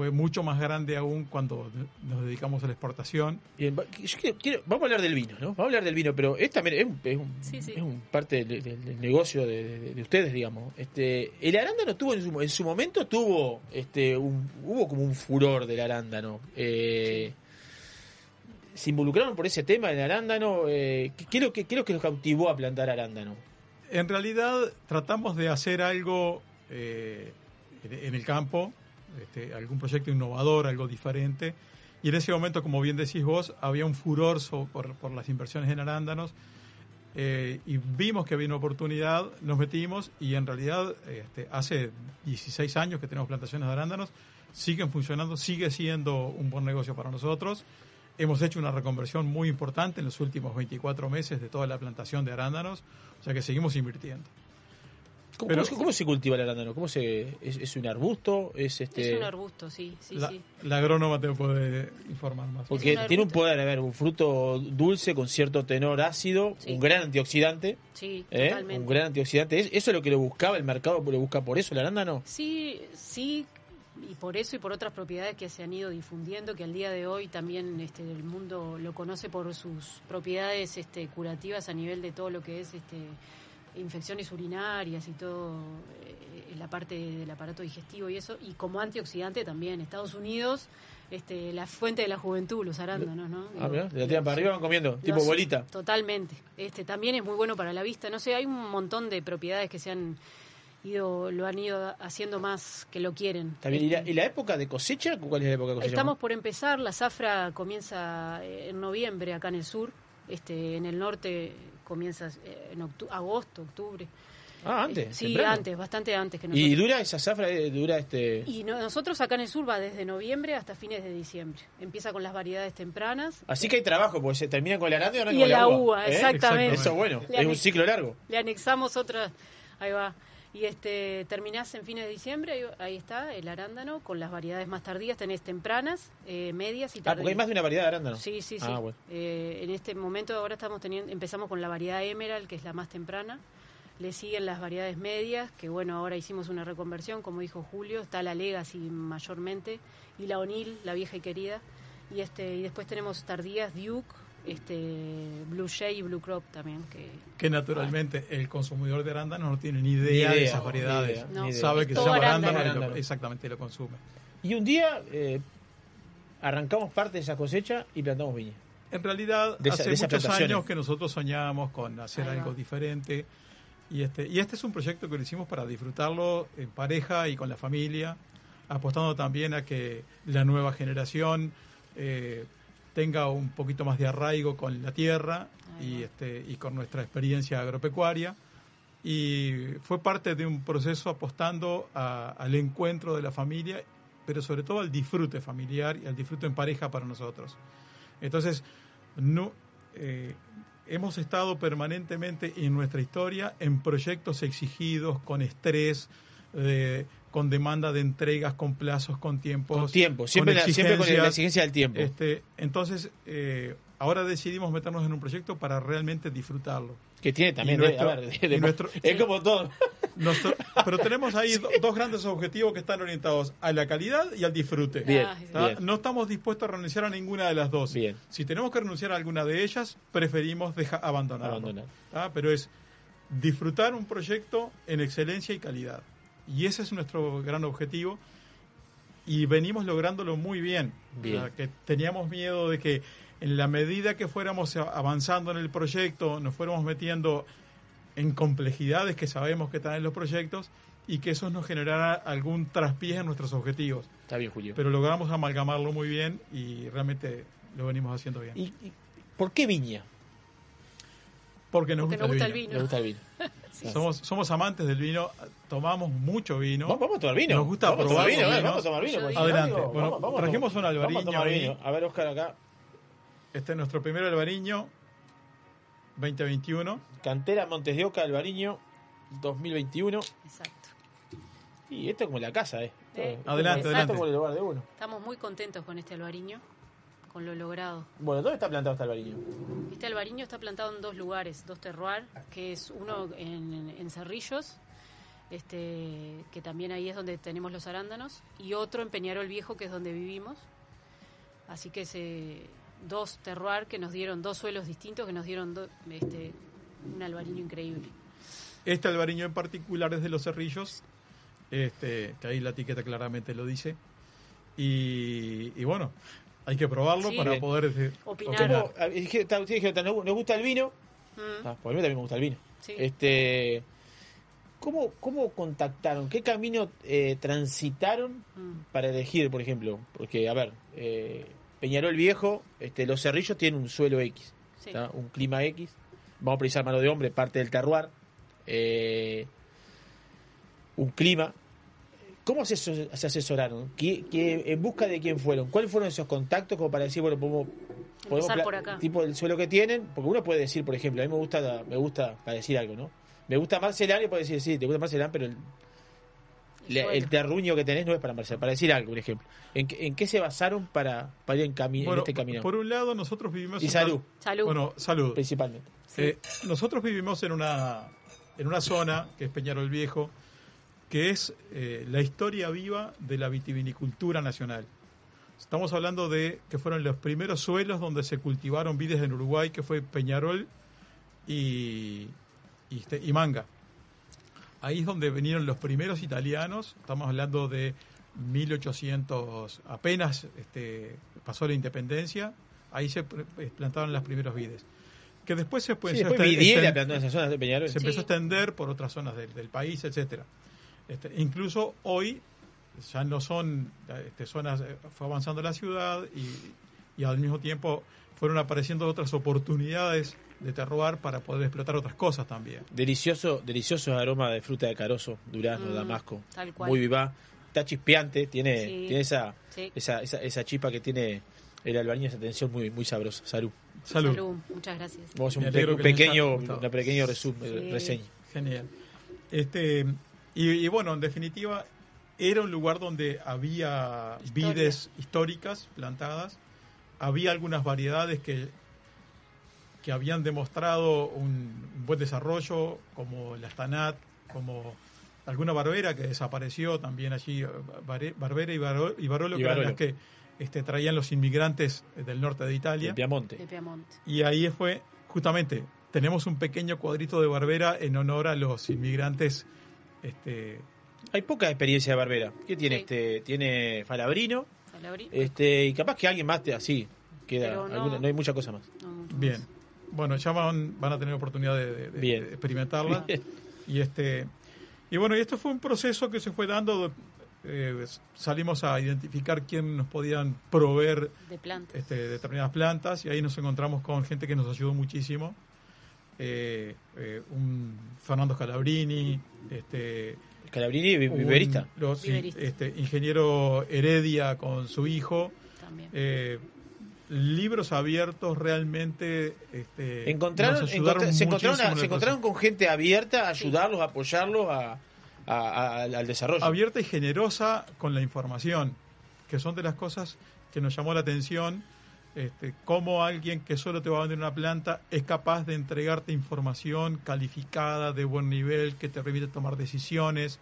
fue mucho más grande aún cuando nos dedicamos a la exportación. Bien, va- yo quiero- quiero- vamos a hablar del vino, ¿no? Vamos a hablar del vino, pero es también es un, es un- Sí, sí. es un parte del, del- del negocio de, de- de ustedes, digamos. Este, el arándano tuvo en su, en su momento tuvo este un, hubo como un furor del arándano. Eh, se involucraron por ese tema del arándano. Eh, ¿qué, qué es lo que, qué es lo que los cautivó a plantar arándano? En realidad tratamos de hacer algo eh, en el campo, este, algún proyecto innovador, algo diferente. Y en ese momento, como bien decís vos, había un furor por las inversiones en arándanos. eh, y vimos que había una oportunidad, nos metimos y en realidad este, hace 16 años que tenemos plantaciones de arándanos, siguen funcionando, sigue siendo un buen negocio para nosotros. Hemos hecho una reconversión muy importante en los últimos 24 meses de toda la plantación de arándanos, o sea que seguimos invirtiendo. ¿Cómo, Pero- cómo- cómo se cultiva el arándano? ¿Cómo se, es, es un arbusto? ¿Es, este, Es un arbusto, sí, sí, la, sí. la agrónoma te puede informar más. Porque un tiene un poder, a ver, un fruto dulce con cierto tenor ácido, Sí. un gran antioxidante. Sí, ¿eh? totalmente. Un gran antioxidante. ¿Es- ¿Eso es lo que lo buscaba el mercado? ¿Lo busca por eso el arándano? Sí, sí, y por eso y por otras propiedades que se han ido difundiendo, que al día de hoy también este, el mundo lo conoce por sus propiedades este, curativas a nivel de todo lo que es este, infecciones urinarias y todo, eh, la parte del aparato digestivo y eso, y como antioxidante también. Estados Unidos, este, la fuente de la juventud, los arándanos, ¿no? Ah, mirá, de la tiran para arriba van comiendo, tipo los- bolita. Totalmente. Este también es muy bueno para la vista. No sé, hay un montón de propiedades que se han ido, lo han ido haciendo más que lo quieren. Bien. ¿Y, la, y la época de cosecha? ¿Cuál es la época de cosecha? Estamos por empezar, la zafra comienza eh, en noviembre acá en el sur, este, en el norte comienza eh, en octu- agosto, octubre. Ah, antes. Eh, sí, temprano. antes, bastante antes que nosotros. ¿Y dura esa zafra? eh, ¿Dura este...? Y no- nosotros acá en el sur va desde noviembre hasta fines de diciembre. Empieza con las variedades tempranas. Así que hay trabajo, porque se termina con el arándano no Y con la la uva. uva, ¿eh? exactamente. Eso es bueno, es un ciclo largo. Le anexamos otra, ahí va. Y este terminás en fines de diciembre, ahí, está, el arándano, con las variedades más tardías, tenés tempranas, eh, medias y Ah, tardías. porque hay más de una variedad de arándano. Sí, sí, sí. Ah, bueno. Eh, en este momento ahora estamos teniendo, empezamos con la variedad Emerald, que es la más temprana. Le siguen las variedades medias, que bueno, ahora hicimos una reconversión, como dijo Julio, está la Legacy mayormente, y la O'Neill, la vieja y querida. Y este y después tenemos tardías Duke, este Blue Jay y Blue Crop también, que Que naturalmente el consumidor de arándano no tiene ni idea, Ni de esas variedades. idea, No. Sabe que se llama arándano. arándano y lo- exactamente lo consume. Y un día eh, arrancamos parte de esa cosecha y plantamos viña. En realidad, De esa- hace de muchos años que nosotros soñábamos con hacer Ahí va. algo diferente. Y este, y este es un proyecto que lo hicimos para disfrutarlo en pareja y con la familia, apostando también a que la nueva generación eh, tenga un poquito más de arraigo con la tierra y, este, y con nuestra experiencia agropecuaria. Y fue parte de un proceso apostando a- al encuentro de la familia, pero sobre todo al disfrute familiar y al disfrute en pareja para nosotros. Entonces, no, eh, hemos estado permanentemente en nuestra historia en proyectos exigidos, con estrés, eh, con demanda de entregas, con plazos, con tiempos. Con tiempo, siempre la- siempre con la exigencia del tiempo. Este, entonces, eh, ahora decidimos meternos en un proyecto para realmente disfrutarlo. Que tiene también, nuestro- a ver, y de- nuestro- es como todo. Nuestro- pero tenemos ahí do- dos grandes objetivos que están orientados a la calidad y al disfrute. Bien, ¿Tá? bien. No estamos dispuestos a renunciar a ninguna de las dos. Bien. Si tenemos que renunciar a alguna de ellas, preferimos deja, abandonarlo. Abandonar. Pero es disfrutar un proyecto en excelencia y calidad. Y ese es nuestro gran objetivo. Y venimos lográndolo muy bien. Bien. Que teníamos miedo de que en la medida que fuéramos avanzando en el proyecto, nos fuéramos metiendo en complejidades que sabemos que traen los proyectos y que eso nos generara algún traspiés en nuestros objetivos. Está bien, Julio. Pero logramos amalgamarlo muy bien y realmente lo venimos haciendo bien. ¿Y, y por qué viña? Porque nos Porque gusta, nos gusta el el vino. vino. Me gusta el vino. Somos, somos amantes del vino, tomamos mucho vino. Vamos, vamos a tomar vino. Nos gusta vamos a probar tomar vino, los eh, vinos. vamos a tomar vino. por Adelante. favor. Bueno, Vamos, vamos a trajimos tomar- un Vamos a tomar albariño. vino. A ver, Oscar, acá. Este es nuestro primer albariño 2021. Cantera Montes de Oca, Albariño, 2021. Exacto. Y esto es como la casa, ¿eh? Eh, Esto- Adelante, esto adelante. como el lugar de uno. Estamos muy contentos con este albariño, con lo logrado. Bueno, ¿dónde está plantado este albariño? Este albariño está plantado en dos lugares, dos terroir, que es uno en, en Cerrillos, este, que también ahí es donde tenemos los arándanos, y otro en Peñarol Viejo, que es donde vivimos. Así que se, dos terroir que nos dieron, dos suelos distintos que nos dieron do- este, un albariño increíble. Este albariño en particular es de los cerrillos, este, que ahí la etiqueta claramente lo dice. Y, y bueno, hay que probarlo Sí. para poder decir- Opinar. Ah, nos gusta el vino. Mm, Ah, por mí también me gusta el vino. sí. Este, ¿cómo, ¿Cómo contactaron? ¿Qué camino eh, transitaron Mm. para elegir, por ejemplo? Porque, a ver, eh, Peñarol Viejo, este, los cerrillos tienen un suelo X, un clima X. Vamos a precisar mano de hombre, parte del terroir. eh, un clima. ¿Cómo se, asesoraron? ¿Qué, qué- ¿En busca de quién fueron? ¿Cuáles fueron esos contactos como para decir, bueno, podemos, podemos por acá. tipo del suelo que tienen? Porque uno puede decir, por ejemplo, a mí me gusta, la- me gusta, para decir algo, ¿no? Me gusta Marcelán y puedes decir, sí, te gusta Marcelán, pero el, bueno. el terruño que tenés no es para Marcelán. Para decir algo, un ejemplo. ¿En, qué- en qué se basaron para, para ir en, cami- Bueno, en este camino? por un lado, nosotros vivimos... Y en salud. una- Salud. Bueno, salud. Principalmente. Eh, nosotros vivimos en una, en una zona, que es Peñarol Viejo, que es eh, la historia viva de la vitivinicultura nacional. Estamos hablando de que fueron los primeros suelos donde se cultivaron vides en Uruguay, que fue Peñarol y, y, este, y Manga. Ahí es donde vinieron los primeros italianos, estamos hablando de 1800, apenas este, pasó la independencia, ahí se eh, plantaron las primeros vides. Que después se, Sí, después plantó en esa zona de Peñarol. se empezó a extender por otras zonas del, del país, etcétera. Este, incluso hoy ya no son este, zonas, eh, fue avanzando la ciudad y, y al mismo tiempo fueron apareciendo otras oportunidades de terroir para poder explotar otras cosas también. Delicioso, delicioso aroma de fruta de carozo, durazno, Mm, damasco. tal cual. Muy viva. Está chispeante, tiene, Sí. tiene esa, Sí. esa, esa, esa chispa que tiene el albañil, esa tensión muy, muy sabrosa. Salud. Salud. Muchas gracias. Vamos a un, pequeño, una pequeño resumen, Sí. reseña. Genial. Este, y, y bueno, en definitiva, era un lugar donde había Historia. vides históricas plantadas, había algunas variedades que, que habían demostrado un buen desarrollo, como la Stanat, como alguna barbera que desapareció también allí, Barbera y, Baro- y Barolo, Y que eran Barolo. las que este, traían los inmigrantes del norte de Italia. El Piamonte. De Piamonte. Y ahí fue, justamente, tenemos un pequeño cuadrito de Barbera en honor a los inmigrantes. Este, Hay poca experiencia de Barbera. ¿Qué tiene Sí. este? Tiene Falabrini, Falabrí. este, y capaz que alguien más te así. Queda, no- alguna- no hay mucha cosa más. No, bien. más. Bueno, ya van, van a tener oportunidad de, de- de- Bien. de experimentarla. Bien. Y este y bueno, y esto fue un proceso que se fue dando. eh, salimos a identificar quién nos podían proveer De plantas. este, determinadas plantas y ahí nos encontramos con gente que nos ayudó muchísimo. Eh, eh, un Fernando Calabrini, este, Calabrini, un- viverista. los- sí, Viverista. este, ingeniero Heredia con su hijo. Eh, libros abiertos realmente este, Encontraron, nos ayudaron encontra- se, encontraron, se con gente abierta a ayudarlos, a apoyarlos a, a- a- al desarrollo. abierta y generosa con la información, que son de las cosas que nos llamó la atención, este, cómo alguien que solo te va a vender una planta es capaz de entregarte información calificada, de buen nivel, que te permite tomar decisiones,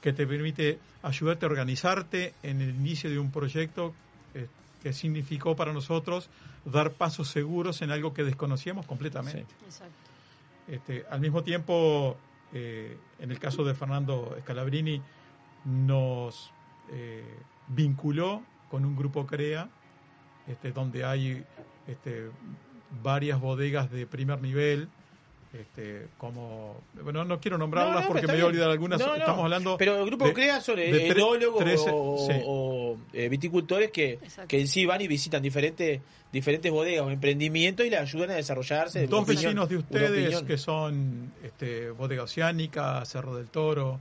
que te permite ayudarte a organizarte en el inicio de un proyecto eh, que significó para nosotros dar pasos seguros en algo que desconocíamos completamente. Exacto. Este, al mismo tiempo, eh, en el caso de Fernando Scalabrini, nos eh, vinculó con un grupo CREA, este, donde hay este, varias bodegas de primer nivel, este, como, bueno, no quiero nombrarlas No, no, porque me voy a olvidar algunas, No, no. estamos hablando... Pero el grupo de- CREA son tre- enólogos trece- o, sí. o, eh, viticultores que, que en sí van y visitan diferentes diferentes bodegas o emprendimientos y les ayudan a desarrollarse. Dos vecinos de ustedes que son este, Bodega Oceánica, Cerro del Toro,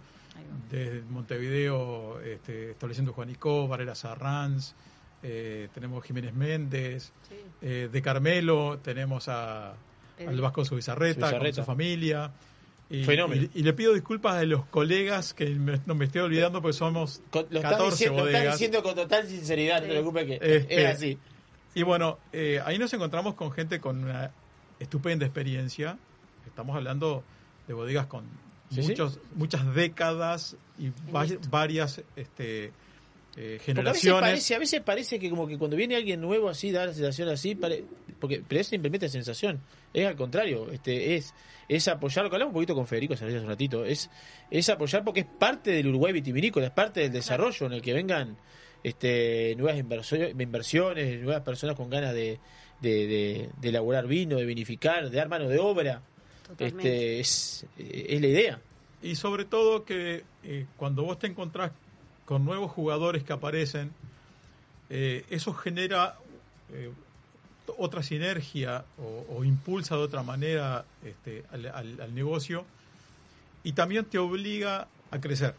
desde Montevideo, este, estableciendo Juanicó, Varela Sarranz, eh, tenemos Jiménez Méndez, Sí. eh, de Carmelo tenemos a, al Vasco Subizarreta, con su familia. Y, Fenómeno. y- y le pido disculpas a los colegas que me- no me estoy olvidando porque somos Con- lo, estás 14 diciendo, lo estás bodegas. diciendo con total sinceridad, no te preocupes que Este, es así. Y bueno, eh, ahí nos encontramos con gente con una estupenda experiencia. Estamos hablando de bodegas con Sí, sí. muchos, muchas décadas y va- varias este, eh, Porque a veces, generaciones. parece, a veces parece que como que cuando viene alguien nuevo así, da la sensación así, pare- porque, pero es simplemente sensación. Es al contrario, este es es apoyar, lo que hablamos un poquito con Federico hace un ratito, es, es apoyar porque es parte del Uruguay vitivinícola, es parte del desarrollo en el que vengan este nuevas inversio- inversiones, nuevas personas con ganas de, de, de- de elaborar vino, de vinificar, de dar mano de obra. Totalmente. Este es, es la idea. Y sobre todo que eh, cuando vos te encontrás con nuevos jugadores que aparecen, eh, eso genera eh, otra sinergia o, impulsa de otra manera este, al negocio y también te obliga a crecer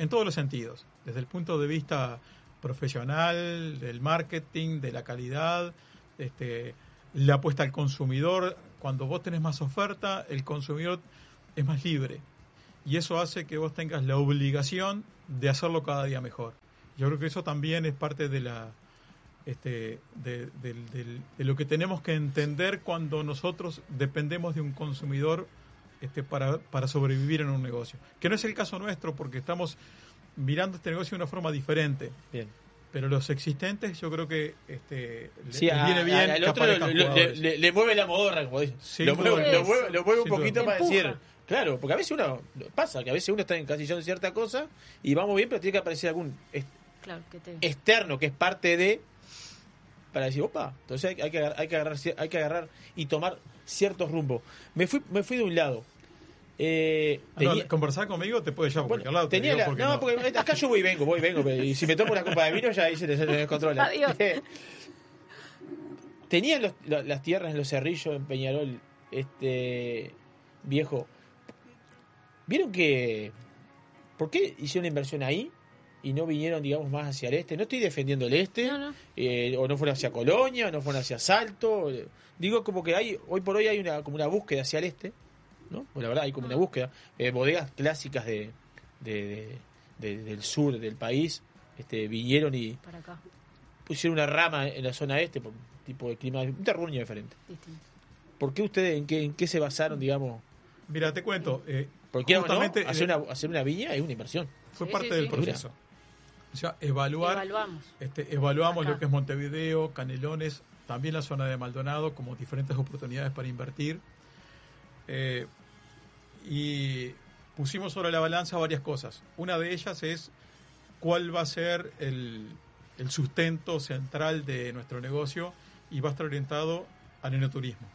en todos los sentidos, desde el punto de vista profesional, del marketing, de la calidad, este, la apuesta al consumidor. Cuando vos tenés más oferta, el consumidor es más libre. Y eso hace que vos tengas la obligación de hacerlo cada día mejor. Yo creo que eso también es parte de la este, de, del- del- de lo que tenemos que entender cuando nosotros dependemos de un consumidor este, para, para sobrevivir en un negocio. Que no es el caso nuestro porque estamos mirando este negocio de una forma diferente. Bien. Pero los existentes yo creo que este, le- Sí, les a- viene bien a- al que otro le, mueve la modorra, como dicen. Lo, mueve, lo Eso. mueve- lo mueve un poquito para Empuja. decir. Claro, porque a veces uno. Pasa que a veces uno está encasillado en cierta cosa y vamos bien, pero tiene que aparecer algún est- Claro, que te... externo que es parte de. Para decir, opa, entonces hay, hay que, agar- hay, que agarrar, hay que agarrar y tomar ciertos rumbos. Me fui, me fui de un lado. Eh, Ah, no, tenía- conversar conmigo te puede llevar por cualquier lado. te tenía digo la- porque no, no. porque acá yo voy y vengo, voy y vengo. Y si me tomo una copa de vino, ya ahí se les descontrola. Adiós. Tenían los- la- las tierras en los cerrillos, en Peñarol, este viejo. ¿Vieron que. ¿Por qué hicieron una inversión ahí? Y no vinieron, digamos, más hacia el este. No estoy defendiendo el este. No, no. eh, o no fueron hacia Colonia, o no fueron hacia Salto. Digo, como que hay, hoy por hoy hay una, como una búsqueda hacia el este. ¿no? Pues la verdad, hay como una búsqueda. Eh, bodegas clásicas de, de- de- de- del sur del país este, vinieron y Para acá, pusieron una rama en la zona este por un tipo de clima, un terruño diferente. distinto. ¿Por qué ustedes, en qué, en qué se basaron, digamos? Mira, te cuento. Eh, Porque justamente no, hacer, una, hacer una viña es una inversión. fue Sí, parte sí, del sí. proceso. O sea, evaluar, Evaluamos. este, evaluamos Acá. lo que es Montevideo, Canelones, también la zona de Maldonado como diferentes oportunidades para invertir. Eh, y pusimos sobre la balanza varias cosas. Una de ellas es cuál va a ser el, el sustento central de nuestro negocio y va a estar orientado al enoturismo.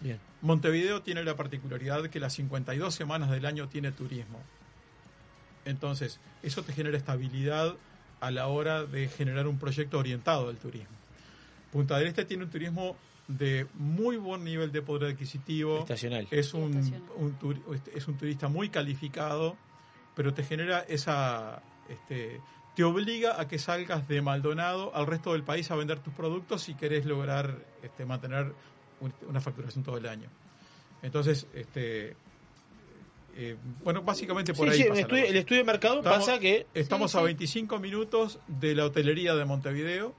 Bien. Montevideo tiene la particularidad que las 52 semanas del año tiene turismo. Entonces, eso te genera estabilidad a la hora de generar un proyecto orientado al turismo. Punta del Este tiene un turismo de muy buen nivel de poder adquisitivo. Estacional. Es un, Estacional. un turi- este, es un turista muy calificado, pero te genera esa... Este, te obliga a que salgas de Maldonado al resto del país a vender tus productos si querés lograr este, mantener una facturación todo el año. Entonces, este, eh, bueno, básicamente por Sí, ahí sí, pasa el, estudio, cosa. el estudio de mercado Estamos- pasa que Estamos Sí, a sí. 25 minutos de la hotelería de Montevideo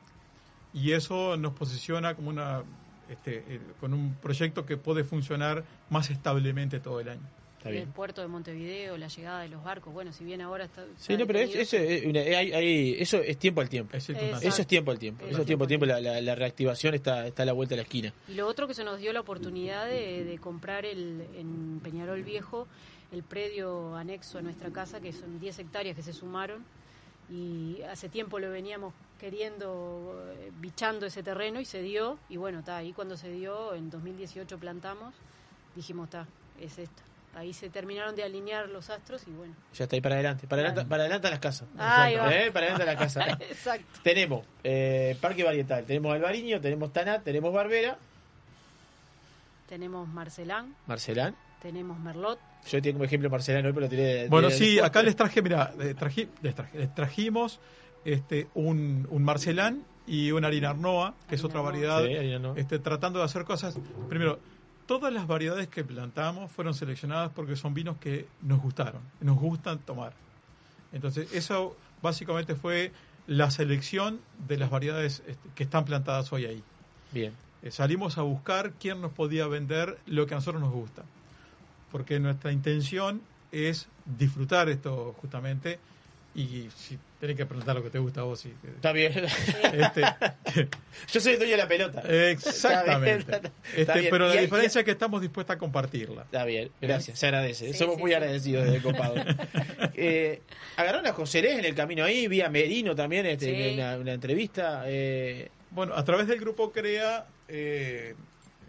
y eso nos posiciona como una este, eh, con un proyecto que puede funcionar más establemente todo el año. Está el puerto de Montevideo, la llegada de los barcos, bueno, si bien ahora está... Sí, está no, pero es- eso, es una- hay- hay- eso es tiempo al tiempo. Es. Eso es tiempo al tiempo. Eso es tiempo al tiempo. La, la- la reactivación está, está a la vuelta de la esquina. Y lo otro que se nos dio la oportunidad de, de comprar el, en Peñarol Viejo el predio anexo a nuestra casa, que son 10 hectáreas que se sumaron. Y hace tiempo lo veníamos queriendo, eh, bichando ese terreno y se dio. Y bueno, está ahí cuando se dio, en 2018 plantamos, dijimos, está, es esto. Ahí se terminaron de alinear los astros y bueno. Ya está ahí para adelante. Para adelante, para adelante a las casas. Ahí va. ¿Eh? Para adelante a las casas. Exacto. tenemos eh, Parque Varietal, tenemos Albariño, tenemos Tanat, tenemos Barbera, Tenemos Marcelán, Marcelán. tenemos Merlot. Yo tengo como ejemplo Marcelán hoy, pero lo tiré de- Bueno, de- sí, de- acá les traje, mira, les, traji- les traje- les trajimos este, un, un Marcelán y un Harina Arnoa, que es otra variedad, Sí, este, tratando de hacer cosas. Primero, todas las variedades que plantamos fueron seleccionadas porque son vinos que nos gustaron, nos gustan tomar. Entonces, eso básicamente fue la selección de las variedades este, que están plantadas hoy ahí. Bien. Eh, salimos a buscar quién nos podía vender lo que a nosotros nos gusta. Porque nuestra intención es disfrutar esto justamente y si tenés que preguntar lo que te gusta a vos. sí. Está bien. Este, Yo soy el dueño de la pelota. exactamente. Está bien, está- Este, está pero Y la hay- diferencia es que estamos dispuestos a compartirla. Está bien, gracias, se agradece. Sí, Somos sí, muy sí. agradecidos desde Copado. eh, agarraron a José Lés en el camino ahí, vía Merino también, este, Sí. en una, una entrevista. eh, Bueno, a través del grupo CREA, eh,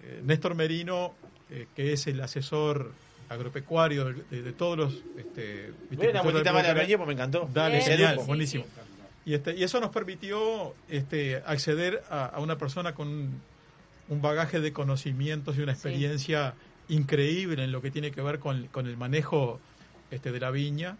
eh, Néstor Merino, eh, que es el asesor agropecuario de, todos los... Este, vueltita la pues me encantó. Dale, buenísimo. sí. Y, este, y eso nos permitió este, acceder a, a una persona con un, un bagaje de conocimientos y una Sí. experiencia increíble en lo que tiene que ver con, con el manejo este, de la viña.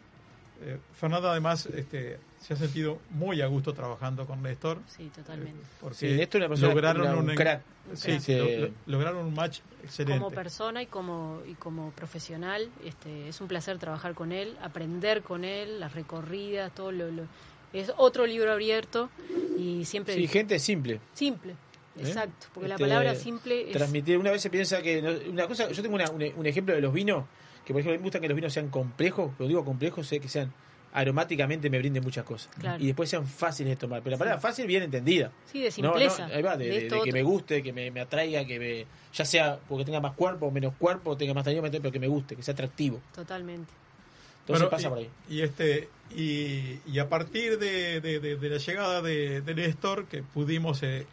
Eh, Fernanda además este, se ha sentido muy a gusto trabajando con Néstor. Sí, totalmente. Porque Sí, Néstor es una persona- lograron una- un un, crack. Sí, sí, lo- lo- lograron un match excelente. Como persona y como, y como profesional, este, es un placer trabajar con él, aprender con él, las recorridas, todo lo, lo- es otro libro abierto y siempre Sí, gente simple. simple, ¿Eh? exacto, porque la Este, palabra simple es Transmitir, una vez se piensa que. no- Una cosa, yo tengo una- un, un ejemplo de los vinos, que por ejemplo a mí me gusta que los vinos sean complejos, pero digo complejos, sé que sean aromáticamente me brinden muchas cosas. Claro. Y después sean fáciles de tomar. Pero la Sí. palabra fácil bien entendida. Sí, de No, no, simpleza. ahí va, de, De de- esto de que otro. me guste, que me, me atraiga, que me. Ya sea porque tenga más cuerpo, menos cuerpo, tenga más tamaño, pero que me guste, que sea atractivo. totalmente. Entonces Bueno, pasa y, por ahí. Y, este, y, y a partir de, de- de- de la llegada de, de Néstor, que pudimos, eh,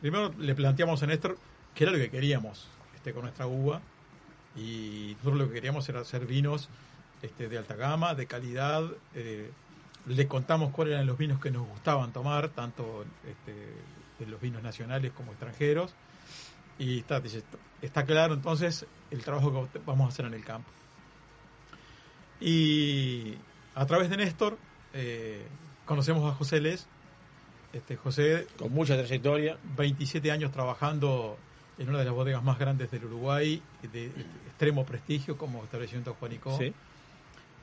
primero le planteamos a Néstor qué era lo que queríamos este, con nuestra uva. Y nosotros lo que queríamos era hacer vinos este, de alta gama, de calidad. eh, le contamos cuáles eran los vinos que nos gustaban tomar, tanto este, de los vinos nacionales como extranjeros. Y está, dice, está claro entonces el trabajo que vamos a hacer en el campo. Y a través de Néstor eh, conocemos a José Les. Este, José, con mucha trayectoria, 27 años trabajando en una de las bodegas más grandes del Uruguay, de extremo prestigio como establecimiento Juanico. Sí.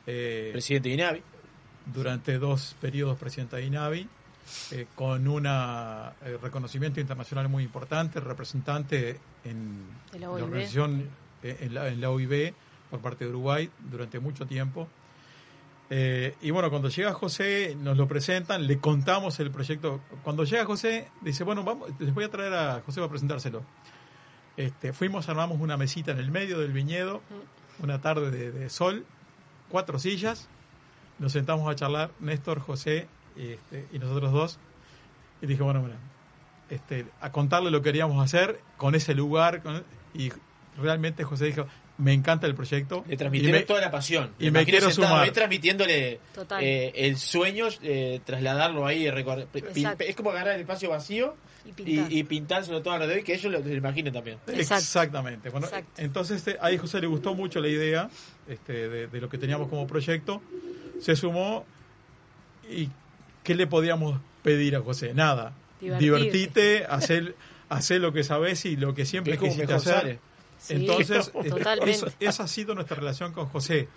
Eh, Presidente de INAVI. Durante dos periodos presidente de INAVI, eh, con un reconocimiento internacional muy importante, representante en la organización eh, en la, en la OIB por parte de Uruguay durante mucho tiempo. Eh, y bueno, cuando llega José, nos lo presentan, le contamos el proyecto. Cuando llega José, dice, bueno, vamos, les voy a traer a José para presentárselo. Este, fuimos, armamos una mesita en el medio del viñedo, una tarde de, de sol, cuatro sillas, nos sentamos a charlar, Néstor, José este, y nosotros dos, y dije, bueno, bueno, este, a contarle lo que queríamos hacer con ese lugar, con- y realmente José dijo, me encanta el proyecto. Le transmitieron toda la pasión. Y Me me quiero sentado sumar. ahí transmitiéndole eh, el sueño, eh, trasladarlo ahí, es como agarrar el espacio vacío Y pintar. y pintárselo todo alrededor y que ellos lo, lo imaginen también. Exactamente. Bueno, Exacto. entonces este, ahí José le gustó mucho la idea este, de, de lo que teníamos como proyecto. Se sumó y ¿qué le podíamos pedir a José? Nada. Divertirte. Divertite, hacer, hacer lo que sabes y lo que siempre Que quisiste hacer. sale. Sí, Entonces, eso- esa ha sido nuestra relación con José.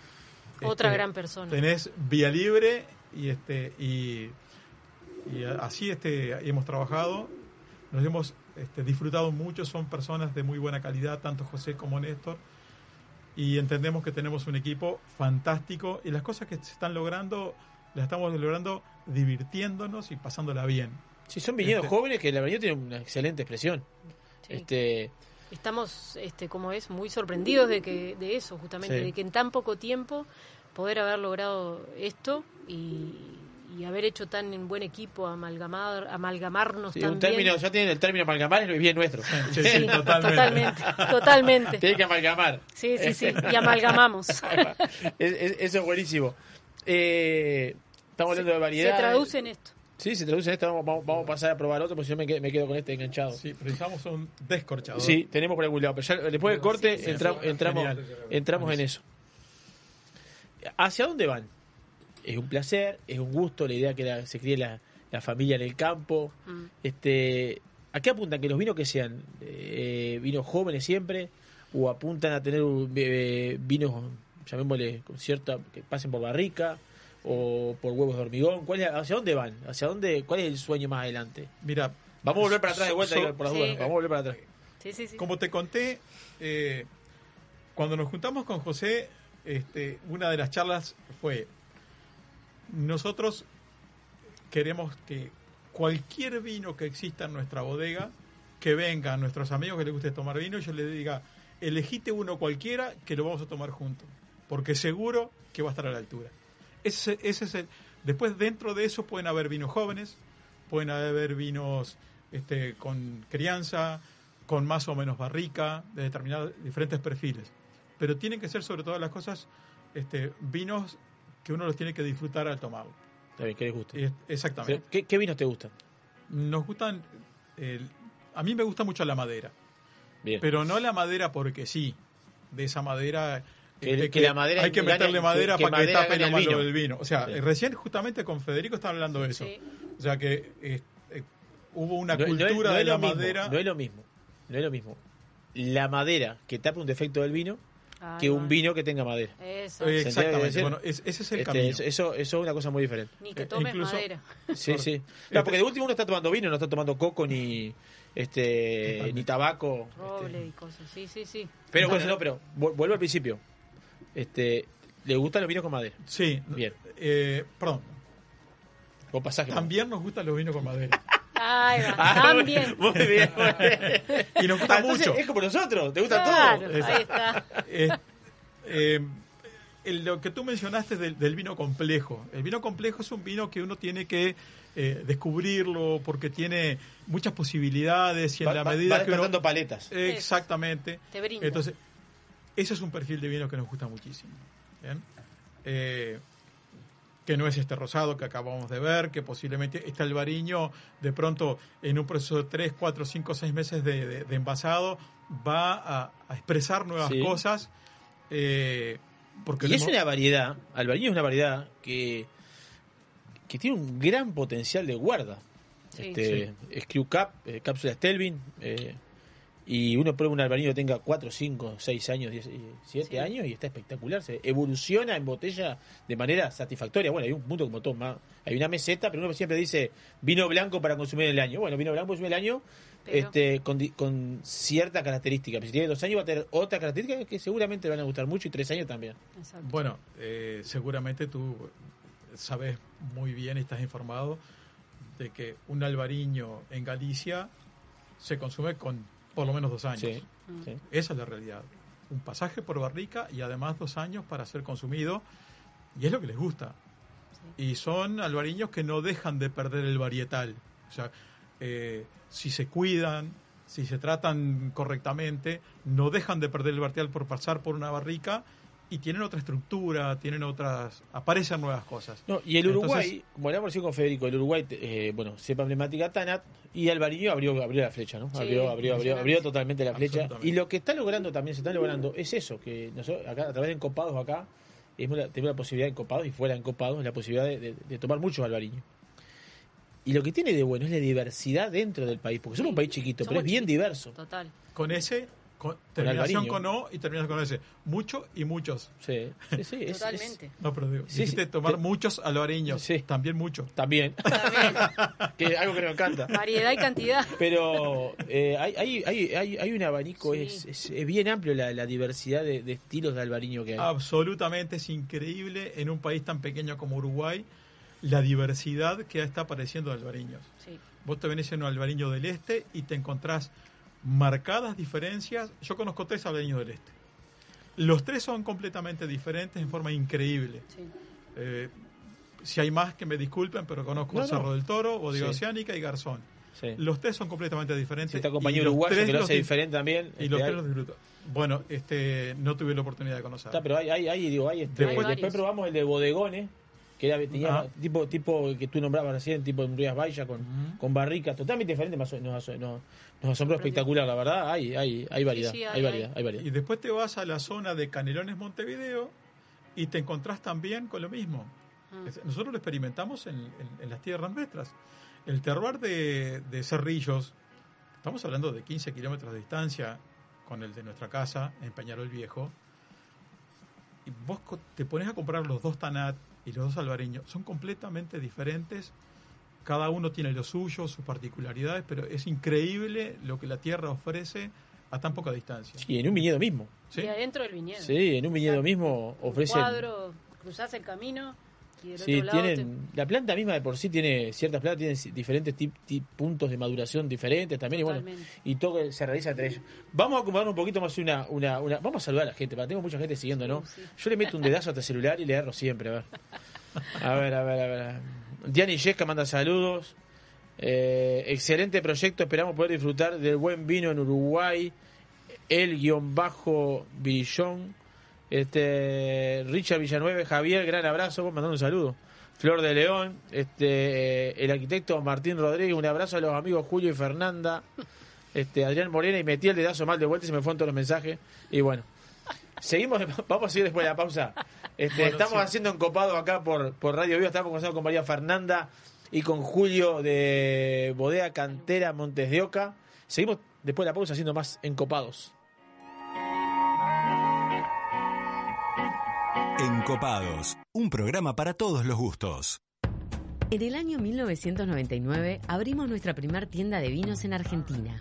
Otra Este, gran persona. Tenés vía libre y este y, y así este hemos trabajado. Nos hemos este, disfrutado mucho, son personas de muy buena calidad, tanto José como Néstor. Y entendemos que tenemos un equipo fantástico y las cosas que se están logrando, las estamos logrando divirtiéndonos y pasándola bien. Si son viñedos Este, jóvenes que la verdad tiene una excelente expresión. Sí. Este, Estamos, este, como es, muy sorprendidos de que de eso, justamente, Sí. de que en tan poco tiempo poder haber logrado esto y, y haber hecho tan en buen equipo, amalgamar, amalgamarnos sí, tan un término, bien. ya tienen el término amalgamar, es bien nuestro. Sí, Sí, totalmente, totalmente. Tienen que amalgamar. Sí, sí, sí, y amalgamamos. Es- es- eso es buenísimo. Eh, estamos hablando de Se variedad. traduce en esto. Sí, se traduce en esto. Vamos, vamos- vamos a pasar a probar otro, porque si no me quedo, me quedo con este enganchado. Sí, precisamos un descorchador. Sí, tenemos por algún lado. Pero ya después del corte Sí, sí, entra- sí. entramos, Genial. entramos en eso. ¿Hacia dónde van? Es un placer, es un gusto la idea que la- se críe la, la familia en el campo. Mm. Este, ¿A qué apuntan? ¿Que los vinos que sean eh, vinos jóvenes siempre? ¿O apuntan a tener un, eh, vinos, llamémosle, con cierta, que pasen por barrica? ¿O por huevos de hormigón? ¿Cuál es- ¿Hacia dónde van? ¿Hacia dónde? ¿Cuál es el sueño más adelante? Mira, Vamos a volver para atrás de vuelta, so- por las Sí. dudas. Vamos a volver para atrás. Sí, sí, sí. Como te conté, eh, cuando nos juntamos con José, este, una de las charlas fue, nosotros queremos que cualquier vino que exista en nuestra bodega, que vengan nuestros amigos que les guste tomar vino, yo les diga, elegite uno cualquiera que lo vamos a tomar juntos, porque seguro que va a estar a la altura. Ese, ese es el, después dentro de eso pueden haber vinos jóvenes, pueden haber vinos este, con crianza, con más o menos barrica, de determinados diferentes perfiles. Pero tienen que ser sobre todas las cosas este, vinos que uno los tiene que disfrutar al tomarlo. Está bien, que les guste. Exactamente. ¿Qué, qué vinos te gustan? Nos gustan, el- a mí me gusta mucho la madera, Bien. pero no la madera porque sí, de esa madera Que- eh, que la madera hay que meterle madera que para que madera tape el malo vino. del vino. O sea, Sí. eh, recién justamente con Federico estaba hablando de eso. O sea, que eh, eh, hubo una No- no es- cultura no de la mismo, madera. No es lo mismo. No es lo mismo. La madera que tapa un defecto del vino Ahí que un vino que tenga madera. Eso. Eh, ¿Se entiende lo que exactamente. Bueno, es- ese es el Este, camino. Eso, eso, eso es una cosa muy diferente. Ni que Eh, tomes incluso- madera. Sí, sí. Claro, porque de último uno está tomando vino, no está tomando coco ni este ni tabaco. Roble y cosas. Sí, sí, sí. Pero bueno, no, pero vu- vuelvo al principio. Este, ¿le gustan los vinos con madera? Sí. Bien. Eh, perdón. O pasaje. También nos gustan los vinos con madera. Ahí va. Ah, También. Muy bien, muy bien. Y nos gusta Ah, mucho. Es como nosotros, te gusta Claro, todo. ahí está. Eh, eh, el- lo que tú mencionaste del, del vino complejo. El vino complejo es un vino que uno tiene que eh, descubrirlo porque tiene muchas posibilidades y en Va- la va- medida va que uno... paletas. Exactamente. Te brinda. Entonces, ese es un perfil de vino que nos gusta muchísimo. ¿bien? Eh, que no es este rosado que acabamos de ver, que posiblemente este albariño de pronto en un proceso de 3, 4, 5, 6 meses de, de- de envasado va a, a expresar nuevas Sí. cosas. eh, porque Y es hemos- una variedad, albariño es una variedad que, que tiene un gran potencial de guarda. Sí. este, Screw Cap, eh, cápsula Stelvin, eh, y uno prueba un albariño que tenga 4, 5, 6 años, 7 Sí. años y está espectacular. Se evoluciona en botella de manera satisfactoria. Bueno, hay un punto como todo más. Hay una meseta, pero uno siempre dice vino blanco para consumir en el año. Bueno, vino blanco para consumir en el año. Pero- Este, con, di- con cierta característica. Pero si tiene dos años va a tener otra característica que seguramente le van a gustar mucho y tres años también. Exacto. Bueno, eh, seguramente tú sabes muy bien y estás informado de que un albariño en Galicia se consume con por lo menos dos años. Sí, sí. Esa es la realidad. Un pasaje por barrica y además dos años para ser consumido. Y es lo que les gusta. Y son albariños que no dejan de perder el varietal. O sea, eh, si se cuidan, si se tratan correctamente, no dejan de perder el varietal por pasar por una barrica y tienen otra estructura, tienen otras, aparecen nuevas cosas. No, y el Entonces, Uruguay, como hablamos recién con Federico, el Uruguay, eh, bueno, cepa emblemática Tanat, y Albariño abrió, abrió la flecha, ¿no? Sí, abrió, abrió, abrió, abrió totalmente la flecha. Y lo que está logrando también, se está logrando, es eso, que nosotros acá, a través de encopados acá, tenemos la, tenemos la posibilidad de encopados y fuera de encopados, la posibilidad de, de- de tomar muchos albariños. Y lo que tiene de bueno es la diversidad dentro del país, porque somos un país chiquito, pero es bien chiquitos. diverso. Total. con ese, con, terminación con O y terminación con S. Mucho y muchos. Sí, sí, sí, es- es- Totalmente. No, pero digo, Sí, dijiste sí. tomar Te- muchos albariños. Sí. También mucho. también, También. que es algo que nos encanta. Variedad y cantidad. Pero eh, hay, hay, hay, hay, hay un abanico, Sí. es, es, es bien amplio la, la diversidad de, de estilos de albariño que hay. Absolutamente es increíble en un país tan pequeño como Uruguay la diversidad que está apareciendo de albariños. Sí. Vos te venís en un albariño del este y te encontrás marcadas diferencias. Yo conozco tres albariños del este. Los tres son completamente diferentes en forma increíble. Sí. Eh, si hay más que me disculpen, pero conozco No, Cerro no. del Toro, Bodega Sí. Oceánica y Garzón. Sí. Los tres son completamente diferentes. Si está compañero uruguayo que lo los hace di- diferente también. Y este, los hay- tres los disfruto. Bueno, este, no tuve la oportunidad de conocer. Está, pero hay, hay, hay, digo, hay, este, Hay después probamos el de bodegones, que era, tenía Ah. tipo, tipo que tú nombrabas recién, tipo en Rías Valla, con, Ujú. con barricas totalmente diferentes, nos, nos, nos, nos asombró espectacular, la verdad, hay, hay, hay variedad, sí, hay, hay, variedad, hay. hay variedad. Y después te vas a la zona de Canelones Montevideo y te encontrás también con lo mismo. Es- Nosotros lo experimentamos en, en- en las tierras nuestras. El terroir de, de Cerrillos, estamos hablando de 15 kilómetros de distancia con el de nuestra casa en Peñarol Viejo, y vos te pones a comprar los dos Tanat y los dos Alvareños, son completamente diferentes, cada uno tiene lo suyo, sus particularidades, pero es increíble lo que la tierra ofrece a tan poca distancia. Sí, en un viñedo mismo. ¿Sí? Y adentro del viñedo. Sí, en un viñedo mismo Un ofrecen... cuadro, cruzás el camino y del Sí, otro lado tienen, la planta misma de por sí tiene ciertas plantas, tienen diferentes tip- tip- puntos de maduración diferentes también, y bueno, y todo se realiza entre ellos. Vamos a acomodar un poquito más una, una, una- vamos a saludar a la gente, tengo mucha gente siguiendo, ¿no? Sí, sí. Yo le meto un dedazo a este celular y le agarro siempre, a ver. A ver, a ver, a ver. Diana Yesca manda saludos. Eh, excelente proyecto, esperamos poder disfrutar del buen vino en Uruguay. El guion bajo Billón. Este, Richard Villanueve, Javier, gran abrazo, vos mandando un saludo. Flor de León, este, eh, el arquitecto Martín Rodríguez, un abrazo a los amigos Julio y Fernanda, este, Adrián Morena, y metí el dedazo mal de vuelta y se me fueron todos los mensajes. Y bueno, Seguimos, vamos a seguir después de la pausa. Este, Bueno, estamos sí. haciendo encopado acá por, por Radio Viva. Estamos conversando con María Fernanda y con Julio de Bodega Cantera Montes de Oca. Seguimos después de la pausa haciendo más encopados. Encopados, un programa para todos los gustos. En el año 1999 abrimos nuestra primera tienda de vinos en Argentina.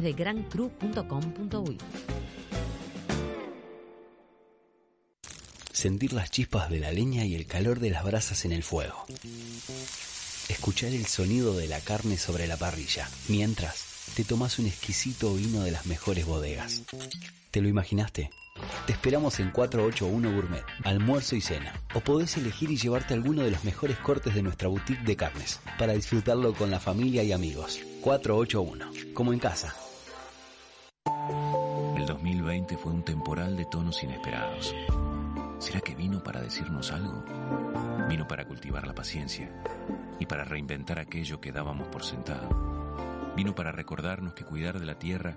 de grancru.com.uy. Sentir las chispas de la leña y el calor de las brasas en el fuego. Escuchar el sonido de la carne sobre la parrilla, mientras te tomas un exquisito vino de las mejores bodegas. ¿Te lo imaginaste? Te esperamos en 481 Gourmet, almuerzo y cena. O podés elegir y llevarte alguno de los mejores cortes de nuestra boutique de carnes, para disfrutarlo con la familia y amigos. 481, como en casa. El 2020 fue un temporal de tonos inesperados. ¿Será que vino para decirnos algo? Vino para cultivar la paciencia y para reinventar aquello que dábamos por sentado. Vino para recordarnos que cuidar de la tierra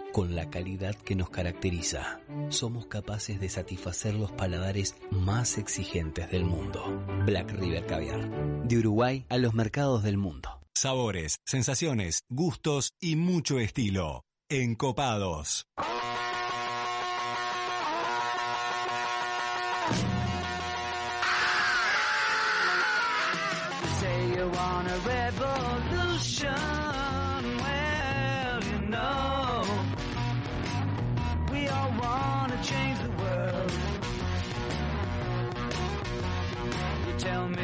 con la calidad que nos caracteriza. Somos capaces de satisfacer los paladares más exigentes del mundo. Black River Caviar, de Uruguay a los mercados del mundo. Sabores, sensaciones, gustos y mucho estilo. Encopados.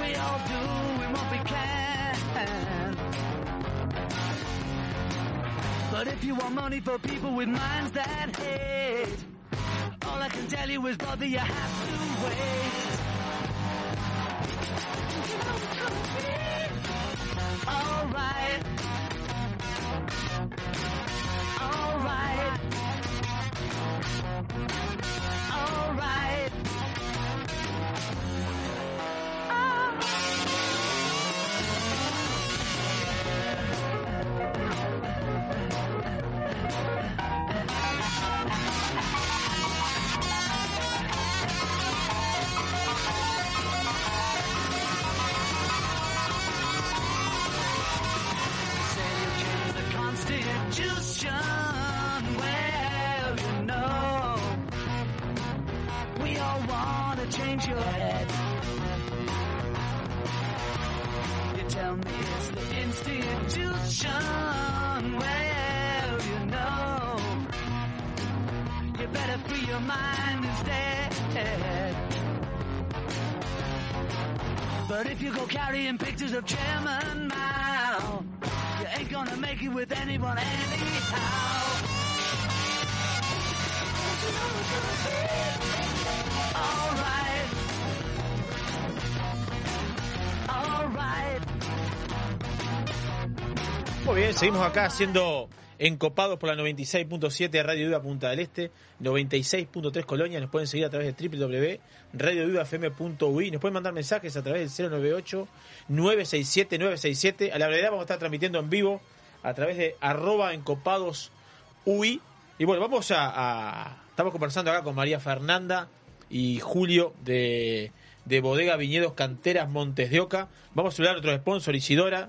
we all do what we can. But if you want money for people with minds that hate, all I can tell you is, brother, you have to wait. Alright. Alright. Of Chairman Mao, you ain't gonna make it with anyone anyhow. Alright. Alright. Muy bien, seguimos acá siendo encopados por la 96.7 Radio Viva Punta del Este, 96.3 Colonia. Nos pueden seguir a través de www.radiovivafm.ui. Nos pueden mandar mensajes a través del 098-967-967. A la verdad vamos a estar transmitiendo en vivo a través de arroba encopados UI. Y bueno, vamos a, Estamos conversando acá con María Fernanda y Julio de, de Bodega Viñedos Canteras Montes de Oca. Vamos a saludar a otro sponsor, Isidora,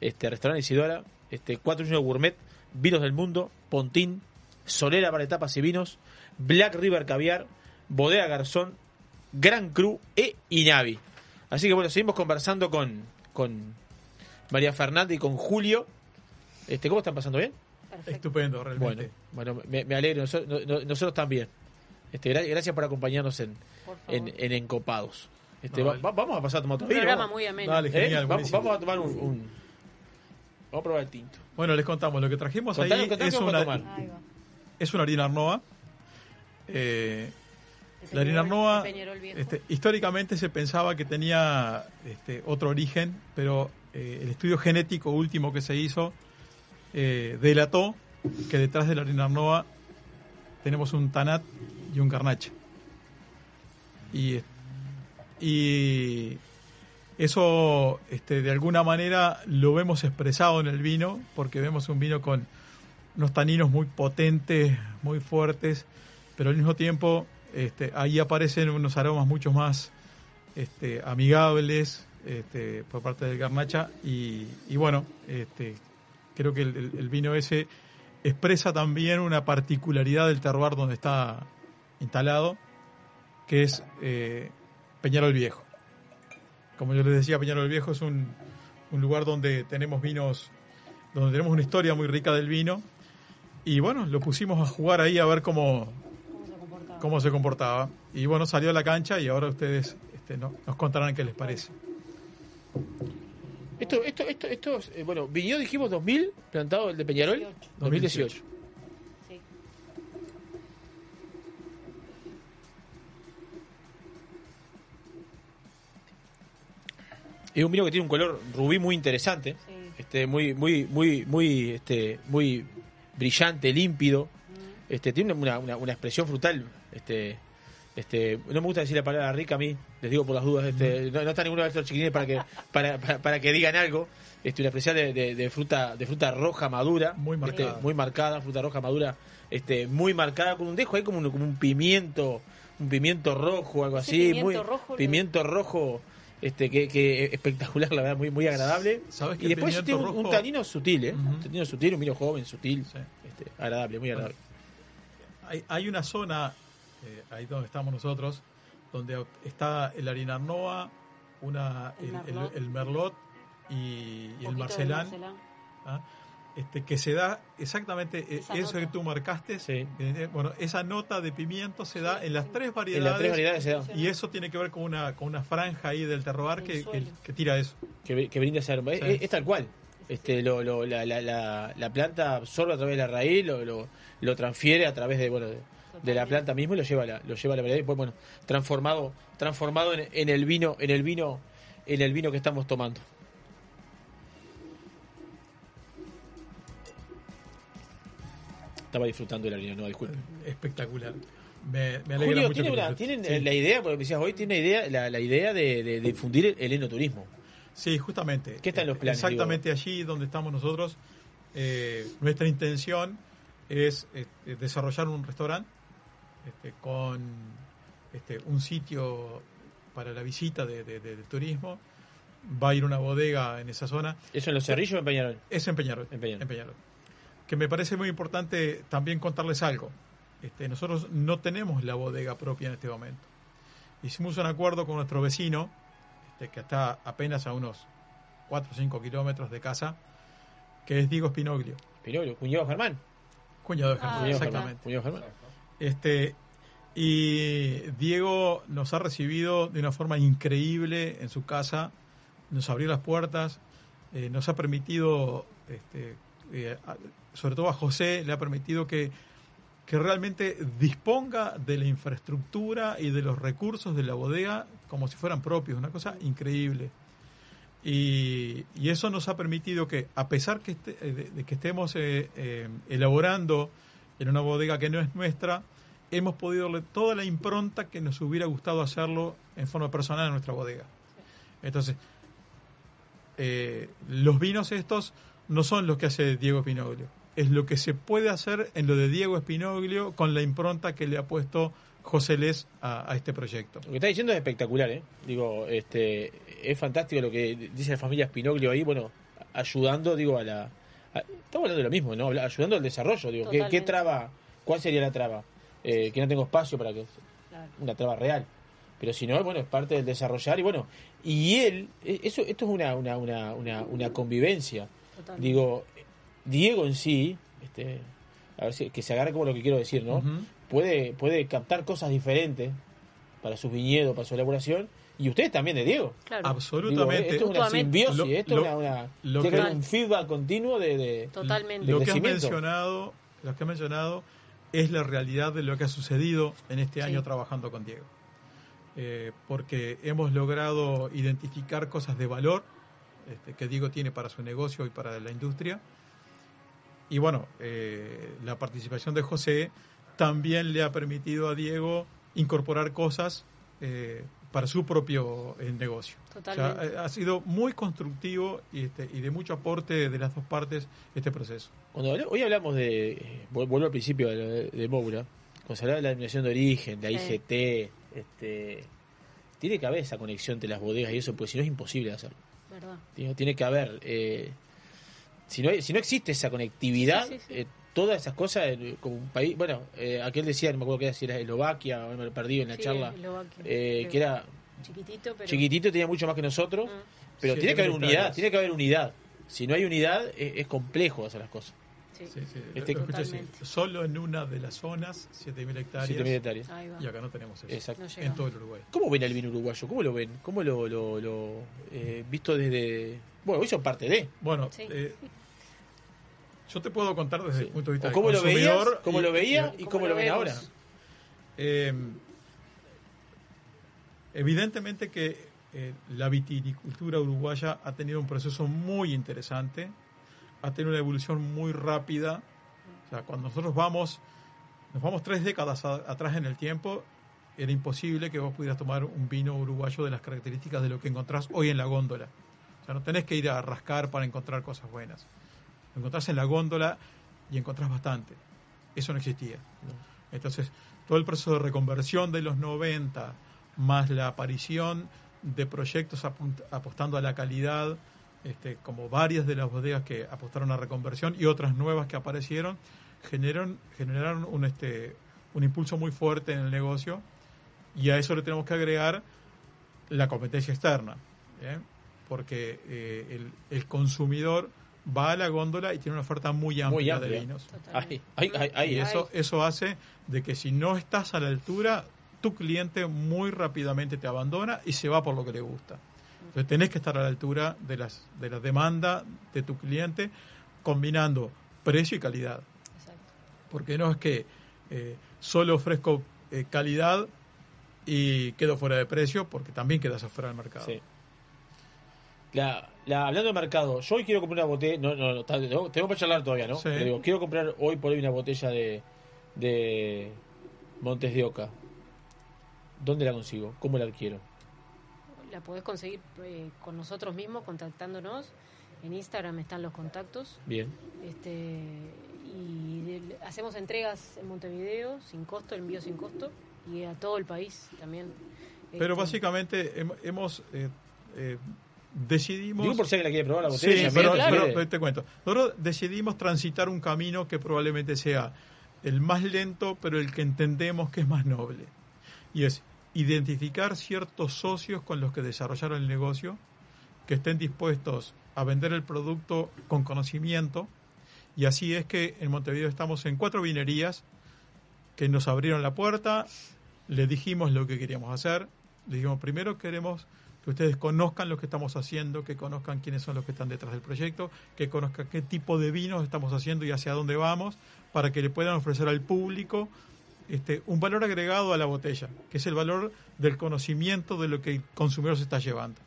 este restaurante Isidora, este 41 Gourmet, Vinos del Mundo, Pontín, Solera para etapas y vinos, Black River Caviar, Bodega Garzón, Gran Cru e Inavi. Así que bueno, seguimos conversando con, con María Fernanda y con Julio. Este, ¿Cómo están pasando bien? Estupendo, realmente. Bueno, bueno me, me alegro, nosotros, no- nosotros también. Este, gra- gracias por acompañarnos en, en, en Encopados. Este, No, va- va- vamos a pasar a tomar otro Un programa muy ameno. Dale, ¿Eh? genial, vamos, buenísimo. vamos a tomar un, un- Vamos a probar el tinto. Bueno, les contamos, lo que trajimos Contanos, ahí es una. Ahí es una harina Arnoa. Eh, la harina Arnoa, este, históricamente se pensaba que tenía este, otro origen, pero eh, el estudio genético último que se hizo eh, delató que detrás de la harina Arnoa tenemos un Tanat y un Garnacha. Y, y eso este, de alguna manera lo vemos expresado en el vino, porque vemos un vino con unos taninos muy potentes, muy fuertes, pero al mismo tiempo este, ahí aparecen unos aromas mucho más este, amigables por parte del garnacha y, y bueno, creo que el vino ese expresa también una particularidad del terroir donde está instalado, que es eh, Peñarol Viejo. Como yo les decía, Peñarol Viejo es un, un lugar donde tenemos vinos, donde tenemos una historia muy rica del vino. Y bueno, lo pusimos a jugar ahí a ver cómo, cómo se comportaba. Y bueno, salió a la cancha y ahora ustedes este, no- nos contarán qué les parece. Esto, esto, esto, esto, es, eh, bueno, viñedo dijimos 2000, plantado el de Peñarol, 2018. Sí. Es un vino que tiene un color rubí muy interesante, este, muy, muy, muy, muy, este, muy brillante, límpido. Este, tiene una, una, una expresión frutal, este, este, no me gusta decir la palabra rica a mí, les digo por las dudas, este, no, no está ninguno de estos chiquilines para que, para, para, para que digan algo. Este, una expresión de, de- de fruta, de fruta roja madura, muy marcada. muy marcada, fruta roja madura, este, muy marcada, con un dejo ahí como un, como un pimiento, un pimiento rojo, algo así, pimiento muy rojo lo- pimiento rojo, este, que, que espectacular, la verdad, muy, muy agradable. ¿Sabes y después tiene un, un tanino sutil, ¿eh? Un tanino sutil, un vino joven, sutil, este, agradable, muy agradable. Hay, hay una zona, eh, ahí donde estamos nosotros, donde está el harina Arnoa, una, El el, el- Merlot. el Merlot y, y el. Marcelán. ¿ah? Este, que se da exactamente eh, Esa eso nota. que tú marcaste. eh, bueno, esa nota de pimiento se da en las tres variedades. En las tres variedades se da. Y eso tiene que ver con una, con una franja ahí del terroir que, que, que tira eso. que, que brinda ese aroma. Es, Sí. es- es tal cual. Este, lo, lo- la, la, la, la planta absorbe a través de la raíz, lo, lo, lo transfiere a través de, bueno, de, de la planta mismo y lo lleva a la, lo lleva a la variedad y después, bueno, transformado, transformado en, en el vino, en el vino en el vino que estamos tomando. Estaba disfrutando el vino, no, disculpe. Espectacular. Me, me alegra Julio, mucho tiene una- tienen sí. la idea, porque me decías hoy, tiene idea, la, la idea de, de difundir el, enoturismo. Sí, justamente. ¿Qué está en los planes, Exactamente allí donde estamos nosotros. eh, nuestra intención es este, desarrollar un restaurante este, con este, un sitio para la visita de, de- de- de turismo. Va a ir una bodega en esa zona. ¿Eso en Los Cerrillos o en Peñarol? Es en Peñarol. En Peñarol. en Peñarol. Que me parece muy importante también contarles algo. Este, nosotros no tenemos la bodega propia en este momento. Hicimos un acuerdo con nuestro vecino, este, que está apenas a unos 4 o 5 kilómetros de casa, que es Diego Spinoglio. Spinoglio, cuñado Germán. Cuñado de Germán, de exactamente. Cuñado Germán. Este, y Diego nos ha recibido de una forma increíble en su casa, nos abrió las puertas, eh, nos ha permitido, este, eh, sobre todo a José, le ha permitido que, que realmente disponga de la infraestructura y de los recursos de la bodega como si fueran propios, una cosa increíble. Y, y eso nos ha permitido que, a pesar que, este- eh, de, que estemos eh, eh, elaborando en una bodega que no es nuestra, hemos podido darle toda la impronta que nos hubiera gustado hacerlo en forma personal en nuestra bodega. Entonces, los vinos estos no son los que hace Diego Espinoglio, es lo que se puede hacer en lo de Diego Espinoglio con la impronta que le ha puesto José Les a, a este proyecto. Lo que está diciendo es espectacular, ¿eh? Digo, este, es fantástico lo que dice la familia Spinoglio ahí, bueno, ayudando, digo, a la... a- estamos hablando de lo mismo, ¿no? Ayudando al desarrollo, digo, ¿qué, traba, cuál sería la traba? Eh, que no tengo espacio para que... Claro. Una traba real. Pero si no, bueno, es parte del desarrollar y bueno, y él, eh, eso, esto es una, una, una, una, una convivencia. Totalmente. Digo, Diego en sí, este, a ver si que se agarre como lo que quiero decir, ¿no? Puede, puede captar cosas diferentes para sus viñedos, para su elaboración, y ustedes también de Diego. Claro. Absolutamente. Digo, esto es una simbiosis, Lo- esto lo- es una, que un feedback continuo de, de- Totalmente. de lo que has mencionado, lo que has mencionado es la realidad de lo que ha sucedido en este Sí. año trabajando con Diego. Eh, porque hemos logrado identificar cosas de valor este, que Diego tiene para su negocio y para la industria. Y bueno, eh, la participación de José también le ha permitido a Diego incorporar cosas eh, para su propio eh, negocio. O sea, Totalmente. ha sido muy constructivo y, este, y de mucho aporte de las dos partes este proceso. Cuando hoy hablamos de, eh, vuelvo al principio de, de Moura, cuando se habla de la denominación de origen, de la Sí. IGT, este, tiene que haber esa conexión entre las bodegas y eso, porque si no es imposible de hacerlo. ¿Verdad? Tiene, tiene que haber, eh, si, no si no existe esa conectividad, Sí, sí, sí. eh, todas esas cosas, eh, como un país, bueno, eh, aquel decía, no me acuerdo qué era, si era Eslovaquia, me lo perdí en la Sí, charla, Eslovaquia, eh, que era Chiquitito, pero. chiquitito, tenía mucho más que nosotros, Mm. pero tiene que haber unidad, tiene que haber unidad. Si no hay unidad, es, es complejo hacer las cosas. Sí. Sí, sí, Este-. Solo en una de las zonas, 7.000 hectáreas. 7.000 hectáreas. Ahí va. Y acá no tenemos eso. Exacto. No en todo el Uruguay. ¿Cómo ven el vino uruguayo? ¿Cómo lo ven? ¿Cómo lo, lo, lo, eh, visto desde... Bueno, hoy son parte de... Bueno, Sí. eh, yo te puedo contar desde el punto de vista O del cómo lo veías, cómo y- lo veía y- y ¿Cómo cómo lo lo ven vemos? ahora. Eh, evidentemente que eh, la vitinicultura uruguaya ha tenido un proceso muy interesante, ha tenido una evolución muy rápida. O sea, cuando nosotros vamos, nos vamos tres décadas a- atrás en el tiempo, era imposible que vos pudieras tomar un vino uruguayo de las características de lo que encontrás hoy en la góndola. O sea, no tenés que ir a rascar para encontrar cosas buenas. Lo encontrás en la góndola y encontrás bastante. Eso no existía. Entonces, todo el proceso de reconversión de los 90, más la aparición de proyectos apostando a la calidad, este, como varias de las bodegas que apostaron a reconversión y otras nuevas que aparecieron, generaron, generaron un, este, un impulso muy fuerte en el negocio y a eso le tenemos que agregar la competencia externa. Porque eh, el, el consumidor va a la góndola y tiene una oferta muy amplia, Muy de vinos. Y eso. eso, eso hace de que si no estás a la altura, tu cliente muy rápidamente te abandona y se va por lo que le gusta. Entonces tenés que estar a la altura de las de la demanda de tu cliente, combinando precio y calidad. Exacto. Porque no es que eh, solo ofrezco eh, calidad y quedo fuera de precio, porque también quedas afuera del mercado. Sí. La, la- hablando de mercado, yo hoy quiero comprar una botella. No, no, no, tengo, tengo para charlar todavía, ¿no? Sí. Pero digo, quiero comprar hoy por hoy una botella de, de Montes de Oca. ¿Dónde la consigo? ¿Cómo la adquiero? La podés conseguir eh, con nosotros mismos, contactándonos. En Instagram están los contactos. Bien. Este, y de- hacemos entregas en Montevideo sin costo, el envío sin costo. Y a todo el país también. Pero Este, básicamente hem- hemos eh, eh, decidimos. Digo por si la quiere probar la botella. Sí, pero, te cuento. Nosotros decidimos transitar un camino que probablemente sea el más lento, pero el que entendemos que es más noble. Y es identificar ciertos socios con los que desarrollaron el negocio, que estén dispuestos a vender el producto con conocimiento. Y así es que en Montevideo estamos en cuatro vinerías que nos abrieron la puerta, le dijimos lo que queríamos hacer, le dijimos primero queremos que ustedes conozcan lo que estamos haciendo, que conozcan quiénes son los que están detrás del proyecto, que conozcan qué tipo de vinos estamos haciendo y hacia dónde vamos, para que le puedan ofrecer al público este, un valor agregado a la botella, que es el valor del conocimiento de lo que el consumidor se está llevando.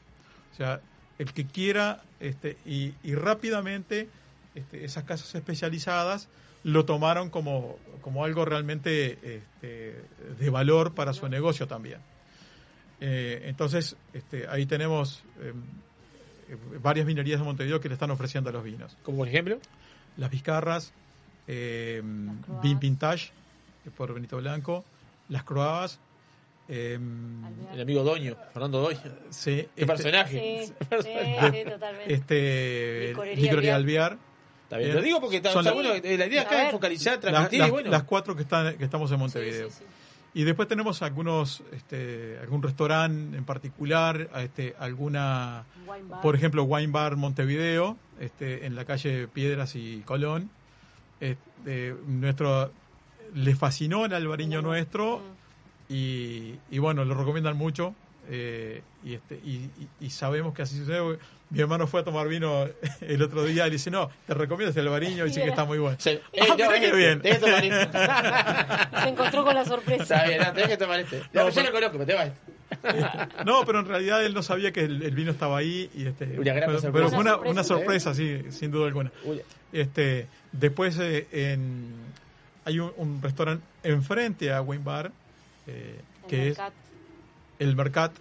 O sea, el que quiera este, y, rápidamente este, esas casas especializadas lo tomaron como, como algo realmente este, de valor para su negocio también. Eh, entonces, este, ahí tenemos eh, eh, varias minerías de Montevideo que le están ofreciendo los vinos. ¿Como por ejemplo? Las Vizcarras, eh, Vin Vintage, por Benito Blanco, las Croabas. eh, El amigo Doño, Fernando Doño. Sí. Qué personaje. Sí, sí, totalmente. Este, Licorería Alvear. Alvear. Está bien, Eh, lo digo porque está, son está la- bueno. eh, La idea A acá es focalizar, las, transmitir las- y bueno. las cuatro que están que estamos en Montevideo. Sí, sí, sí. Y después tenemos algunos, este, algún restaurante en particular, este, alguna, por ejemplo, Wine Bar Montevideo, este, en la calle Piedras y Colón. Este, nuestro, le fascinó el albariño nuestro y, y bueno, lo recomiendan mucho. eh, y, este, y, y- y sabemos que así sucede. Mi hermano fue a tomar vino el otro día y le dice, no, te recomiendo este albariño, dice que está muy bueno. Se- eh, Ah, no, eh, bien. tenés que tomar este. Se encontró con la sorpresa. Está bien, no, tenés que tomar este. No, No, yo pero- lo conozco, pero te va este. No, pero en realidad él no sabía que el, el vino estaba ahí. Y este, Una gran pero, sorpresa. pero fue una, sorpresa, sí, sin duda alguna. Uy. Este, después eh, en, hay un, un restaurante enfrente a Wine Bar, eh, El que Mercat. es el Mercat.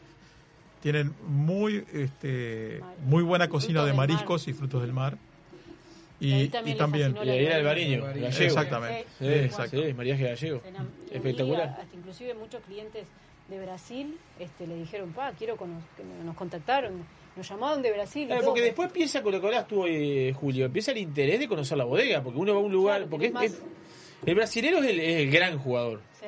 Tienen muy, este, muy buena cocina de mariscos y frutos del mar. Y, Y ahí y también también. Y ahí era el Bariño, gallego. Exactamente. Sí, Exacto. sí, mariaje gallego. Espectacular. hasta inclusive muchos clientes de Brasil este, le dijeron, pa, quiero que nos contactaron, nos llamaron de Brasil. y Claro, todo. porque después piensa con lo que hablas tú, eh, Julio, empieza el interés de conocer la bodega, porque uno va a un lugar, Claro, porque es- es- el brasilero es el, es el gran jugador. Sí.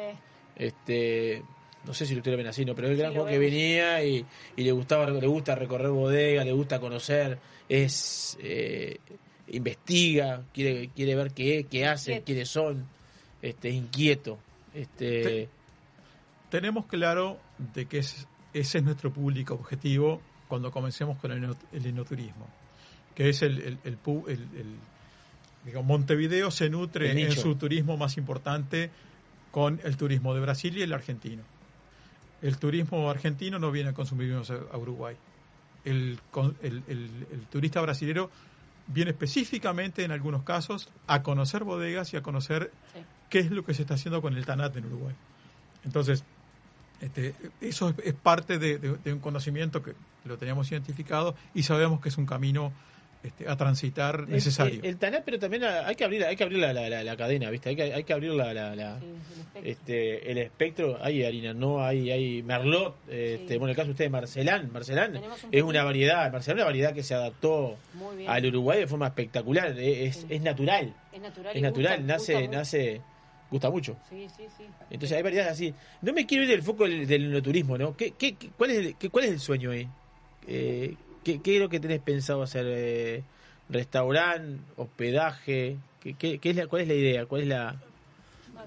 Este, no sé si lo ven así, no, pero es el gran Sí, jugador que venía y, y le gustaba, le gusta recorrer bodega, le gusta conocer, es eh, investiga, quiere, quiere ver qué, qué hacen, Inquieto. quiénes son, este, es inquieto, este, Te- tenemos claro de que es- ese es nuestro público objetivo cuando comencemos con el, el enoturismo, que es el, el, el pu- el- el- digamos, Montevideo se nutre en su turismo más importante con el turismo de Brasil y el argentino. El turismo argentino no viene a consumir vinos a, Uruguay. El, con- el- el- el turista brasilero viene específicamente en algunos casos a conocer bodegas y a conocer Sí. qué es lo que se está haciendo con el TANAT en Uruguay. Entonces, este, eso es, es parte de, de- de un conocimiento que lo teníamos identificado y sabemos que es un camino este, a transitar El- necesario. El, el TANAP, pero también hay que abrir, hay que abrir la, la, la- la cadena, ¿viste? Hay que, hay que abrir la, la, la- Sí, el espectro. este, el espectro. Hay harina, no hay, hay Merlot. Este, Sí. Bueno, el caso de ustedes, Marcelán. Marcelán un es poquito. una variedad. Marcelán es una variedad que se adaptó Muy bien. al Uruguay de forma espectacular. Es, Sí. es natural. Es natural. Es natural, gusta- nace, gusta mucho. nace, gusta mucho. Sí, sí, sí. Entonces hay variedades así. No me quiero ir del foco del, del enoturismo, ¿no? ¿Qué, qué, qué- cuál, es el, qué- ¿Cuál es el sueño ahí? Eh, ¿qué, ¿Qué es lo que tenés pensado hacer? Eh, ¿Restaurante? ¿Hospedaje? ¿Qué, qué, qué es la, ¿Cuál es la idea? ¿Cuál es la...?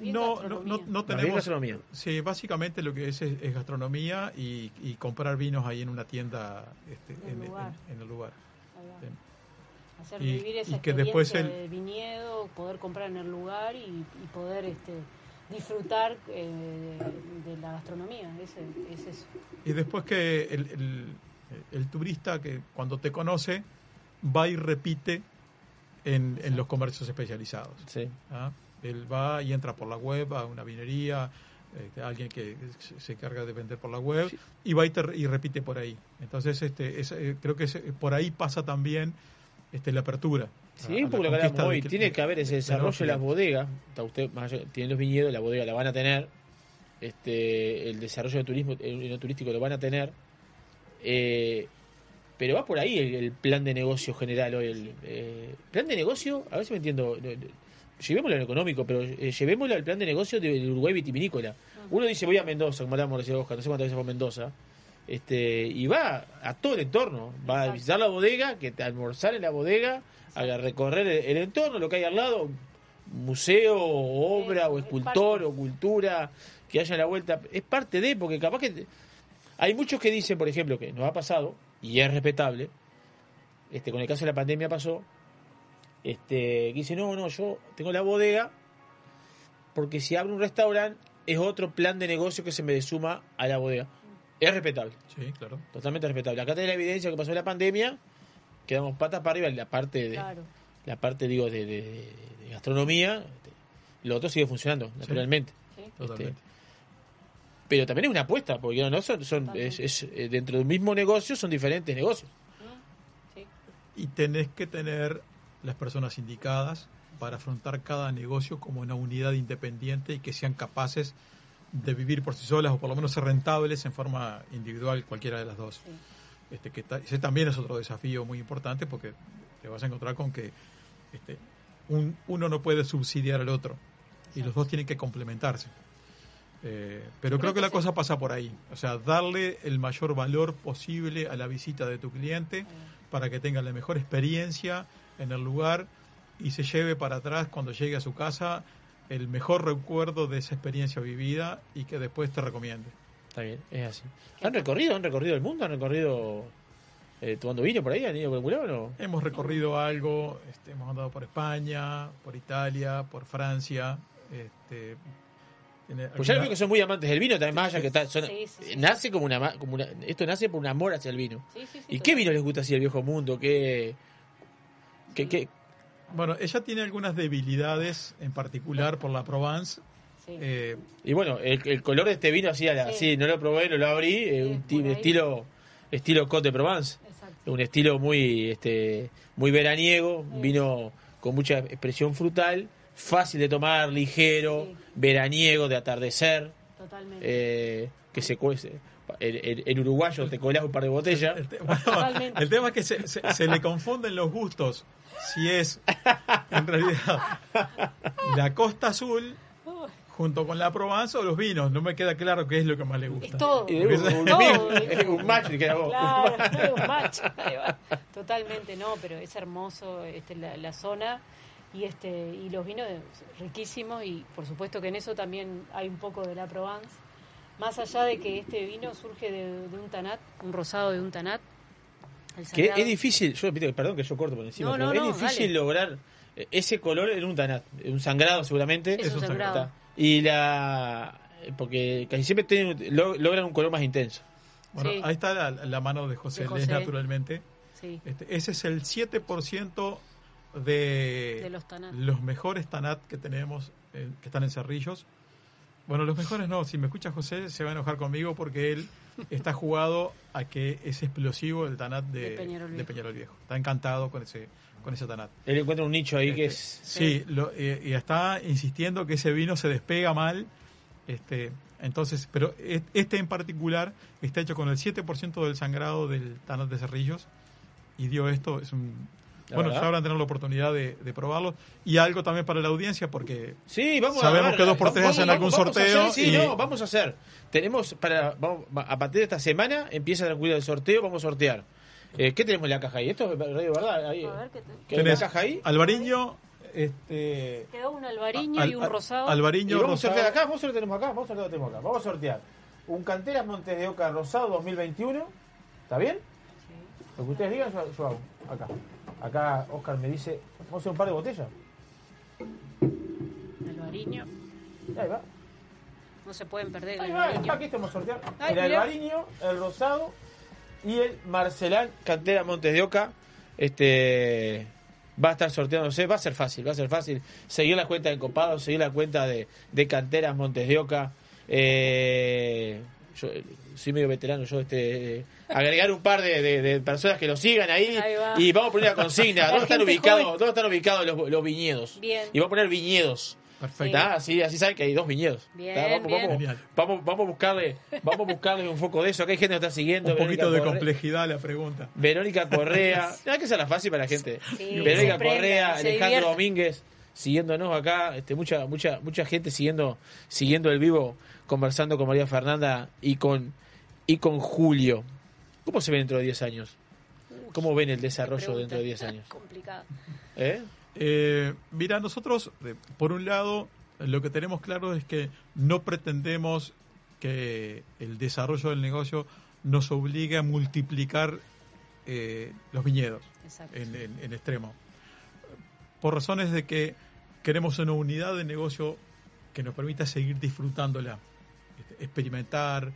No, no, no, no tenemos. gastronomía. Sí, básicamente lo que es es, es gastronomía y, y comprar vinos ahí en una tienda este, En en, el lugar. en- en el lugar. Ahí va. Sí. Hacer Y- vivir esa y que después el- de viñedo, poder comprar en el lugar y, y poder este, disfrutar eh, de, de la gastronomía. Ese, es eso. Y después que el, el- El turista que cuando te conoce va y repite en, en los comercios especializados. Sí. ¿ah? Él va y entra por la web a una vinería, eh, alguien que se- encarga de vender por la web, y va y, te- y repite por ahí. Entonces, este, es, eh, creo que es- por ahí pasa también este, la apertura. Sí, a- a lo que conquista hablamos hoy. de- Tiene que haber ese de desarrollo de las bodegas. Usted, tienen los viñedos, la bodega la van a tener. Este, el desarrollo de turismo, el, el turístico lo van a tener. Eh, pero va por ahí el, el plan de negocio general hoy. El eh, plan de negocio, a ver si me entiendo. Llevémoslo a lo económico, pero eh, llevémoslo al plan de negocio del Uruguay vitivinícola. Uno dice, voy a Mendoza, como hablábamos recién Oscar, no sé cuántas veces fue a Mendoza. Este, y va a todo el entorno. Va a visitar la bodega, que te almorzar en la bodega, a recorrer el, el entorno, lo que hay al lado, museo, o obra, o escultor, o cultura, que haya a la vuelta. Es parte de, porque capaz que. Hay muchos que dicen, por ejemplo, que nos ha pasado, y es respetable, este, con el caso de la pandemia pasó, este, que dice, no, no, yo tengo la bodega, porque si abro un restaurante es otro plan de negocio que se me suma a la bodega. Es respetable. Sí, claro. Totalmente respetable. Acá tenés la evidencia que pasó en la pandemia, quedamos patas para arriba en la parte de, Claro. la parte digo de, de- de gastronomía, este, lo otro sigue funcionando, naturalmente. Sí. Totalmente. Este, pero también es una apuesta, porque no, no son, son es, es, eh, dentro del mismo negocio son diferentes negocios. y tenés que tener las personas indicadas para afrontar cada negocio como una unidad independiente y que sean capaces de vivir por sí solas o por lo menos ser rentables en forma individual cualquiera de las dos. Este, que ta- ese también es otro desafío muy importante porque te vas a encontrar con que este, un- uno no puede subsidiar al otro y los dos tienen que complementarse. Eh, pero creo que la cosa pasa por ahí, o sea, darle el mayor valor posible a la visita de tu cliente para que tenga la mejor experiencia en el lugar y se lleve para atrás cuando llegue a su casa el mejor recuerdo de esa experiencia vivida y que después te recomiende. Está bien, es así. ¿Han recorrido? ¿Han recorrido el mundo? ¿Han recorrido eh, tomando vino por ahí? ¿Han ido por o no? Hemos recorrido algo, este, hemos andado por España, por Italia, por Francia. Este, Pues ya veo que son muy amantes del vino, también más allá que está, son- Sí, sí, sí. nace como una, como una, esto nace por un amor hacia el vino. Sí, sí, sí, ¿Y qué vino les gusta así del viejo mundo? ¿Qué, qué, qué- Bueno, ella tiene algunas debilidades, en particular por la Provence. Eh, Y bueno, el, el color de este vino así, a la- así, no lo probé, no lo abrí, eh, un ti- estilo estilo Côte de Provence. Un estilo muy este muy veraniego, un vino con mucha expresión frutal, fácil de tomar, ligero, veraniego, de atardecer. Totalmente. eh, que se cuece. En uruguayo te colás un par de botellas. El tema es que se, se- se le confunden los gustos. Si es, en realidad, la Costa Azul junto con la Provence o los vinos. No me queda claro qué es lo que más le gusta. Es todo. Y de un- un Todo. un match, que era vos. Claro, es un match. Ahí va. Totalmente, no, pero es hermoso este, la, la zona y este y los vinos riquísimos y por supuesto que en eso también hay un poco de la Provence. Más allá de que este vino surge de, de un tanat, un rosado de un tanat. el Que es difícil, yo perdón que yo corto por encima, No, no, pero no, es difícil dale. lograr eh, ese color en un tanat, un sangrado seguramente. Es un sangrado. Está. Y la porque casi siempre tienen, lo- logran un color más intenso. Bueno, Sí. ahí está la, la mano de José, De José. naturalmente. Sí. Este, ese es el 7% de, De los tanat. los mejores tanat que tenemos, eh, que están en Cerrillos. Bueno, los mejores no. Si me escucha José, se va a enojar conmigo porque él está jugado a que es explosivo el tanat de, De Peñarol de Viejo. Peñarol Viejo. Está encantado con ese, con ese tanat. Él encuentra un nicho ahí que es Sí, lo- eh, y está insistiendo que ese vino se despega mal. Este, entonces, pero e- este en particular está hecho con el 7% del sangrado del Tanat de Cerrillos y dio esto, es un... La bueno, verdad. ya habrán tenido la oportunidad de, de probarlo y algo también para la audiencia porque Sí, vamos sabemos a ver, que dos por vamos- tres hacen vamos- algún vamos a sorteo hacer, sí, y no, vamos a hacer. Tenemos para vamos- a partir de esta semana empieza la cuida del sorteo, vamos a sortear. Eh, ¿Qué tenemos en la caja ahí? Esto es radio verdad. Ahí, A ver qué ¿Qué en la tenés caja ahí? Albariño, este, Quedó un albariño Al- y un rosado. Albariño Y vamos a sortear acá, vamos a sortear tenemos acá, vamos a sortear tenemos acá. Vamos a sortear un Canteras Montes de Oca Rosado 2021. ¿Está bien? Lo que ustedes digan, yo, yo hago. Acá. Acá Oscar me dice, vamos a hacer un par de botellas. Albariño. Ahí va. No se pueden perder el Ahí va, aquí estamos sorteando. Ay, el albariño, el rosado y el Marcelán Cantera Montes de Oca. Este va a estar sorteándose, va a ser fácil, va a ser fácil. Seguir la cuenta de Copados, seguir la cuenta de, de Canteras Montes de Oca. Eh, yo eh, soy medio veterano, yo este eh, agregar un par de, de- de personas que lo sigan ahí, Ahí va. y vamos a poner la consigna. La ¿Dónde están ubicados, joven. dónde están ubicados los, los viñedos? Bien. Y vamos a poner viñedos. Perfecto. Así, así saben que hay dos viñedos. Bien. Vamos, bien. vamos, vamos, vamos a buscarle, vamos a buscarle un foco de eso. Acá hay gente que está siguiendo. Un poquito Verónica de Correa- complejidad la pregunta. Verónica Correa. Hay que hacerla fácil para la gente. Sí, Verónica Correa, Alejandro divierte. Domínguez, siguiéndonos acá. Este, mucha, mucha, mucha gente siguiendo, siguiendo el vivo, conversando con María Fernanda y con, y con Julio. ¿Cómo se ve dentro de 10 años? ¿Cómo ven el desarrollo dentro de 10 años? Complicado. ¿Eh? Eh, mira, nosotros, eh, por un lado, lo que tenemos claro es que no pretendemos que el desarrollo del negocio nos obligue a multiplicar eh, los viñedos en, en- en extremo. Por razones de que queremos una unidad de negocio que nos permita seguir disfrutándola, experimentar,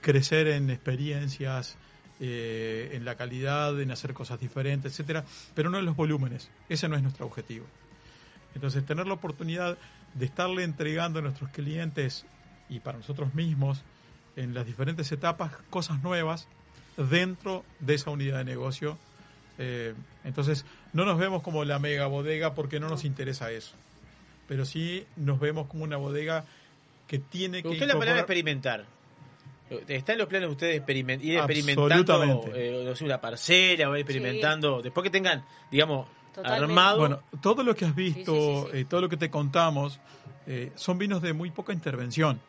crecer en experiencias, eh, en la calidad, en hacer cosas diferentes, etcétera, pero no en los volúmenes. Ese no es nuestro objetivo. Entonces, tener la oportunidad de estarle entregando a nuestros clientes y para nosotros mismos en las diferentes etapas cosas nuevas dentro de esa unidad de negocio. Eh, entonces, no nos vemos como la mega bodega porque no nos interesa eso. Pero sí nos vemos como una bodega que tiene que gustó la palabra experimentar. ¿Está en los planes de ustedes experiment- ir experimentando Absolutamente. eh, no sé, una parcela o ir experimentando? Después que tengan, digamos, Totalmente. armado. Bueno, todo lo que has visto, Sí, sí, sí, sí. eh, todo lo que te contamos, eh, son vinos de muy poca intervención,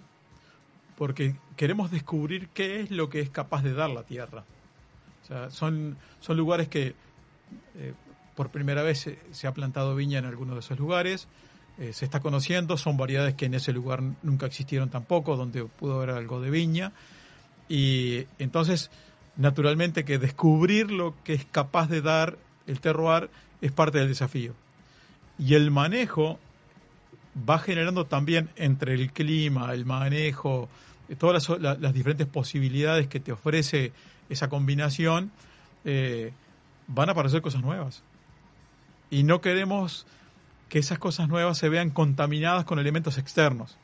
porque queremos descubrir qué es lo que es capaz de dar la tierra. O sea, son, son lugares que eh, por primera vez se, se ha plantado viña en algunos de esos lugares, eh, se está conociendo, son variedades que en ese lugar nunca existieron tampoco, donde pudo haber algo de viña. Y entonces, naturalmente que descubrir lo que es capaz de dar el terroir es parte del desafío. Y el manejo va generando también entre el clima, el manejo, eh, todas las, la- las diferentes posibilidades que te ofrece esa combinación, eh, van a aparecer cosas nuevas. Y no queremos que esas cosas nuevas se vean contaminadas con elementos externos.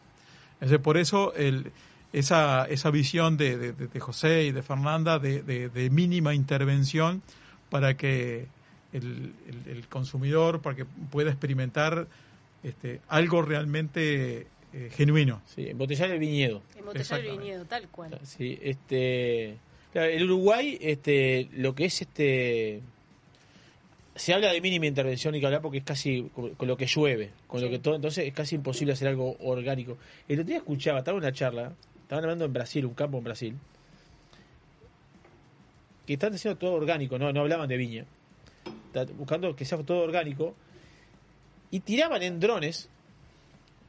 Entonces, por eso el, esa, esa visión de, de- de José y de Fernanda de, de- de mínima intervención para que el, el- el consumidor, para que pueda experimentar este, algo realmente eh, genuino. Sí, embotellar el viñedo. Embotellar el viñedo, tal cual. Sí, este. claro, el Uruguay, este, lo que es este. Se habla de mínima intervención y que hablar porque es casi con, lo que llueve, con lo que todo, entonces es casi imposible hacer algo orgánico. El otro día escuchaba, estaba en una charla, estaban hablando en Brasil, un campo en Brasil, que están haciendo todo orgánico, no, no hablaban de viña, buscando que sea todo orgánico, y tiraban en drones,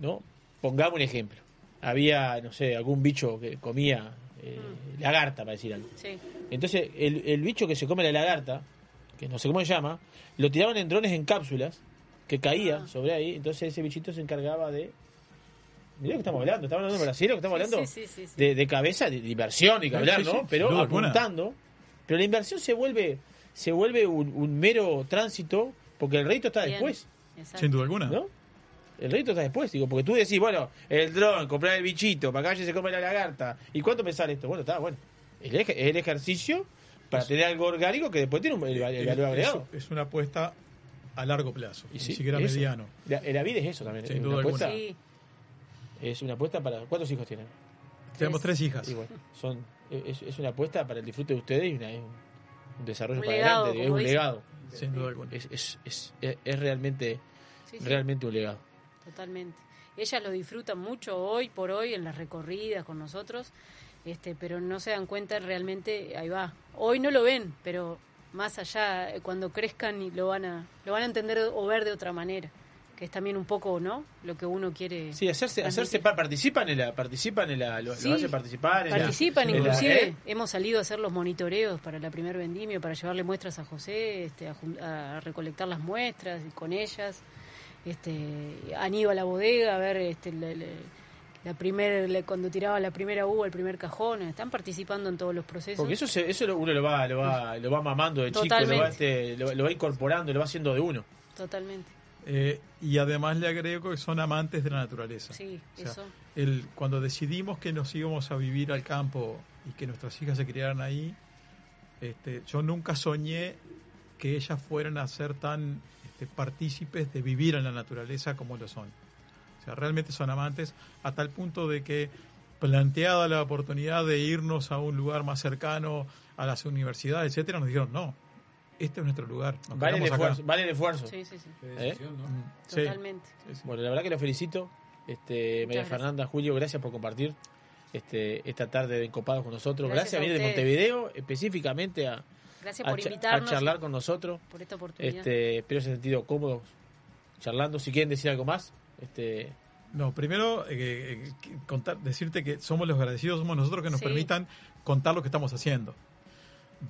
¿no? Pongamos un ejemplo. Había, no sé, algún bicho que comía eh, lagarta, para decir algo. Sí. Entonces, el, el bicho que se come la lagarta, que no sé cómo se llama, lo tiraban en drones en cápsulas, que caía Ah. sobre ahí, entonces ese bichito se encargaba de... Mirá lo que estamos hablando, estamos hablando de Brasil, lo que estamos Sí, hablando sí, sí, sí, sí. De, de cabeza, de, inversión, y que hablar, sí, ¿no? sí, Pero sin duda alguna. apuntando. Pero la inversión se vuelve se vuelve un, un mero tránsito, porque el rédito está Bien. después. Exacto. Sin duda alguna. ¿No? El rédito está después, digo, porque tú decís, bueno, el dron, comprar el bichito, para que se come la lagarta. ¿Y cuánto me sale esto? Bueno, está, bueno. El, ej- el ejercicio para tener algo orgánico que después tiene un, el, valor agregado. es una apuesta a largo plazo, Y ni siquiera eso. mediano. La, la vida es eso también. Sin es duda una alguna. apuesta, Sí, Es una apuesta para. ¿Cuántos hijos tienen? Tenemos tres hijas. Y bueno, son, es, es una apuesta para el disfrute de ustedes y una- es un desarrollo Un para legado, adelante, es un legado. Sin duda alguna. Es, es, es, es- es realmente, sí, sí, realmente un legado. totalmente. Ellas lo disfrutan mucho hoy por hoy en las recorridas con nosotros, este, pero no se dan cuenta realmente, ahí va. Hoy no lo ven, pero más allá, eh, cuando crezcan y lo van a, lo van a entender o ver de otra manera, que es también un poco, ¿no? Lo que uno quiere. Sí, hacerse, hacerse par- participan en la, participan en la, lo, Sí. lo hacen participar en la- Participan, en la- inclusive ¿eh? hemos salido a hacer los monitoreos para la primer vendimio, para llevarle muestras a José, este, a, a recolectar las muestras con ellas, este, han ido a la bodega a ver este, le- le- la primer, le- cuando tiraba la primera uva, el primer cajón, están participando en todos los procesos. Porque eso, se- eso lo- uno lo va, lo va, lo va mamando de chico, lo va, este, lo, lo va incorporando, lo va haciendo de uno. Totalmente. Eh, y además le agrego que son amantes de la naturaleza. Sí, O sea, eso. el, cuando decidimos que nos íbamos a vivir al campo y que nuestras hijas se criaran ahí, este, yo nunca soñé que ellas fueran a ser tan este, partícipes de vivir en la naturaleza como lo son. Sea, realmente son amantes a tal punto de que planteada la oportunidad de irnos a un lugar más cercano a las universidades, etcétera, nos dijeron no, este es nuestro lugar. nos Vale el quedamos acá". esfuerzo. Vale el esfuerzo. Sí, sí, sí. ¿Eh? Mm, sí. Totalmente. Bueno, la verdad que lo felicito. Este, María gracias. Fernanda, Julio, gracias por compartir este, esta tarde de Encopados con nosotros. Gracias Gracias, a a venir de. Montevideo específicamente a, Gracias a por invitarnos. a charlar con nosotros. Por esta oportunidad. Este, espero se han sentido cómodos charlando. Si quieren decir algo más, este, No, primero eh, eh, contar, decirte que somos los agradecidos, somos nosotros que nos Sí. permitan contar lo que estamos haciendo.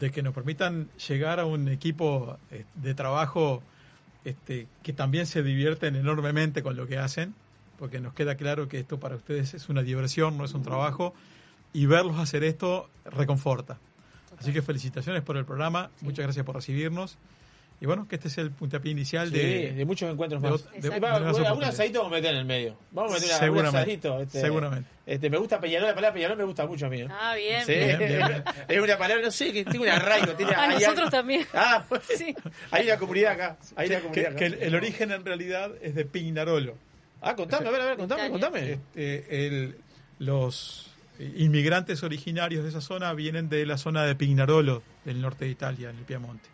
De que nos permitan llegar a un equipo eh, de trabajo este, que también se divierten enormemente con lo que hacen, porque nos queda claro que esto para ustedes es una diversión, no es un trabajo, y verlos hacer esto reconforta. Así que felicitaciones por el programa, muchas gracias por recibirnos. Y bueno, que este es el puntapié inicial sí, de, de muchos encuentros de más. de- algún asadito vamos a meter en el medio. Vamos a meter una- Seguramente, algún asadito. Este, seguramente. Este, me gusta Peñarol, la palabra Peñarol me gusta mucho a mí. ¿eh? Ah, bien, Sí, bien. Bien, bien. es una palabra, no sé, que tiene un arraigo. Tiene, A hay nosotros algo- también. Ah, pues, Sí. hay una comunidad acá. Hay una que, comunidad acá. que el, el origen en realidad es de Pignarolo. Ah, contame, a ver, a ver, contame, Italia. contame. Este, el- los inmigrantes originarios de esa zona vienen de la zona de Pignarolo, del norte de Italia, en el Piamonte.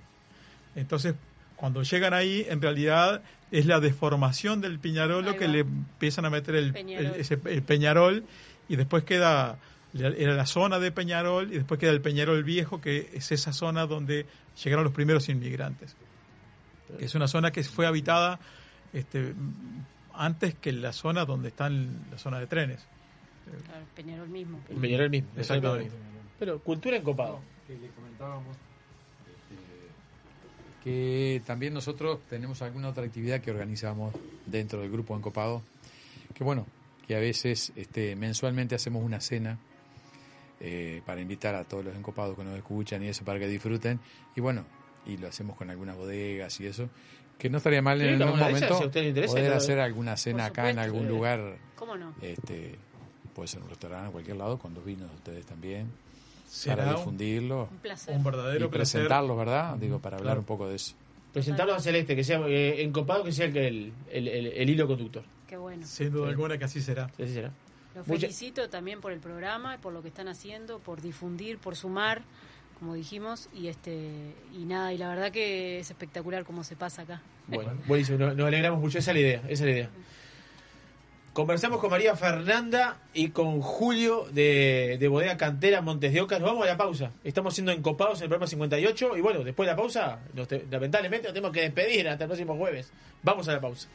Entonces, cuando llegan ahí, en realidad es la deformación del Piñarolo que le empiezan a meter el, Peñarol. el- ese- el Peñarol y después queda la- era la zona de Peñarol y después queda el Peñarol Viejo, que es esa zona donde llegaron los primeros inmigrantes. Que es una zona que fue habitada este, antes que la zona donde están la zona de trenes. Claro, Peñarol mismo. El Peñarol mismo. Exactamente. Pero cultura encopado. que le comentábamos que también nosotros tenemos alguna otra actividad que organizamos dentro del grupo Encopado, que bueno, que a veces este, mensualmente hacemos una cena eh, para invitar a todos los encopados que nos escuchan y eso para que disfruten y bueno, y lo hacemos con algunas bodegas y eso, que no estaría mal Sí, en algún momento si interesa, poder claro. hacer alguna cena acá en algún Sí. lugar, ¿Cómo no? este, puede ser un restaurante, en cualquier lado, con los vinos de ustedes también, para un- difundirlo Un placer. un verdadero y placer. presentarlos, ¿verdad? Digo, para hablar Claro. un poco de eso. Presentarlo a Celeste, que sea eh, encopado, que sea el, el, el, el- el hilo conductor. Qué bueno. Sin duda alguna que así será. Sí, así será. Los Mucha- felicito también por el programa, por lo que están haciendo, por difundir, por sumar, como dijimos, y este y nada, y la verdad que es espectacular cómo se pasa acá. Bueno, buenísimo, nos, nos alegramos mucho, esa es la idea, esa es la idea. Conversamos con María Fernanda y con Julio de, de Bodega Cantera Montes de Oca. Nos vamos a la pausa. Estamos siendo encopados en el programa 58 y bueno, después de la pausa, nos te- lamentablemente nos tenemos que despedir hasta el próximo jueves. Vamos a la pausa.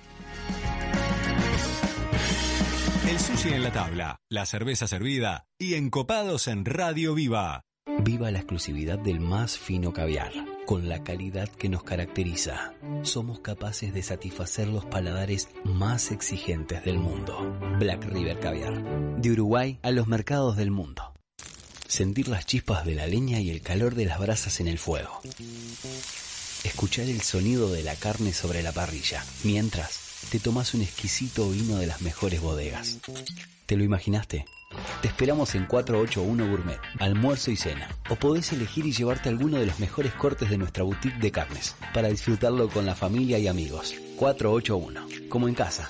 El sushi en la tabla, la cerveza servida y encopados en Radio Viva. Viva la exclusividad del más fino caviar. Con la calidad que nos caracteriza, somos capaces de satisfacer los paladares más exigentes del mundo. Black River Caviar. De Uruguay a los mercados del mundo. Sentir las chispas de la leña y el calor de las brasas en el fuego. Escuchar el sonido de la carne sobre la parrilla, mientras te tomas un exquisito vino de las mejores bodegas. ¿Te lo imaginaste? Te esperamos en 481 Gourmet, almuerzo y cena. O podés elegir y llevarte alguno de los mejores cortes de nuestra boutique de carnes, para disfrutarlo con la familia y amigos. 481, como en casa.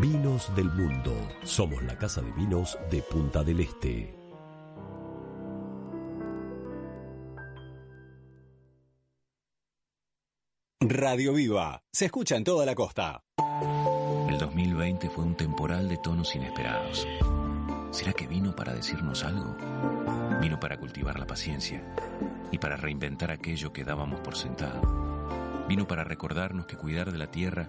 Vinos del Mundo. Somos la casa de vinos de Punta del Este. Radio Viva. Se escucha en toda la costa. El El 2020 fue un temporal de tonos inesperados. ¿Será que vino para decirnos algo? Vino para cultivar la paciencia y para reinventar aquello que dábamos por sentado. Vino para recordarnos que cuidar de la tierra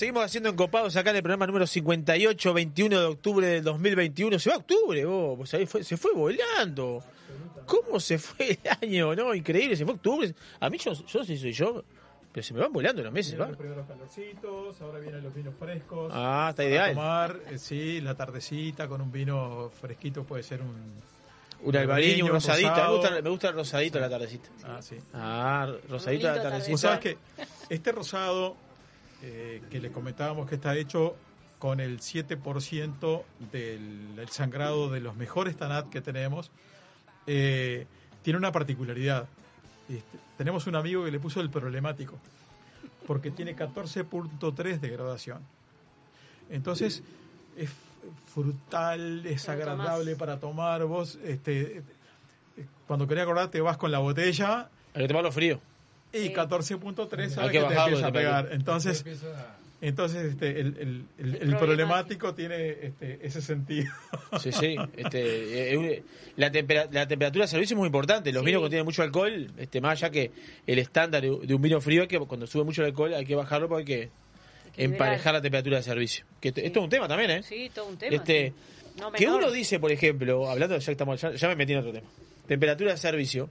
Seguimos haciendo encopados acá en el programa número 58, 21 de octubre del 2021. Se va octubre, vos, pues ahí fue- se fue volando. ¿Cómo se fue el año, no? Increíble, se fue octubre. A mí, yo, yo no sé si soy yo, pero se me van volando los meses, ¿va? Los primeros calorcitos, ahora vienen los vinos frescos. Ah, está Para ideal. tomar, eh, sí, la tardecita con un vino fresquito puede ser un... Un albariño, un rosadito. Me rosado. gusta, me gusta el rosadito a la tardecita. Ah, sí. Ah, rosadito a la tardecita. Vos sabés que este rosado eh, que les comentábamos que está hecho con el 7% del, del sangrado de los mejores tanat que tenemos, eh, tiene una particularidad. Este, tenemos un amigo que le puso el problemático, porque tiene 14.3 de gradación. Entonces, es frutal, es agradable para tomar. Vos, este, cuando querés acordar, te vas con la botella. Hay que tomarlo frío. Y 14.3 Hay sabes que que, te bajarlo empieza a pegar. Entonces, entonces este, el, el- el- el El problemático tiene este, ese sentido. Sí, sí. Este, eh, la, tempera- la temperatura de servicio es muy importante. Los Sí. vinos que tienen mucho alcohol, este, más allá que el estándar de un vino frío, hay que, cuando sube mucho el alcohol hay que bajarlo porque hay que que emparejar liberar. la temperatura de servicio. Que esto esto es un tema también, ¿eh? Sí, todo un tema. Este, No que uno dice, por ejemplo, hablando, ya, estamos, ya, ya me metí en otro tema, temperatura de servicio,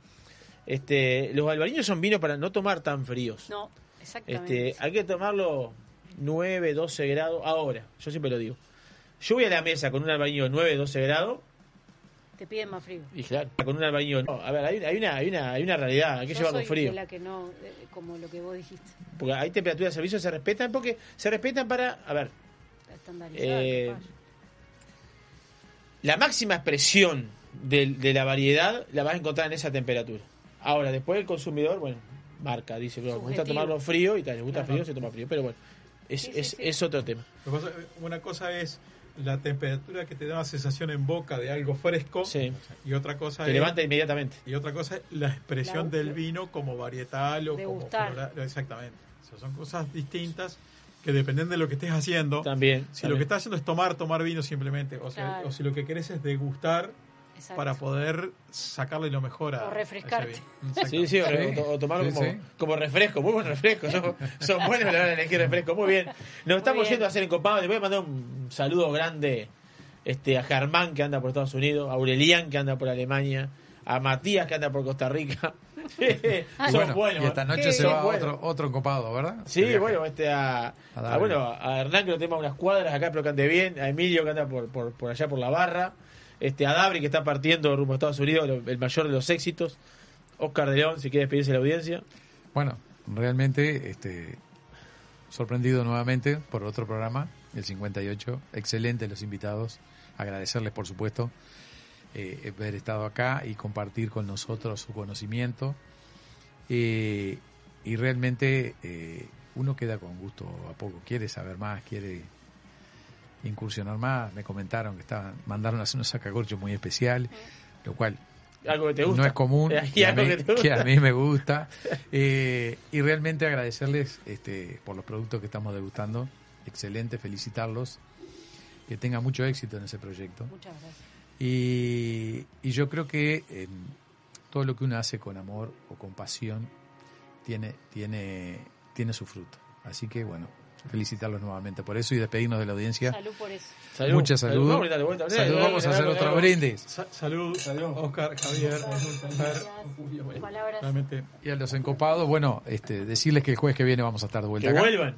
este, los albariños son vinos para no tomar tan fríos. No, exactamente. Este, hay que tomarlo 9, 12 grados ahora, yo siempre lo digo. Yo voy a la mesa con un albariño 9, 12 grados Te piden más frío. y claro, con un albariño... no, a ver, hay, hay una, hay, una, hay una realidad, hay que llevarlo frío. de la que no, como lo que vos dijiste, Porque hay temperaturas de servicio que se respetan porque se respetan para... A ver. Eh, la máxima expresión de, de la variedad la vas a encontrar en esa temperatura. Ahora, después el consumidor, bueno, marca, dice, "Bueno, me gusta tomarlo frío y tal, le gusta Claro. frío, se toma frío, pero bueno, es, Sí, sí, es, sí. es otro tema. Una cosa es la temperatura que te da una sensación en boca de algo fresco Sí. y otra cosa Te es levanta inmediatamente. y otra cosa es la expresión La- del vino como varietal o como Degustar. floral. exactamente O sea, son cosas distintas que dependiendo de lo que estés haciendo, También. si también. lo que estás haciendo es tomar, tomar vino simplemente, o, sea, Claro. o si lo que querés es degustar Exacto. para poder sacarle lo mejor a O refrescarte. a. Sí, sí, o, Sí. o to- o tomarlo Sí, como, sí. como refresco, muy buen refresco. Son, son buenos la elegir refresco, muy bien. Nos estamos bien. yendo a hacer encopado. Le voy a mandar un saludo grande este, a Germán, que anda por Estados Unidos, a Aurelián, que anda por Alemania, a Matías, que anda por Costa Rica. Y son bueno, buenos. y esta noche Sí, se va buenos. otro, otro encopado, ¿verdad? Sí, bueno, este a, A a, bueno, a Hernán que lo tenemos a unas cuadras acá, pero que ande bien, a Emilio que anda por, por, por allá por la barra, este a Dabri que está partiendo rumbo a Estados Unidos, el mayor de los éxitos, Oscar de León, si quiere despedirse de la audiencia. Bueno, realmente este, sorprendido nuevamente por otro programa, el 58. Excelente los invitados. Agradecerles, por supuesto, eh, haber estado acá y compartir con nosotros su conocimiento. Eh, y realmente eh, uno queda con gusto a poco. Quiere saber más, quiere incursionar más. Me comentaron que estaban mandaron a hacer un sacacorcho muy especial, lo cual Algo que te gusta. no es común, que a, algo mí, que te gusta. que a mí me gusta. Eh, y realmente agradecerles este, por los productos que estamos degustando. Excelente, felicitarlos. Que tengan mucho éxito en ese proyecto. Muchas gracias. Y, y yo creo que eh, todo lo que uno hace con amor o con pasión tiene, tiene, tiene su fruto. Así que bueno, felicitarlos nuevamente por eso y despedirnos de la audiencia. Salud por eso. Salud. Mucha Salud. salud. Vamos a. Salud, vamos hacer otro brindis. Sa- salud, Oscar, Javier, Palabras. Y a los encopados, bueno, este, decirles que el jueves que viene vamos a estar de vuelta Que acá. vuelvan.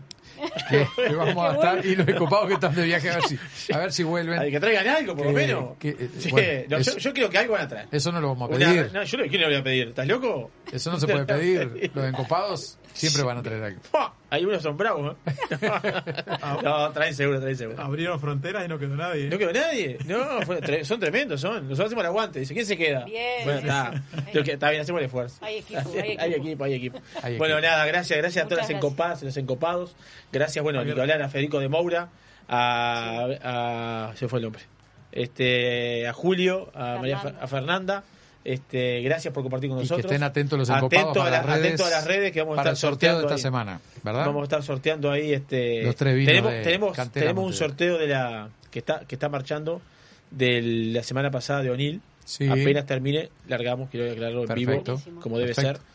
Que, que vamos a estar y los encopados que están de viaje a ver si, a ver si vuelven. Ay, que traigan algo, por lo menos. que, eh, Sí, bueno, no, eso, yo, yo creo que algo van a traer. eso no lo vamos a Una- pedir. no, yo no, ¿quién le voy a pedir? ¿Estás loco? Eso no se puede pedir. Los encopados siempre van a traer algo. Hay unos son bravos, ¿eh? no, traen seguro, traen seguro. abrieron fronteras y no quedó nadie. No quedó nadie. No, fue tre- son tremendos, son. Nosotros hacemos el aguante. Dice, ¿quién se queda? Bien, Bueno, está. está bien, hacemos el esfuerzo. Hay equipo, hay equipo. hay equipo, hay equipo. Hay Bueno, equipo. nada, gracias, gracias a todas las Muchas encopadas y los encopados. Gracias, bueno, a Javier. Nicolás, a Federico de Moura, a, a- se fue el nombre. Este, a Julio, a María Fer- Fernanda. a Fernanda. Este, gracias por compartir con Y que nosotros. estén atentos los encopados Atento a, la- las redes, atento a las redes que vamos a estar sorteando esta ahí. semana, ¿verdad? Vamos a estar sorteando ahí este Los tres vinos tenemos de tenemos Cantera tenemos un sorteo de la que está que está marchando de la semana pasada de O'Neill. Sí. Apenas termine, largamos, quiero aclararlo en Perfecto. vivo, como debe Perfecto. ser.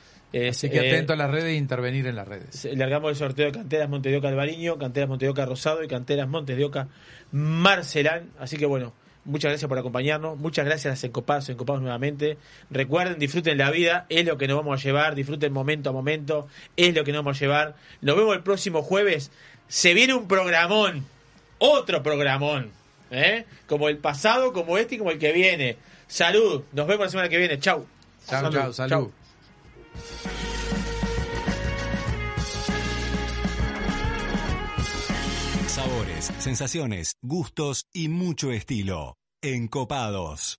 Así que eh, atento a las redes e intervenir en las redes. Largamos el sorteo de Canteras Montes de Oca Albariño, Canteras Montes de Oca Rosado y Canteras Montes de Oca Marcelán. Así que bueno, muchas gracias por acompañarnos, muchas gracias a las encopadas, encopados nuevamente. Recuerden, disfruten la vida, es lo que nos vamos a llevar, disfruten momento a momento, es lo que nos vamos a llevar. Nos vemos el próximo jueves. Se viene un programón, otro programón, ¿eh? como el pasado, como este y como el que viene. Salud, nos vemos la semana que viene. Chau. Chao, chao, salud. Chau. Sabores, sensaciones, gustos y mucho estilo. Encopados.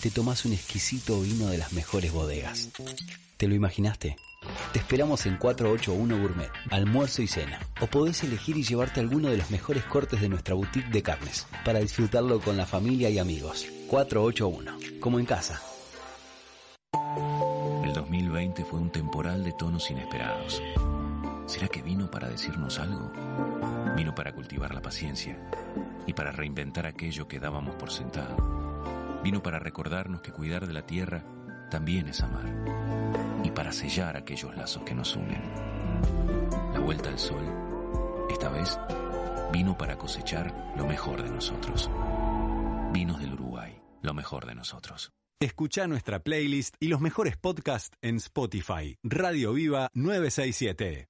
te tomas un exquisito vino de las mejores bodegas. ¿Te lo imaginaste? Te esperamos en 481 Gourmet, almuerzo y cena. O podés elegir y llevarte alguno de los mejores cortes de nuestra boutique de carnes, para disfrutarlo con la familia y amigos. 481, como en casa. El 2020 fue un temporal de tonos inesperados. ¿Será que vino para decirnos algo? Vino para cultivar la paciencia y para reinventar aquello que dábamos por sentado. Vino para recordarnos que cuidar de la tierra también es amar y para sellar aquellos lazos que nos unen. La vuelta al sol, esta vez, vino para cosechar lo mejor de nosotros. Vinos del Uruguay, lo mejor de nosotros. Escucha nuestra playlist y los mejores podcasts en Spotify. Radio Viva 967.